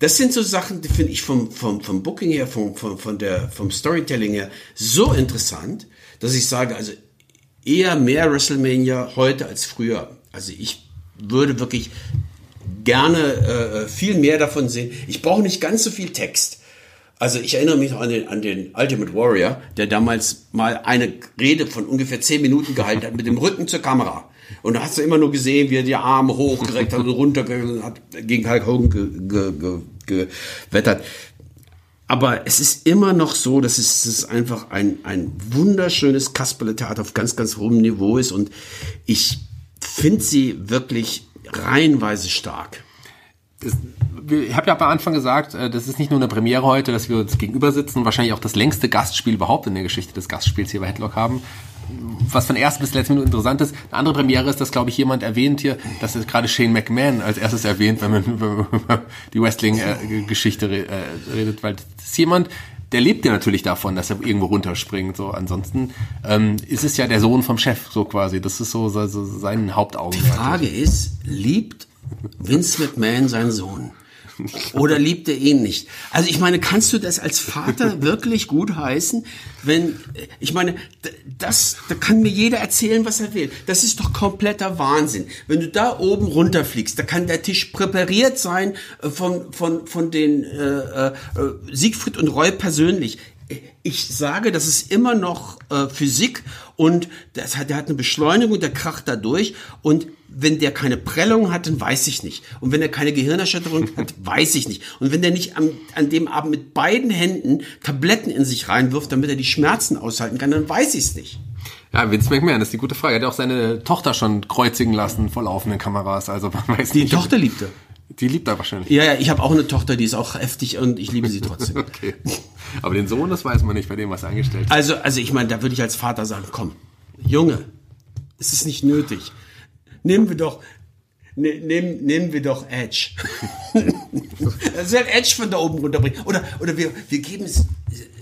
Speaker 3: Das sind so Sachen, die finde ich vom, vom, vom Booking her, vom, vom, von der, vom Storytelling her so interessant, dass ich sage, also eher mehr WrestleMania heute als früher. Also ich würde wirklich gerne äh, viel mehr davon sehen. Ich brauche nicht ganz so viel Text. Also ich erinnere mich noch an den, an den Ultimate Warrior, der damals mal eine Rede von ungefähr zehn Minuten gehalten hat mit dem Rücken zur Kamera. Und da hast du immer nur gesehen, wie er die Arme hochgereckt hat und runter hat gegen Hulk Hogan gewettert. Ge, ge, ge aber es ist immer noch so, dass es, es einfach ein, ein wunderschönes Kasperle-Theater auf ganz, ganz hohem Niveau ist und ich finde sie wirklich reihenweise stark.
Speaker 2: Das, ich habe ja am Anfang gesagt, äh, das ist nicht nur eine Premiere heute, dass wir uns gegenüber sitzen, wahrscheinlich auch das längste Gastspiel überhaupt in der Geschichte des Gastspiels hier bei Headlock haben was von ersten bis letzten Minuten interessant ist. Eine andere Premiere ist, dass, glaube ich, jemand erwähnt hier, dass es gerade Shane McMahon als erstes erwähnt, wenn man über die Wrestling-Geschichte äh, redet, weil das ist jemand, der lebt ja natürlich davon, dass er irgendwo runterspringt. So, ansonsten ähm, ist es ja der Sohn vom Chef, so quasi. Das ist so, so, so sein Hauptaugenmerk.
Speaker 3: Die Frage ist, liebt Vince McMahon seinen Sohn? Oder liebt er ihn nicht? Also ich meine, kannst du das als Vater wirklich gut heißen, wenn, ich meine, das, da kann mir jeder erzählen, was er will. Das ist doch kompletter Wahnsinn. Wenn du da oben runterfliegst, da kann der Tisch präpariert sein äh, von, von, von den äh, äh, Siegfried und Roy persönlich ich sage, das ist immer noch äh, Physik und das hat, der hat eine Beschleunigung, der kracht da durch und wenn der keine Prellung hat, dann weiß ich nicht. Und wenn er keine Gehirnerschütterung hat, weiß ich nicht. Und wenn der nicht am, an dem Abend mit beiden Händen Tabletten in sich reinwirft, damit er die Schmerzen aushalten kann, dann weiß ich es nicht.
Speaker 2: Ja, Vince McMahon ist die gute Frage. Er hat auch seine Tochter schon kreuzigen lassen vor laufenden Kameras. Also man weiß
Speaker 3: Die
Speaker 2: nicht.
Speaker 3: Tochter liebt er.
Speaker 2: Die liebt er wahrscheinlich.
Speaker 3: Ja, ja, ich habe auch eine Tochter, die ist auch heftig und ich liebe sie trotzdem.
Speaker 2: Okay. Aber den Sohn, das weiß man nicht, bei dem was er angestellt hat.
Speaker 3: Also, also ich meine, da würde ich als Vater sagen, komm, Junge, es ist nicht nötig. Nehmen wir doch, ne, nehmen, nehmen wir doch Edge. also Edge von da oben runterbringen. Oder, oder wir, wir geben es, es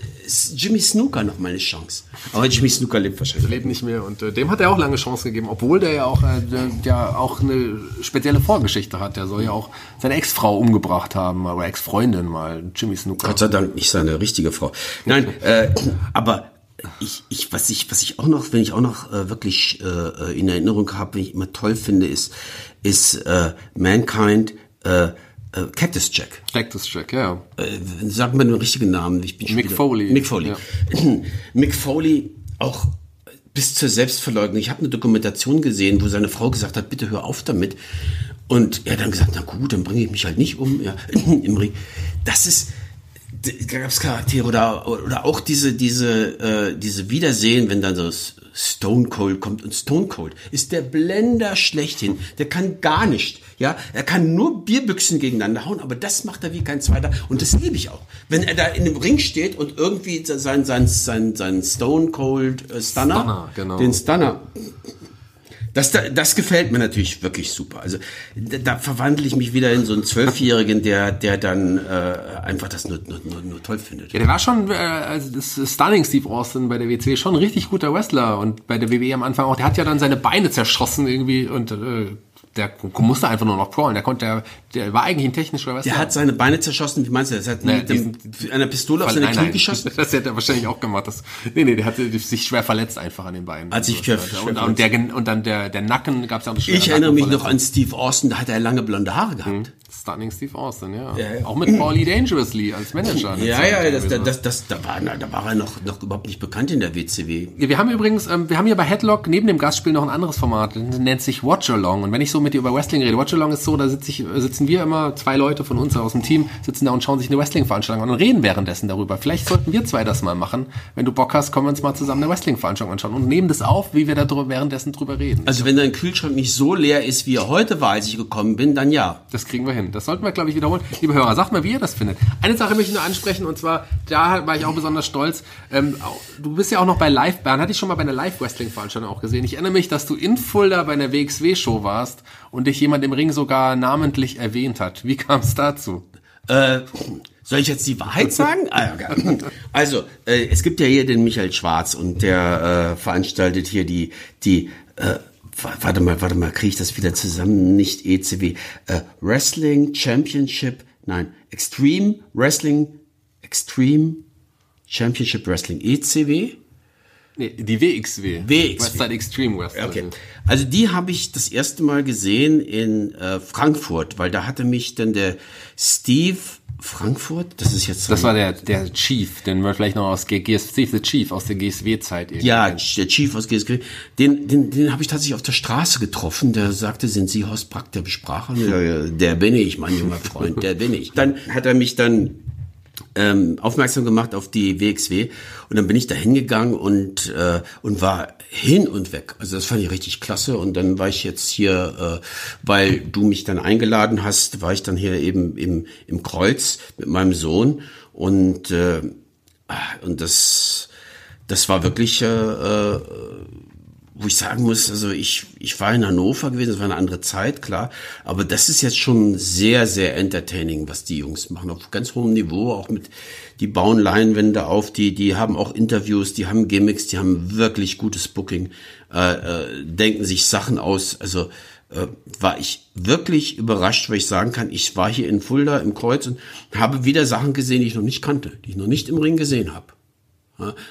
Speaker 3: Jimmy Snooker noch mal eine Chance. Aber Jimmy Snooker lebt wahrscheinlich.
Speaker 2: lebt nicht mehr und äh, dem hat er auch lange Chance gegeben, obwohl der ja auch, äh, der, der auch eine spezielle Vorgeschichte hat. Der soll ja auch seine Ex-Frau umgebracht haben oder Ex-Freundin mal, Jimmy Snooker.
Speaker 3: Gott sei Dank nicht seine richtige Frau. Nein, äh, aber ich, ich, was ich, was ich auch noch, wenn ich auch noch äh, wirklich äh, in Erinnerung habe, wenn ich immer toll finde, ist, ist äh, Mankind, äh, äh, Cactus Jack.
Speaker 2: Cactus Jack, ja.
Speaker 3: Äh, sag mal den richtigen Namen. Ich bin
Speaker 2: Mick
Speaker 3: wieder-
Speaker 2: Foley.
Speaker 3: Mick Foley. Mick Foley auch bis zur Selbstverleugnung. Ich habe eine Dokumentation gesehen, wo seine Frau gesagt hat, bitte hör auf damit. Und er hat dann gesagt, na gut, dann bringe ich mich halt nicht um. Ja, im Ring. Das ist, gab es Charaktere oder, oder auch diese, diese, äh, diese Wiedersehen, wenn dann so Stone Cold kommt. Und Stone Cold ist der Blender schlechthin. Der kann gar nicht. Ja, er kann nur Bierbüchsen gegeneinander hauen, aber das macht er wie kein zweiter. Und das liebe ich auch. Wenn er da in dem Ring steht und irgendwie sein, sein, sein, sein Stone Cold äh, Stunner,
Speaker 2: Stunner, genau.
Speaker 3: den Stunner, das, da- das gefällt mir natürlich wirklich super. Also da, verwandle ich mich wieder in so einen Zwölfjährigen, der, der dann äh, einfach das nur, nur, nur, nur toll findet.
Speaker 2: Ja, der war schon, äh, also das Stunning Steve Austin bei der WC, schon ein richtig guter Wrestler und bei der WWE am Anfang auch. Der hat ja dann seine Beine zerschossen irgendwie und äh, der musste einfach nur noch crawlen. Der konnte, der, der war eigentlich ein technischer Wrestler.
Speaker 3: Der hat seine Beine zerschossen, wie meinst du das? Er hat
Speaker 2: Naja,
Speaker 3: mit dem, einer Pistole auf seine
Speaker 2: Nein,
Speaker 3: Knie
Speaker 2: nein,
Speaker 3: geschossen?
Speaker 2: Das hätte er wahrscheinlich auch gemacht. Das, nee, nee, der hatte sich schwer verletzt einfach an den Beinen.
Speaker 3: Hat sich schwer- schwer
Speaker 2: und, und, der, und dann der, der Nacken gab es ja auch eine
Speaker 3: Ich erinnere mich noch an Steve Austin, da hat er lange blonde Haare gehabt.
Speaker 2: Stunning Steve Austin, ja.
Speaker 3: Ja, ja.
Speaker 2: Auch mit Paulie Dangerously als Manager.
Speaker 3: Ja,
Speaker 2: Zeit
Speaker 3: ja, das,
Speaker 2: gewesen.
Speaker 3: das, das, da, war, da war er noch, noch überhaupt nicht bekannt in der WCW.
Speaker 2: Wir haben übrigens, ähm, wir haben hier bei Headlock neben dem Gastspiel noch ein anderes Format, das nennt sich Watch Along. Und wenn ich so mit dir über Wrestling rede, Watch Along ist so, da sitz ich, sitzen wir immer, zwei Leute von uns aus dem Team, sitzen da und schauen sich eine Wrestling-Veranstaltung an und reden währenddessen darüber. Vielleicht sollten wir zwei das mal machen. Wenn du Bock hast, kommen wir uns mal zusammen eine Wrestling-Veranstaltung anschauen und nehmen das auf, wie wir da drü- währenddessen drüber reden.
Speaker 3: Also wenn dein Kühlschrank nicht so leer ist, wie er heute war, als ich gekommen bin, dann ja.
Speaker 2: Das kriegen wir hin. Das sollten wir, glaube ich, wiederholen. Liebe Hörer, sagt mal, wie ihr das findet. Eine Sache möchte ich nur ansprechen und zwar, da war ich auch besonders stolz. Ähm, du bist ja auch noch bei Live, Bern, hatte ich schon mal bei einer Live-Wrestling-Veranstaltung auch gesehen. Ich erinnere mich, dass du in Fulda bei einer WXW-Show warst und dich jemand im Ring sogar namentlich erwähnt hat. Wie kam es dazu?
Speaker 3: Äh, soll ich jetzt die Wahrheit sagen? Ah. Also, äh, es gibt ja hier den Michael Schwarz und der äh, veranstaltet hier die, die äh, warte mal, warte mal, kriege ich das wieder zusammen? Nicht ECW. Äh, Wrestling Championship, nein, Extreme Wrestling, Extreme Championship Wrestling, ECW?
Speaker 2: Nee, die WXW.
Speaker 3: WXW.
Speaker 2: Westside Extreme Wrestling.
Speaker 3: Okay. Also die habe ich das erste Mal gesehen in äh, Frankfurt, weil da hatte mich dann der Steve Frankfurt, das ist jetzt
Speaker 2: Das war der, der Chief, den wir vielleicht noch aus G- GS, Steve the Chief aus der GSW-Zeit irgendwie.
Speaker 3: ja, der Chief aus GSG, den, den, den habe ich tatsächlich auf der Straße getroffen. Der sagte, sind Sie Horst Brack, der Bespracher? Ja, ja, der bin ich, mein junger Freund, der bin ich. Dann hat er mich dann ähm, aufmerksam gemacht auf die WXW und dann bin ich da hingegangen und äh, und war hin und weg. Also das fand ich richtig klasse und dann war ich jetzt hier, äh, weil du mich dann eingeladen hast, war ich dann hier eben im im Kreuz mit meinem Sohn und äh, und das das war wirklich äh, äh, wo ich sagen muss, also ich, ich war in Hannover gewesen, das war eine andere Zeit, klar, aber das ist jetzt schon sehr, sehr entertaining, was die Jungs machen, auf ganz hohem Niveau, auch mit, die bauen Leinwände auf, die, die haben auch Interviews, die haben Gimmicks, die haben wirklich gutes Booking, äh, äh, denken sich Sachen aus, also äh, war ich wirklich überrascht, weil ich sagen kann, ich war hier in Fulda im Kreuz und habe wieder Sachen gesehen, die ich noch nicht kannte, die ich noch nicht im Ring gesehen habe.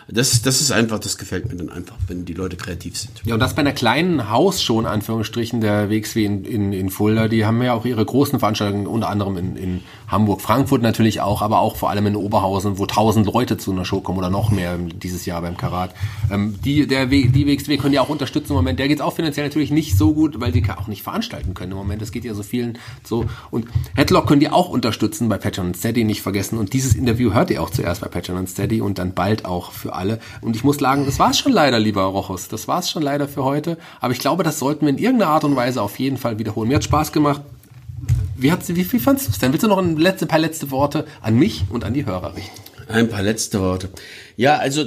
Speaker 3: Das, das ist einfach, das gefällt mir dann einfach, wenn die Leute kreativ sind.
Speaker 2: Ja, und das bei einer kleinen Hausshow, in Anführungsstrichen, der WXW in, in, in Fulda, die haben ja auch ihre großen Veranstaltungen, unter anderem in, in Hamburg, Frankfurt natürlich auch, aber auch vor allem in Oberhausen, wo tausend Leute zu einer Show kommen oder noch mehr dieses Jahr beim Karat. Ähm, die, der, W- die WXW können ja auch unterstützen im Moment. Der geht's auch finanziell natürlich nicht so gut, weil die auch nicht veranstalten können im Moment. Es geht ja so vielen so. Und Headlock können die auch unterstützen bei Patreon Steady, nicht vergessen. Und dieses Interview hört ihr auch zuerst bei Patreon Steady und dann bald auch auch für alle. Und ich muss sagen, das war's schon leider, lieber Rochus. Das war's schon leider für heute. Aber ich glaube, das sollten wir in irgendeiner Art und Weise auf jeden Fall wiederholen. Mir hat Spaß gemacht. Wie, hat's, wie, wie fandst du es denn? Willst du noch ein letzte, paar letzte Worte an mich und an die Hörer richten?
Speaker 3: Ein paar letzte Worte. Ja, also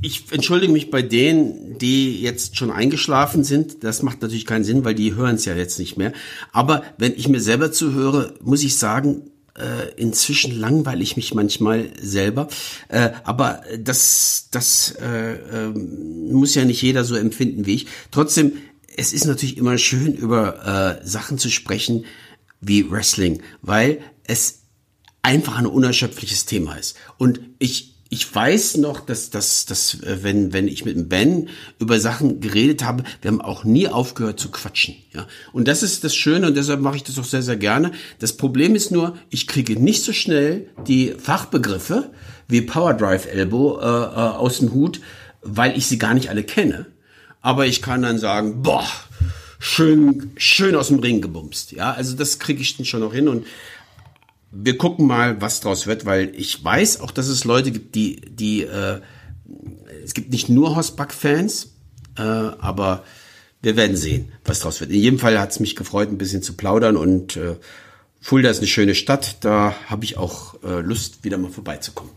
Speaker 3: ich entschuldige mich bei denen, die jetzt schon eingeschlafen sind. Das macht natürlich keinen Sinn, weil die hören es ja jetzt nicht mehr. Aber wenn ich mir selber zuhöre, muss ich sagen, äh, inzwischen langweile ich mich manchmal selber. Äh, aber das, das äh, äh, muss ja nicht jeder so empfinden wie ich. Trotzdem, es ist natürlich immer schön, über äh, Sachen zu sprechen wie Wrestling, weil es einfach ein unerschöpfliches Thema ist. Und ich ich weiß noch, dass, dass, dass wenn, wenn ich mit Ben über Sachen geredet habe, wir haben auch nie aufgehört zu quatschen. Ja? Und das ist das Schöne und deshalb mache ich das auch sehr, sehr gerne. Das Problem ist nur, ich kriege nicht so schnell die Fachbegriffe wie Power Drive Elbow äh, äh, aus dem Hut, weil ich sie gar nicht alle kenne. Aber ich kann dann sagen, boah, schön, schön aus dem Ring gebumst. Ja, also das kriege ich dann schon noch hin und wir gucken mal, was draus wird, weil ich weiß auch, dass es Leute gibt, die, die, äh, es gibt nicht nur Hosback-Fans, äh, aber wir werden sehen, was draus wird. In jedem Fall hat es mich gefreut, ein bisschen zu plaudern und äh, Fulda ist eine schöne Stadt, da habe ich auch äh, Lust, wieder mal vorbeizukommen.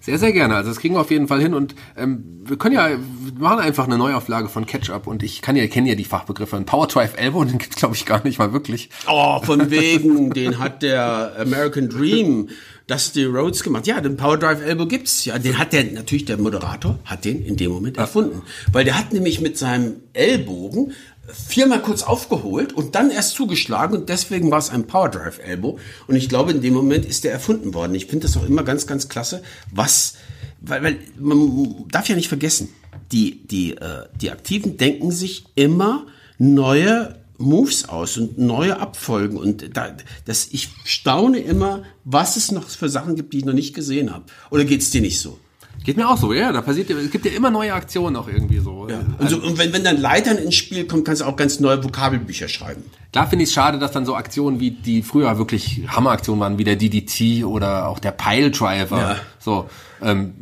Speaker 2: Sehr, sehr gerne. Also das kriegen wir auf jeden Fall hin und ähm, wir können ja, wir machen einfach eine Neuauflage von Catch-Up und ich kann ja, kenne ja die Fachbegriffe. Ein Power Drive Elbow, den gibt's glaube ich gar nicht mal wirklich.
Speaker 3: Oh, von wegen, den hat der American Dream Dusty Rhodes gemacht. Ja, den Power Drive Elbow gibt's. Ja, den hat der natürlich der Moderator hat den in dem Moment erfunden, weil der hat nämlich mit seinem Ellbogen viermal kurz aufgeholt und dann erst zugeschlagen und deswegen war es ein Power Drive Elbow und ich glaube in dem Moment ist der erfunden worden. Ich finde das auch immer ganz ganz klasse, was weil, weil man darf ja nicht vergessen, die die äh, die Aktiven denken sich immer neue Moves aus und neue Abfolgen und da, das ich staune immer, was es noch für Sachen gibt, die ich noch nicht gesehen habe. Oder geht's dir nicht so?
Speaker 2: Geht mir auch so, ja. Da passiert, es gibt ja immer neue Aktionen auch irgendwie so.
Speaker 3: Ja. Und, so, und wenn, wenn dann Leitern ins Spiel kommt, kannst du auch ganz neue Vokabelbücher schreiben.
Speaker 2: Da finde ich es schade, dass dann so Aktionen wie die früher wirklich Hammeraktionen waren, wie der DDT oder auch der Piledriver, ja. so, ähm,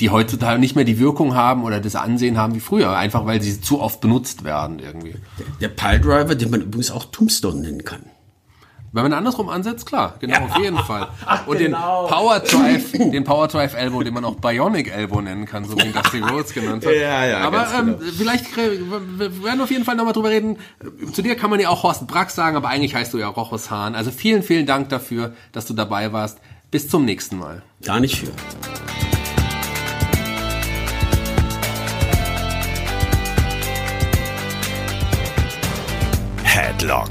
Speaker 2: die heutzutage nicht mehr die Wirkung haben oder das Ansehen haben wie früher, einfach weil sie zu oft benutzt werden irgendwie.
Speaker 3: Der, der Piledriver, den man übrigens auch Tombstone nennen kann.
Speaker 2: Wenn man andersrum ansetzt, klar, genau, ja. auf jeden Fall. Und genau. den Power Drive, den Power Drive Elbow, den man auch Bionic Elbow nennen kann, so wie ihn Dusty Rhodes genannt hat. Ja, ja, aber ähm, genau. vielleicht, wir werden auf jeden Fall nochmal drüber reden. Zu dir kann man ja auch Horst Brack sagen, aber eigentlich heißt du ja Rochus Hahn. Also vielen, vielen Dank dafür, dass du dabei warst. Bis zum nächsten Mal.
Speaker 3: Gar nicht für.
Speaker 1: Headlock